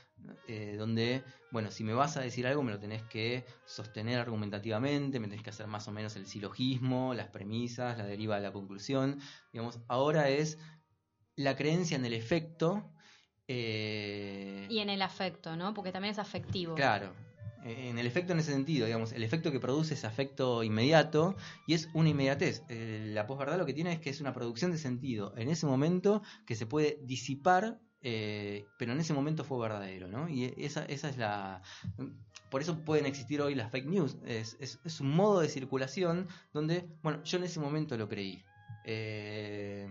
Speaker 10: eh, donde, bueno, si me vas a decir algo me lo tenés que sostener argumentativamente, me tenés que hacer más o menos el silogismo, las premisas, la deriva de la conclusión, digamos, ahora es la creencia en el efecto. eh,
Speaker 2: Y en el afecto, ¿no? Porque también es afectivo.
Speaker 10: Claro. Eh, En el efecto en ese sentido, digamos, el efecto que produce es afecto inmediato y es una inmediatez. Eh, la posverdad lo que tiene es que es una producción de sentido en ese momento que se puede disipar, eh, pero en ese momento fue verdadero, ¿no? Y esa, esa es la... Por eso pueden existir hoy las fake news. Es, es- es un modo de circulación donde, bueno, yo en ese momento lo creí. Eh,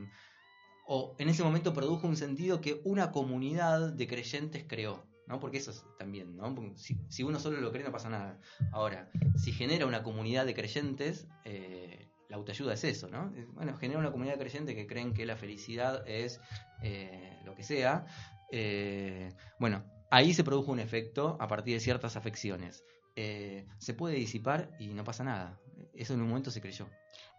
Speaker 10: o en ese momento produjo un sentido que una comunidad de creyentes creó, ¿no? Porque eso es también, ¿no? Si, si uno solo lo cree no pasa nada. Ahora, si genera una comunidad de creyentes, eh, la autoayuda es eso, ¿no? Bueno, genera una comunidad de creyentes que creen que la felicidad es eh, lo que sea. eh, bueno, ahí se produjo un efecto a partir de ciertas afecciones. Se puede disipar y no pasa nada. Eso en un momento se creyó.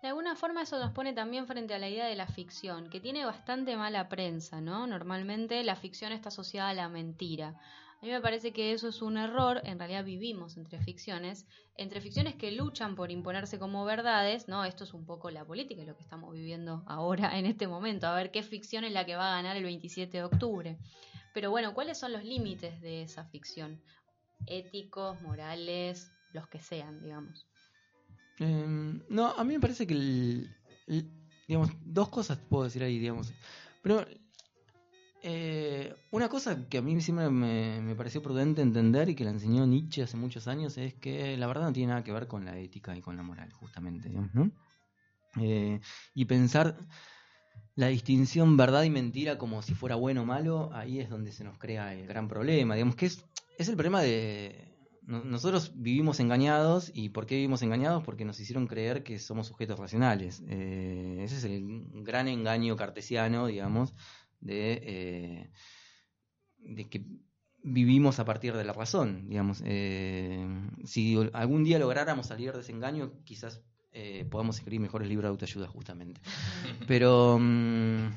Speaker 2: De alguna forma eso nos pone también frente a la idea de la ficción, que tiene bastante mala prensa, ¿no? Normalmente la ficción está asociada a la mentira. A mí me parece que eso es un error, en realidad vivimos entre ficciones, entre ficciones que luchan por imponerse como verdades, ¿no? Esto es un poco la política, lo que estamos viviendo ahora en este momento, a ver qué ficción es la que va a ganar el 27 de octubre. Pero bueno, ¿cuáles son los límites de esa ficción? Éticos, morales, los que sean, digamos.
Speaker 10: Eh, no, a mí me parece que, el- digamos, dos cosas puedo decir ahí, digamos. Pero eh, una cosa que a mí siempre me, me pareció prudente entender y que la enseñó Nietzsche hace muchos años es que la verdad no tiene nada que ver con la ética y con la moral, justamente, digamos, ¿no? Eh, y pensar la distinción verdad y mentira como si fuera bueno o malo, ahí es donde se nos crea el gran problema. Digamos que es, es el problema de... no- Nosotros vivimos engañados y ¿por qué vivimos engañados? Porque nos hicieron creer que somos sujetos racionales. Eh, ese es el gran engaño cartesiano, digamos, de, eh, de que vivimos a partir de la razón, digamos. Eh, si algún día lográramos salir de ese engaño, quizás podamos escribir mejores libros de autoayuda, justamente. Pero mm,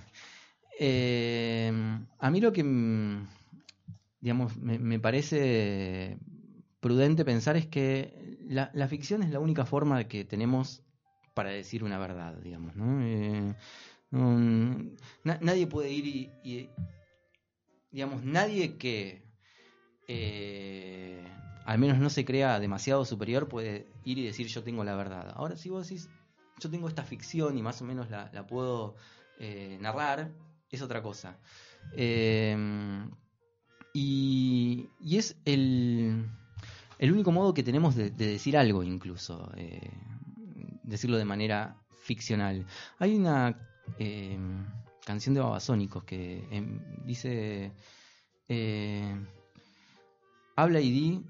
Speaker 10: a mí lo que mm, digamos me, me parece prudente pensar es que la, ficción es la única forma que tenemos para decir una verdad, digamos, ¿no? Eh, nadie puede ir y, digamos, nadie que eh, al menos no se crea demasiado superior puede ir y decir yo tengo la verdad. Ahora si vos decís yo tengo esta ficción y más o menos la, puedo eh, narrar, es otra cosa. Y, y es el, el único modo que tenemos de, de decir algo incluso, eh, decirlo de manera ficcional. Hay una eh, canción de Babasónicos que em, dice, eh, habla y di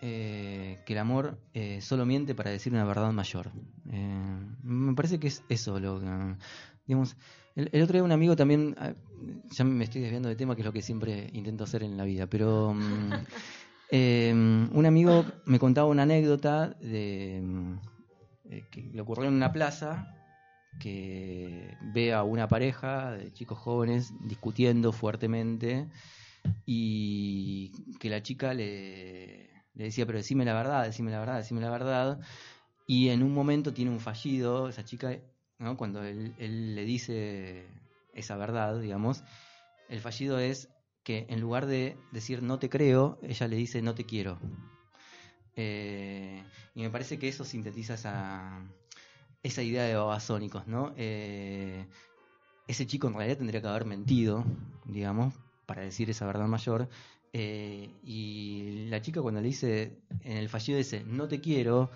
Speaker 10: que el amor solo miente para decir una verdad mayor. Me parece que es eso lo que... Digamos, el, el otro día un amigo también, ah, ya me estoy desviando de tema, que es lo que siempre intento hacer en la vida, pero mm, eh, un amigo me contaba una anécdota de eh, que le ocurrió en una plaza que ve a una pareja de chicos jóvenes discutiendo fuertemente y que la chica le, decía, pero decime la verdad, decime la verdad, decime la verdad. Y en un momento tiene un fallido, esa chica, ¿no? cuando él le dice esa verdad, digamos, el fallido es que en lugar de decir no te creo, ella le dice no te quiero. Eh, y me parece que eso sintetiza esa, esa idea de babasónicos, ¿no? Eh, ese chico en realidad tendría que haber mentido, digamos, para decir esa verdad mayor. eh, y la chica cuando le dice, en el fallido dice, no te quiero,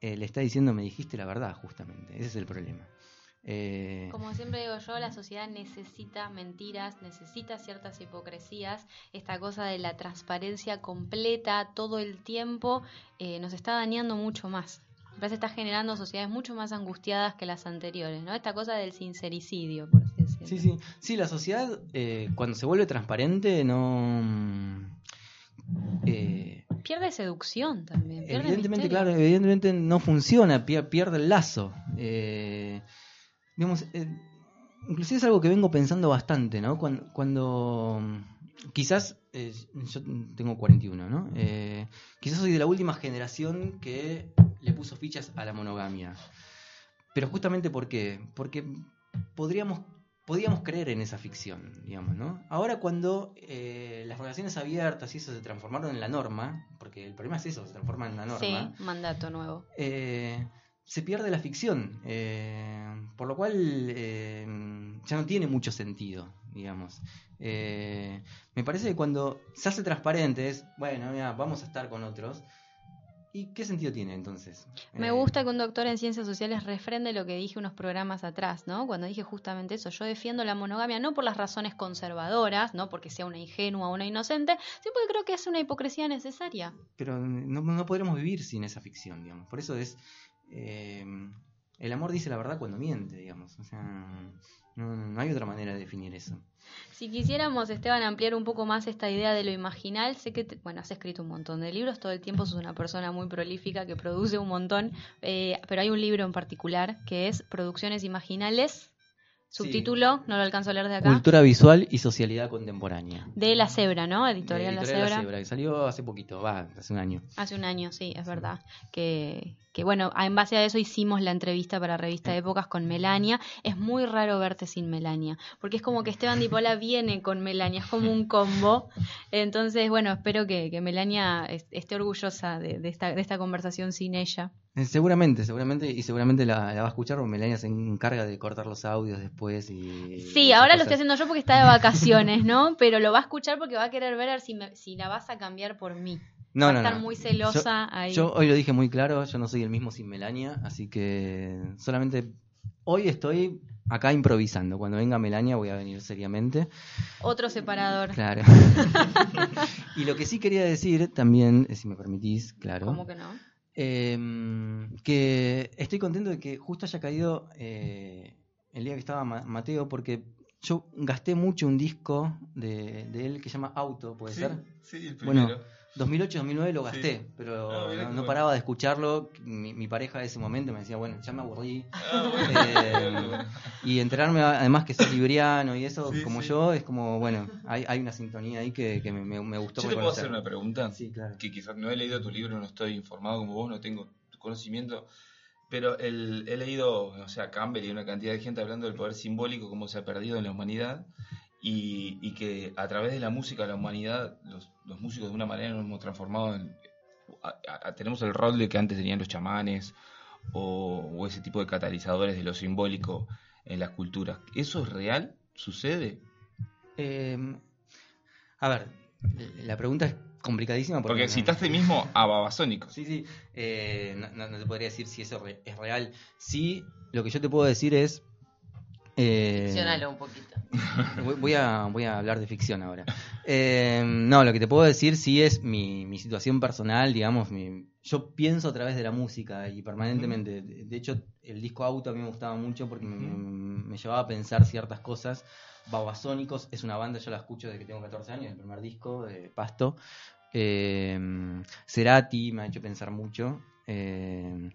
Speaker 10: eh, le está diciendo, me dijiste la verdad, justamente. Ese es el problema. Eh,
Speaker 2: Como siempre digo yo, la sociedad necesita mentiras, necesita ciertas hipocresías. Esta cosa de la transparencia completa todo el tiempo eh, nos está dañando mucho más. Me parece que está generando sociedades mucho más angustiadas que las anteriores, ¿no? Esta cosa del sincericidio, por así decirlo.
Speaker 10: Sí, sí. Sí, la sociedad, eh, cuando se vuelve transparente, no. mm, eh,
Speaker 2: Pierde seducción también. Pierde
Speaker 10: evidentemente,
Speaker 2: misterio.
Speaker 10: claro, evidentemente no funciona, pier- pierde el lazo. Eh, digamos, eh, inclusive es algo que vengo pensando bastante, ¿no? Cuando, cuando mm, quizás, eh, yo tengo 41, ¿no? Eh, quizás soy de la última generación que le puso fichas a la monogamia. Pero justamente ¿por qué? Porque podríamos, podíamos creer en esa ficción, digamos, ¿no? Ahora cuando eh, las relaciones abiertas y eso se transformaron en la norma, porque el problema es eso, se transforma en la norma,
Speaker 2: Sí, mandato nuevo.
Speaker 10: eh, se pierde la ficción, eh, por lo cual eh, ya no tiene mucho sentido, digamos. Eh, me parece que cuando se hace transparente es, bueno, mira, vamos a estar con otros. ¿Y qué sentido tiene entonces?
Speaker 2: Me gusta que un doctor en ciencias sociales refrende lo que dije unos programas atrás, ¿no? Cuando dije justamente eso, yo defiendo la monogamia no por las razones conservadoras, no porque sea una ingenua o una inocente, sino porque creo que es una hipocresía necesaria.
Speaker 10: Pero no, no podremos vivir sin esa ficción, digamos. Por eso es... eh, el amor dice la verdad cuando miente, digamos. O sea, no, no hay otra manera de definir eso.
Speaker 2: Si quisiéramos, Esteban, ampliar un poco más esta idea de lo imaginal, sé que, te- bueno, has escrito un montón de libros, todo el tiempo sos una persona muy prolífica que produce un montón, eh, pero hay un libro en particular que es Producciones Imaginales, subtítulo, no lo alcanzo a leer de acá,
Speaker 10: Cultura visual y socialidad contemporánea.
Speaker 2: de La Cebra, ¿no? Editorial, La
Speaker 10: Editorial
Speaker 2: Cebra.
Speaker 10: que salió hace poquito, va, hace un año.
Speaker 2: Hace un año, sí, es verdad. Que, que bueno, en base a eso hicimos la entrevista para Revista Épocas con Melania. Es muy raro verte sin Melania, porque es como que Esteban Dipola viene con Melania, es como un combo. Entonces, bueno, espero que, que Melania es- esté orgullosa de, de esta, de esta conversación sin ella.
Speaker 10: Eh, Seguramente, seguramente, y seguramente la, la va a escuchar porque Melania se encarga de cortar los audios después y...
Speaker 2: Sí,
Speaker 10: y
Speaker 2: ahora lo estoy haciendo yo porque está de vacaciones, ¿no? Pero lo va a escuchar porque va a querer ver si, me- si la vas a cambiar por mí.
Speaker 10: No,
Speaker 2: va
Speaker 10: no,
Speaker 2: a estar
Speaker 10: no.
Speaker 2: muy celosa
Speaker 10: yo,
Speaker 2: ahí.
Speaker 10: Yo hoy lo dije muy claro, yo no soy el mismo sin Melania, así que solamente hoy estoy acá improvisando. Cuando venga Melania voy a venir seriamente.
Speaker 2: Otro separador.
Speaker 10: Claro. y lo que sí quería decir también, eh, si me permitís, claro.
Speaker 2: ¿Cómo que no?
Speaker 10: Eh, que estoy contento de que justo haya caído eh, el día que estaba Ma- Mateo, porque yo gasté mucho un disco de, de él que se llama Auto, ¿puede
Speaker 6: Sí,
Speaker 10: ser?
Speaker 6: sí, el
Speaker 10: Bueno,
Speaker 6: primero.
Speaker 10: 2008-2009 lo gasté,
Speaker 6: Sí.
Speaker 10: pero
Speaker 6: Ah,
Speaker 10: no,
Speaker 6: bueno.
Speaker 10: paraba de escucharlo. Mi, mi pareja de ese momento me decía, bueno, ya me aburrí.
Speaker 6: Ah, bueno,
Speaker 10: Eh, y enterarme además que soy libriano y eso,
Speaker 6: Sí,
Speaker 10: como
Speaker 6: sí.
Speaker 10: yo, es como, bueno, hay, hay una sintonía ahí que, que me, me- me gustó
Speaker 6: Yo te puedo hacer una pregunta.
Speaker 10: Sí, claro.
Speaker 6: Que quizás no he leído tu libro, no estoy informado como vos, no tengo conocimiento. Pero el- he leído, o sea, Campbell y una cantidad de gente hablando del poder simbólico, cómo se ha perdido en la humanidad. Y, y que a través de la música, la humanidad, los, los músicos de una manera nos hemos transformado en. a- a- tenemos el rol de que antes tenían los chamanes o, o ese tipo de catalizadores de lo simbólico en las culturas. ¿Eso es real? ¿Sucede?
Speaker 10: Eh, a ver, la pregunta es complicadísima porque,
Speaker 6: Porque citaste mismo a Babasónicos.
Speaker 10: Sí, sí, eh, no, no- no te podría decir si eso es real. Sí, lo que yo te puedo decir es... eh,
Speaker 7: un poquito.
Speaker 10: Voy, a, voy a hablar de ficción ahora. Eh, no, lo que te puedo decir sí es mi, mi situación personal, digamos. mi- yo pienso a través de la música y permanentemente. De, de hecho, el disco Auto a mí me gustaba mucho porque me, me llevaba a pensar ciertas cosas. Babasónicos es una banda, yo la escucho desde que tengo 14 años, el primer disco de Pasto. Eh, Cerati me ha hecho pensar mucho. Eh,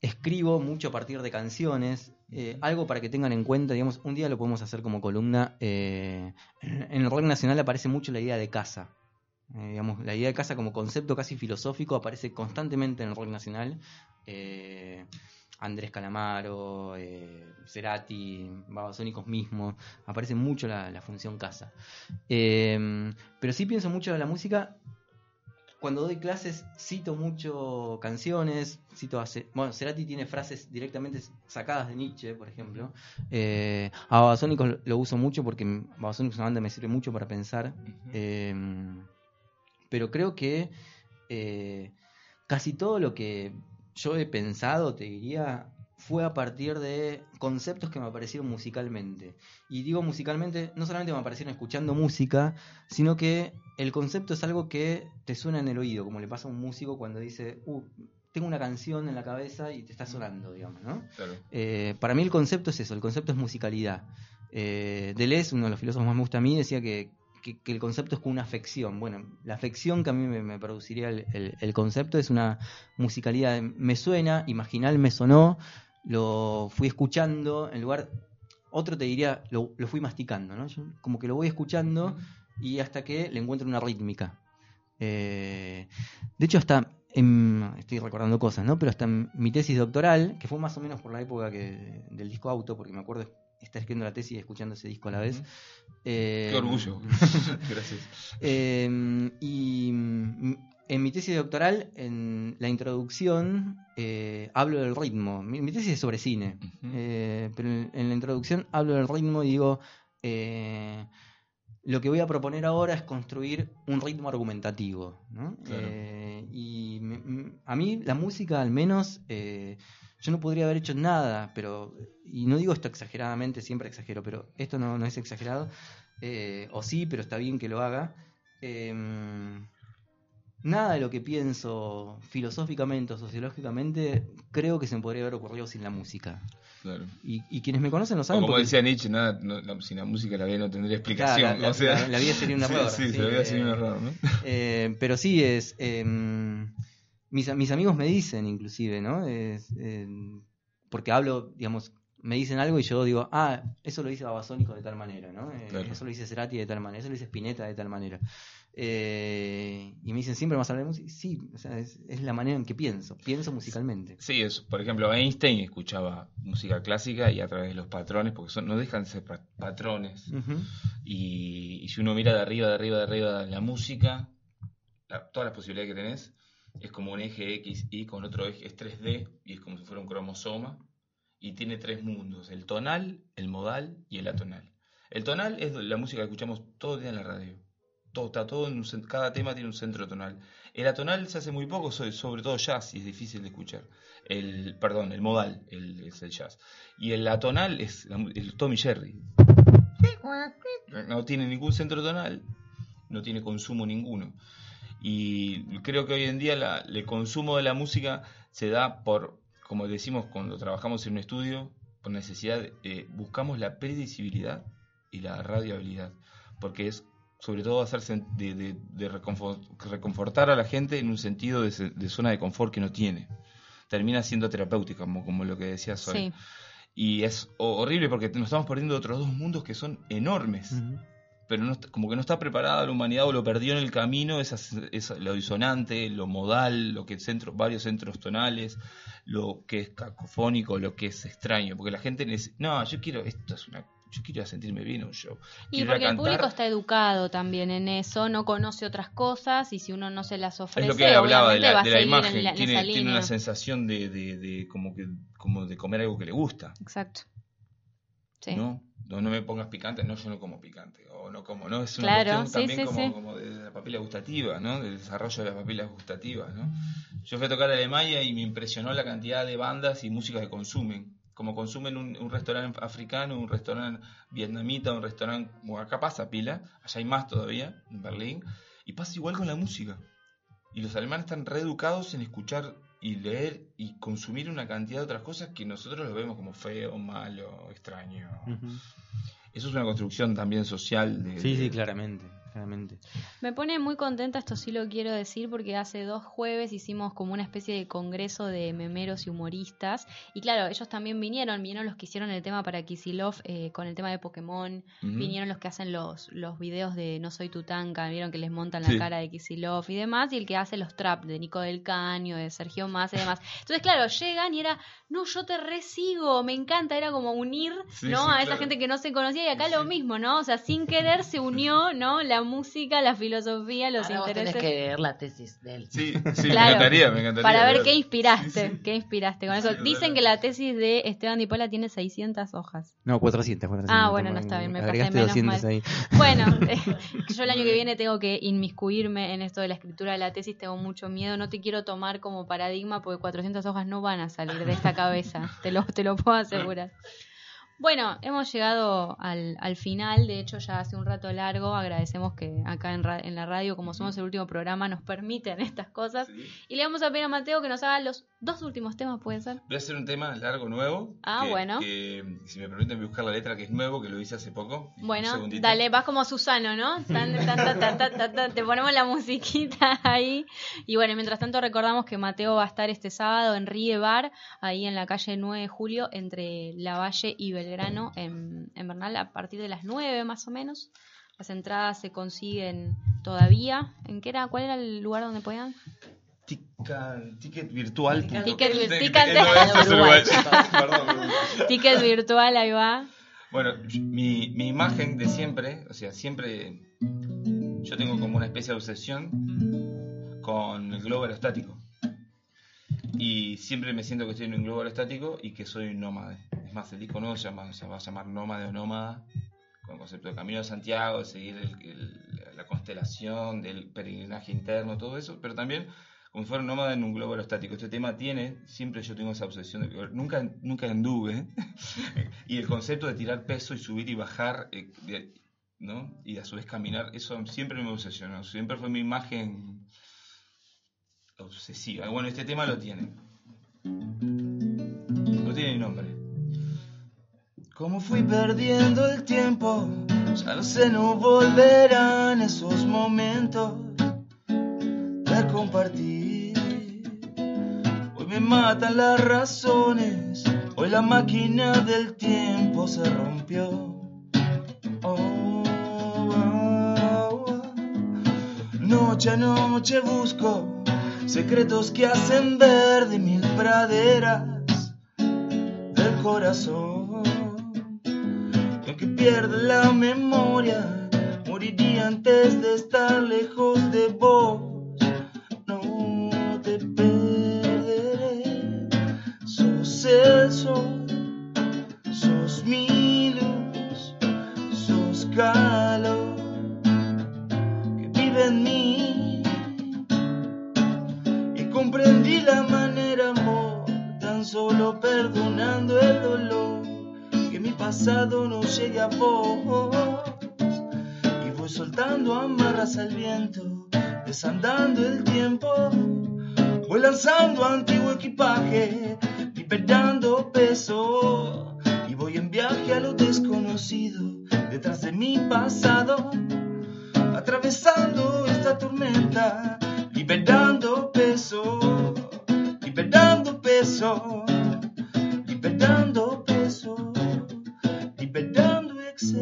Speaker 10: escribo mucho a partir de canciones. Eh, algo para que tengan en cuenta, digamos, un día lo podemos hacer como columna. eh, en el rock nacional aparece mucho la idea de casa. Eh, digamos, la idea de casa como concepto casi filosófico aparece constantemente en el rock nacional. Andrés Calamaro, Cerati, Babasónicos mismo, aparece mucho la, la función casa. Pero sí pienso mucho en la música. Cuando doy clases cito mucho canciones, cito a bueno, Cerati tiene frases directamente sacadas de Nietzsche, por ejemplo. Eh, a Babasónicos lo, lo uso mucho porque Babasónicos es una banda que me sirve mucho para pensar. Eh, pero creo que eh, casi todo lo que yo he pensado, te diría, fue a partir de conceptos que me aparecieron musicalmente. Y digo musicalmente, no solamente me aparecieron escuchando música, sino que el concepto es algo que te suena en el oído, como le pasa a un músico cuando dice, uh, tengo una canción en la cabeza y te está sonando, digamos, ¿no?
Speaker 6: Claro.
Speaker 10: Eh, para mí el concepto es eso, el concepto es musicalidad. Eh, Deleuze, uno de los filósofos más me gusta a mí, decía que, que- que el concepto es como una afección. Bueno, la afección que a mí me, me produciría el, el- el concepto es una musicalidad. Me suena, imaginal me sonó, lo fui escuchando, en lugar... Otro te diría, lo, lo fui masticando, ¿no? Yo como que lo voy escuchando y hasta que le encuentro una rítmica. Eh, de hecho, hasta en- estoy recordando cosas, ¿no? Pero hasta en mi tesis doctoral, que fue más o menos por la época que del disco Auto, porque me acuerdo estar escribiendo la tesis y escuchando ese disco a la vez. Eh,
Speaker 6: Qué orgullo. Gracias.
Speaker 10: eh, y mm, en mi tesis doctoral, en la introducción, eh, hablo del ritmo. Mi, mi tesis es sobre cine, pero en, en la introducción hablo del ritmo y digo, lo que voy a proponer ahora es construir un ritmo argumentativo. ¿no?
Speaker 6: Claro.
Speaker 10: Eh, y me- a mí la música, al menos, eh, yo no podría haber hecho nada, pero, y no digo esto exageradamente, siempre exagero, pero esto no, no es exagerado, eh, o sí, pero está bien que lo haga. Em, nada de lo que pienso filosóficamente o sociológicamente creo que se me podría haber ocurrido sin la música.
Speaker 6: Claro.
Speaker 10: Y, y quienes me conocen lo
Speaker 6: O
Speaker 10: saben.
Speaker 6: como
Speaker 10: porque-
Speaker 6: decía Nietzsche, nada, no- sin la música la vida no tendría explicación.
Speaker 10: Claro, la-
Speaker 6: o sea,
Speaker 10: la- la vida sería un error,
Speaker 6: Sí,
Speaker 10: sí,
Speaker 6: la vida sería un
Speaker 10: eh,
Speaker 6: error, ¿no?
Speaker 10: Eh, pero sí es. em, mis, mis amigos me dicen, inclusive, ¿no? Es, em, porque hablo, digamos, me dicen algo y yo digo, ah, eso lo dice Babasónico de tal manera, ¿no? Eh,
Speaker 6: Claro.
Speaker 10: Eso lo dice Cerati de tal manera, eso lo dice Spinetta de tal manera. Eh, y me dicen, ¿siempre vas a hablar de música? Sí, o sea, es, es la manera en que pienso, pienso musicalmente.
Speaker 6: Sí, es, por ejemplo, Einstein escuchaba música clásica y a través de los patrones, porque son, no dejan de ser pa- patrones. Y, y si uno mira de arriba, de arriba, de arriba la música, la- todas las posibilidades que tenés, es como un eje X y con otro eje es 3D y es como si fuera un cromosoma y tiene tres mundos, el tonal, el modal y el atonal. El tonal es la música que escuchamos todo el día en la radio. Está todo en cada tema tiene un centro tonal. El atonal se hace muy poco, so- sobre todo jazz, y es difícil de escuchar. El, perdón, el modal el- es el jazz. Y el atonal es el Tommy Jerry. No tiene ningún centro tonal, no tiene consumo ninguno. Y creo que hoy en día el consumo de la música se da por, como decimos cuando trabajamos en un estudio, por necesidad, eh, buscamos la predecibilidad y la radiabilidad, porque es sobre todo hacerse de, de- de reconfor- reconfortar a la gente en un sentido de, se- de zona de confort que no tiene. Termina siendo terapéutica, como, como lo que decía Sol.
Speaker 2: Sí.
Speaker 6: Y es ho- horrible porque nos estamos perdiendo de otros dos mundos que son enormes pero no está- como que no está preparada la humanidad o lo perdió en el camino, esa, esa- lo disonante, lo modal, lo que centro, varios centros tonales, lo que es cacofónico, lo que es extraño, porque la gente dice, no, yo quiero, esto es una, yo quiero ir a sentirme bien en un show.
Speaker 2: Y
Speaker 6: Quiero
Speaker 2: porque el público está educado también en eso, no conoce otras cosas y si uno no se las ofrece,
Speaker 6: es lo que hablaba de la, de imagen,
Speaker 2: en, la- en
Speaker 6: tiene, una sensación de, de, de como que como de comer algo que le gusta.
Speaker 2: Exacto. Sí.
Speaker 6: ¿no? ¿no? no me pongas picante, no, yo no como picante, o no como, ¿no? Es una
Speaker 2: Claro,
Speaker 6: cuestión
Speaker 2: sí,
Speaker 6: también
Speaker 2: sí,
Speaker 6: como,
Speaker 2: sí.
Speaker 6: como de la papila gustativa, ¿no? Del desarrollo de las papilas gustativas, ¿no? Yo fui a tocar a Alemania y me impresionó la cantidad de bandas y músicas que consumen. Como consumen un, un restaurante africano, un restaurante vietnamita, un restaurante, acá pasa pila, allá hay más todavía, en Berlín, y pasa igual con la música. Y los alemanes están reeducados en escuchar y leer y consumir una cantidad de otras cosas que nosotros lo vemos como feo, malo, extraño. Eso es una construcción también social de,
Speaker 10: Sí,
Speaker 6: de-
Speaker 10: sí, claramente.
Speaker 2: Me pone muy contenta, esto sí lo quiero decir, porque hace dos jueves hicimos como una especie de congreso de memeros y humoristas. Y claro, ellos también vinieron, vinieron los que hicieron el tema para Kisilov eh, con el tema de Pokémon, vinieron los que hacen los, los videos de No Soy Tutanka, vieron que les montan la
Speaker 7: Sí.
Speaker 2: cara de Kisilov y demás, y el que hace los trap de Nico del Caño, de Sergio Massa y demás. Entonces, claro, llegan y era, no, yo te resigo, me encanta, era como unir,
Speaker 7: Sí,
Speaker 2: ¿no?
Speaker 7: sí,
Speaker 2: a esa
Speaker 7: claro.
Speaker 2: gente que no se conocía y acá lo mismo, ¿no? O sea, sin querer se unió, ¿no? La música, la filosofía, los
Speaker 11: Ahora vos tenés
Speaker 2: intereses.
Speaker 11: que leer la tesis de él.
Speaker 7: Sí, sí, me
Speaker 2: Claro,
Speaker 7: encantaría, me encantaría.
Speaker 2: Para ver qué inspiraste, qué inspiraste con eso.
Speaker 7: Sí,
Speaker 2: Dicen que la tesis de Esteban Dipola tiene 600 hojas.
Speaker 10: No, 400, 400.
Speaker 2: Ah, bueno, no está bien, me pasé menos
Speaker 10: 200
Speaker 2: mal.
Speaker 10: ahí.
Speaker 2: Bueno, eh, yo el año que viene tengo que inmiscuirme en esto de la escritura de la tesis, tengo mucho miedo, no te quiero tomar como paradigma porque 400 hojas no van a salir de esta cabeza, te lo, te lo puedo asegurar. Bueno, hemos llegado al, al final, de hecho ya hace un rato largo, agradecemos que acá en, ra- en la radio, como somos el último programa, nos permiten estas cosas.
Speaker 7: Sí.
Speaker 2: Y le vamos a pedir a Mateo que nos haga los dos últimos temas, ¿puede ser?
Speaker 7: Voy a hacer un tema largo, nuevo.
Speaker 2: Ah,
Speaker 7: que-
Speaker 2: bueno.
Speaker 7: que, si me permiten buscar la letra, que es nuevo, que lo hice hace poco.
Speaker 2: Bueno, dale, vas como Susano, ¿no? Tan, te ponemos la musiquita ahí. Y bueno, mientras tanto recordamos que Mateo va a estar este sábado en Rie Bar, ahí en la calle 9 de julio, entre La Valle y Belgrano, en, en Bernal, a partir de las 9 más o menos. Las entradas se consiguen todavía. ¿En qué era? ¿Cuál era el lugar donde podían?
Speaker 7: Ticket virtual.
Speaker 2: Ticket virtual, ahí va.
Speaker 7: Bueno, mi, mi imagen de siempre, o sea, siempre yo tengo como una especie de obsesión con el globo aerostático. Y siempre me siento que estoy en un globo aerostático y que soy un nómade. Es más, el disco nuevo se, llama- se va a llamar Nómade o Nómada, con el concepto de Camino de Santiago, de seguir la constelación, del peregrinaje interno, todo eso, pero también como si fuera nómada en un globo aerostático. Este tema tiene, siempre yo tengo esa obsesión de que nunca, nunca anduve, y el concepto de tirar peso y subir y bajar, eh, ¿no? Y a su vez caminar, eso siempre me obsesionó, siempre fue mi imagen obsesiva. Bueno, este tema lo tiene. No tiene ni nombre.
Speaker 6: Como fui perdiendo el tiempo, ya no sé, no volverán esos momentos de compartir. Hoy me matan las razones, hoy la máquina del tiempo se rompió. Oh, oh, oh. Noche a noche busco secretos que hacen verde mil praderas del corazón. Pierde la memoria, moriría antes de estar lejos de vos. No te perderé, sos el sol, sos mi luz, sos calor que vive en mí. Y comprendí la manera, amor, tan solo perdonando el dolor, pasado no llegue a vos. Y voy soltando amarras al viento, desandando el tiempo, voy lanzando antiguo equipaje, liberando peso. Y voy en viaje a lo desconocido, detrás de mi pasado atravesando esta tormenta, liberando peso, liberando peso, liberando peso,
Speaker 7: Esta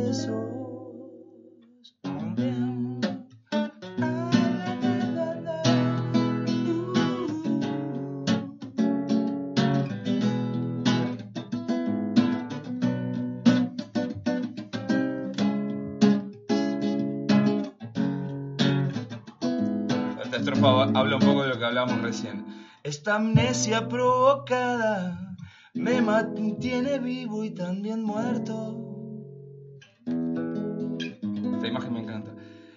Speaker 7: habla un poco de lo que hablábamos recién.
Speaker 6: Esta amnesia provocada me mantiene vivo y también muerto.
Speaker 7: Esta imagen me encanta.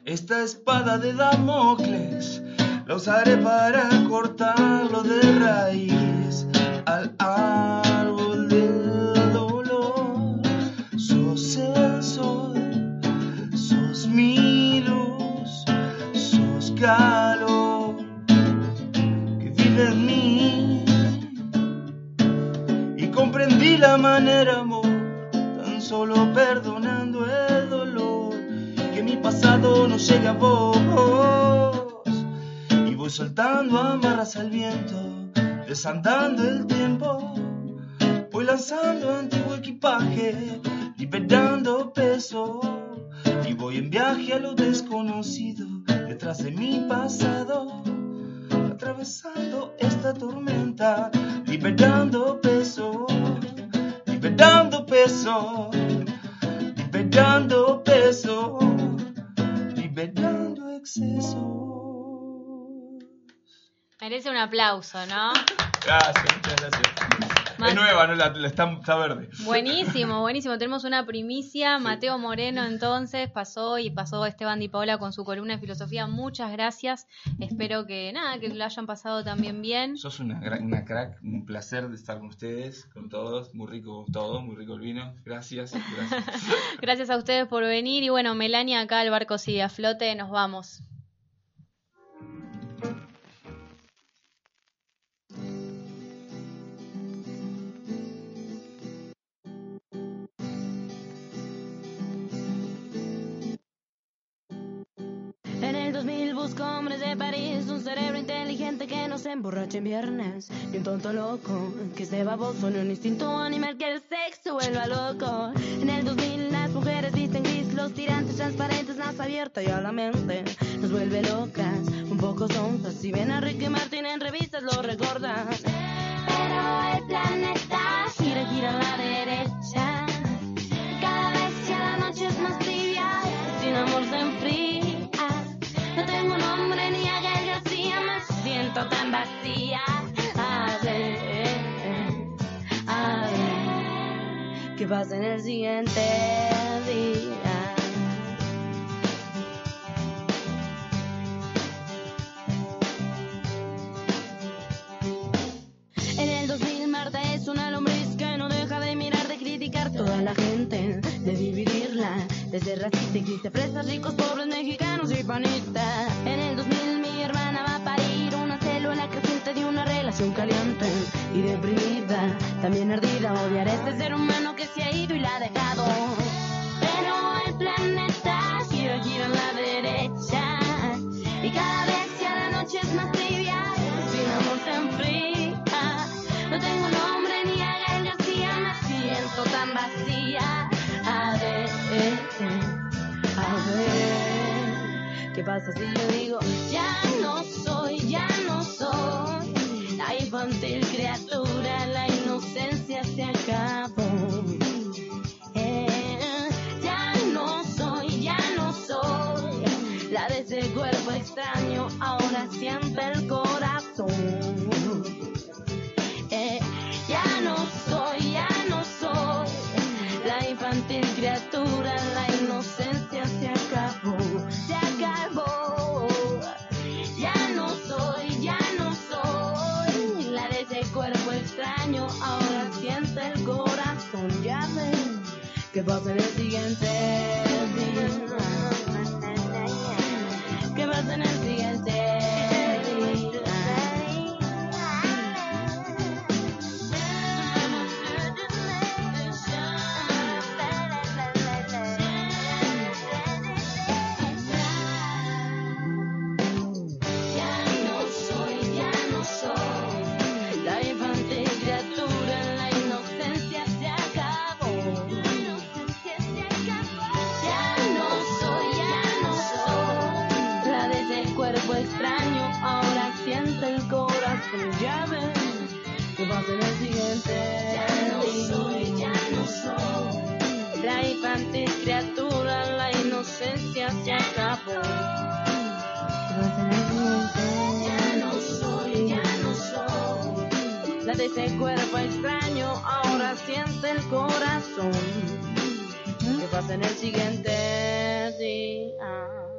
Speaker 6: Esta espada de Damocles la usaré para cortarlo de raíz al árbol del dolor. Sos el sol, sos mi luz, que vive en mí. Y comprendí la manera, amor, tan solo perdonando
Speaker 5: pasado no llegue a vos. Y voy soltando amarras al viento, desandando el tiempo. Voy lanzando antiguo equipaje, liberando peso. Y voy en viaje a lo desconocido, detrás de mi pasado. Atravesando esta tormenta, liberando peso, liberando peso, liberando peso,
Speaker 2: Merece un aplauso, ¿no?
Speaker 6: Gracias, muchas gracias. Es nueva, ¿no? La, la está, está verde.
Speaker 2: Buenísimo, buenísimo. Tenemos una primicia. Mateo Moreno entonces pasó y pasó Esteban Di Paola con su columna de filosofía. Muchas gracias. Espero que nada, que lo hayan pasado también bien.
Speaker 6: Sos una, una crack, un placer de estar con ustedes, con todos. Muy rico todo, muy rico el vino. Gracias, gracias.
Speaker 2: Gracias a ustedes por venir y bueno, Melania acá el barco sigue a flote, nos vamos.
Speaker 1: Se emborrache en viernes, y un tonto loco que esté baboso, ni un instinto animal que el sexo vuelva loco. En el 2000 las mujeres visten gris, los tirantes transparentes, más abierta y a la mente nos vuelve locas, un poco sonzas. Si ven a Ricky Martin en revistas lo recordan. Pero el planeta gira, gira a la derecha. Cada vez ya la noche es más tibia, sin amor se enfría. A ver, a ver, ¿qué pasa en el siguiente día? En el 2000 Marta es una lombriz que no deja de mirar, de criticar toda la gente, de dividirla, desde racista y triste, fresas, ricos, pobres, mexicanos y panistas. En el 2000 mi hermana va a parir una célula de una relación caliente y deprimida, también ardida, odiar a este ser humano que se ha ido y la ha dejado. Pero el planeta gira, gira a la derecha y cada vez ya la noche es más tibia, sin amor se enfría. No tengo nombre ni a García, me siento tan vacía. A ver, a ver, ¿qué pasa si yo digo infantil criatura, la inocencia se acabó. Eh, ya no soy, ya no soy la de ese cuerpo extraño, ahora siente ese cuerpo extraño ahora siente el corazón. ¿Qué pasa en el siguiente día?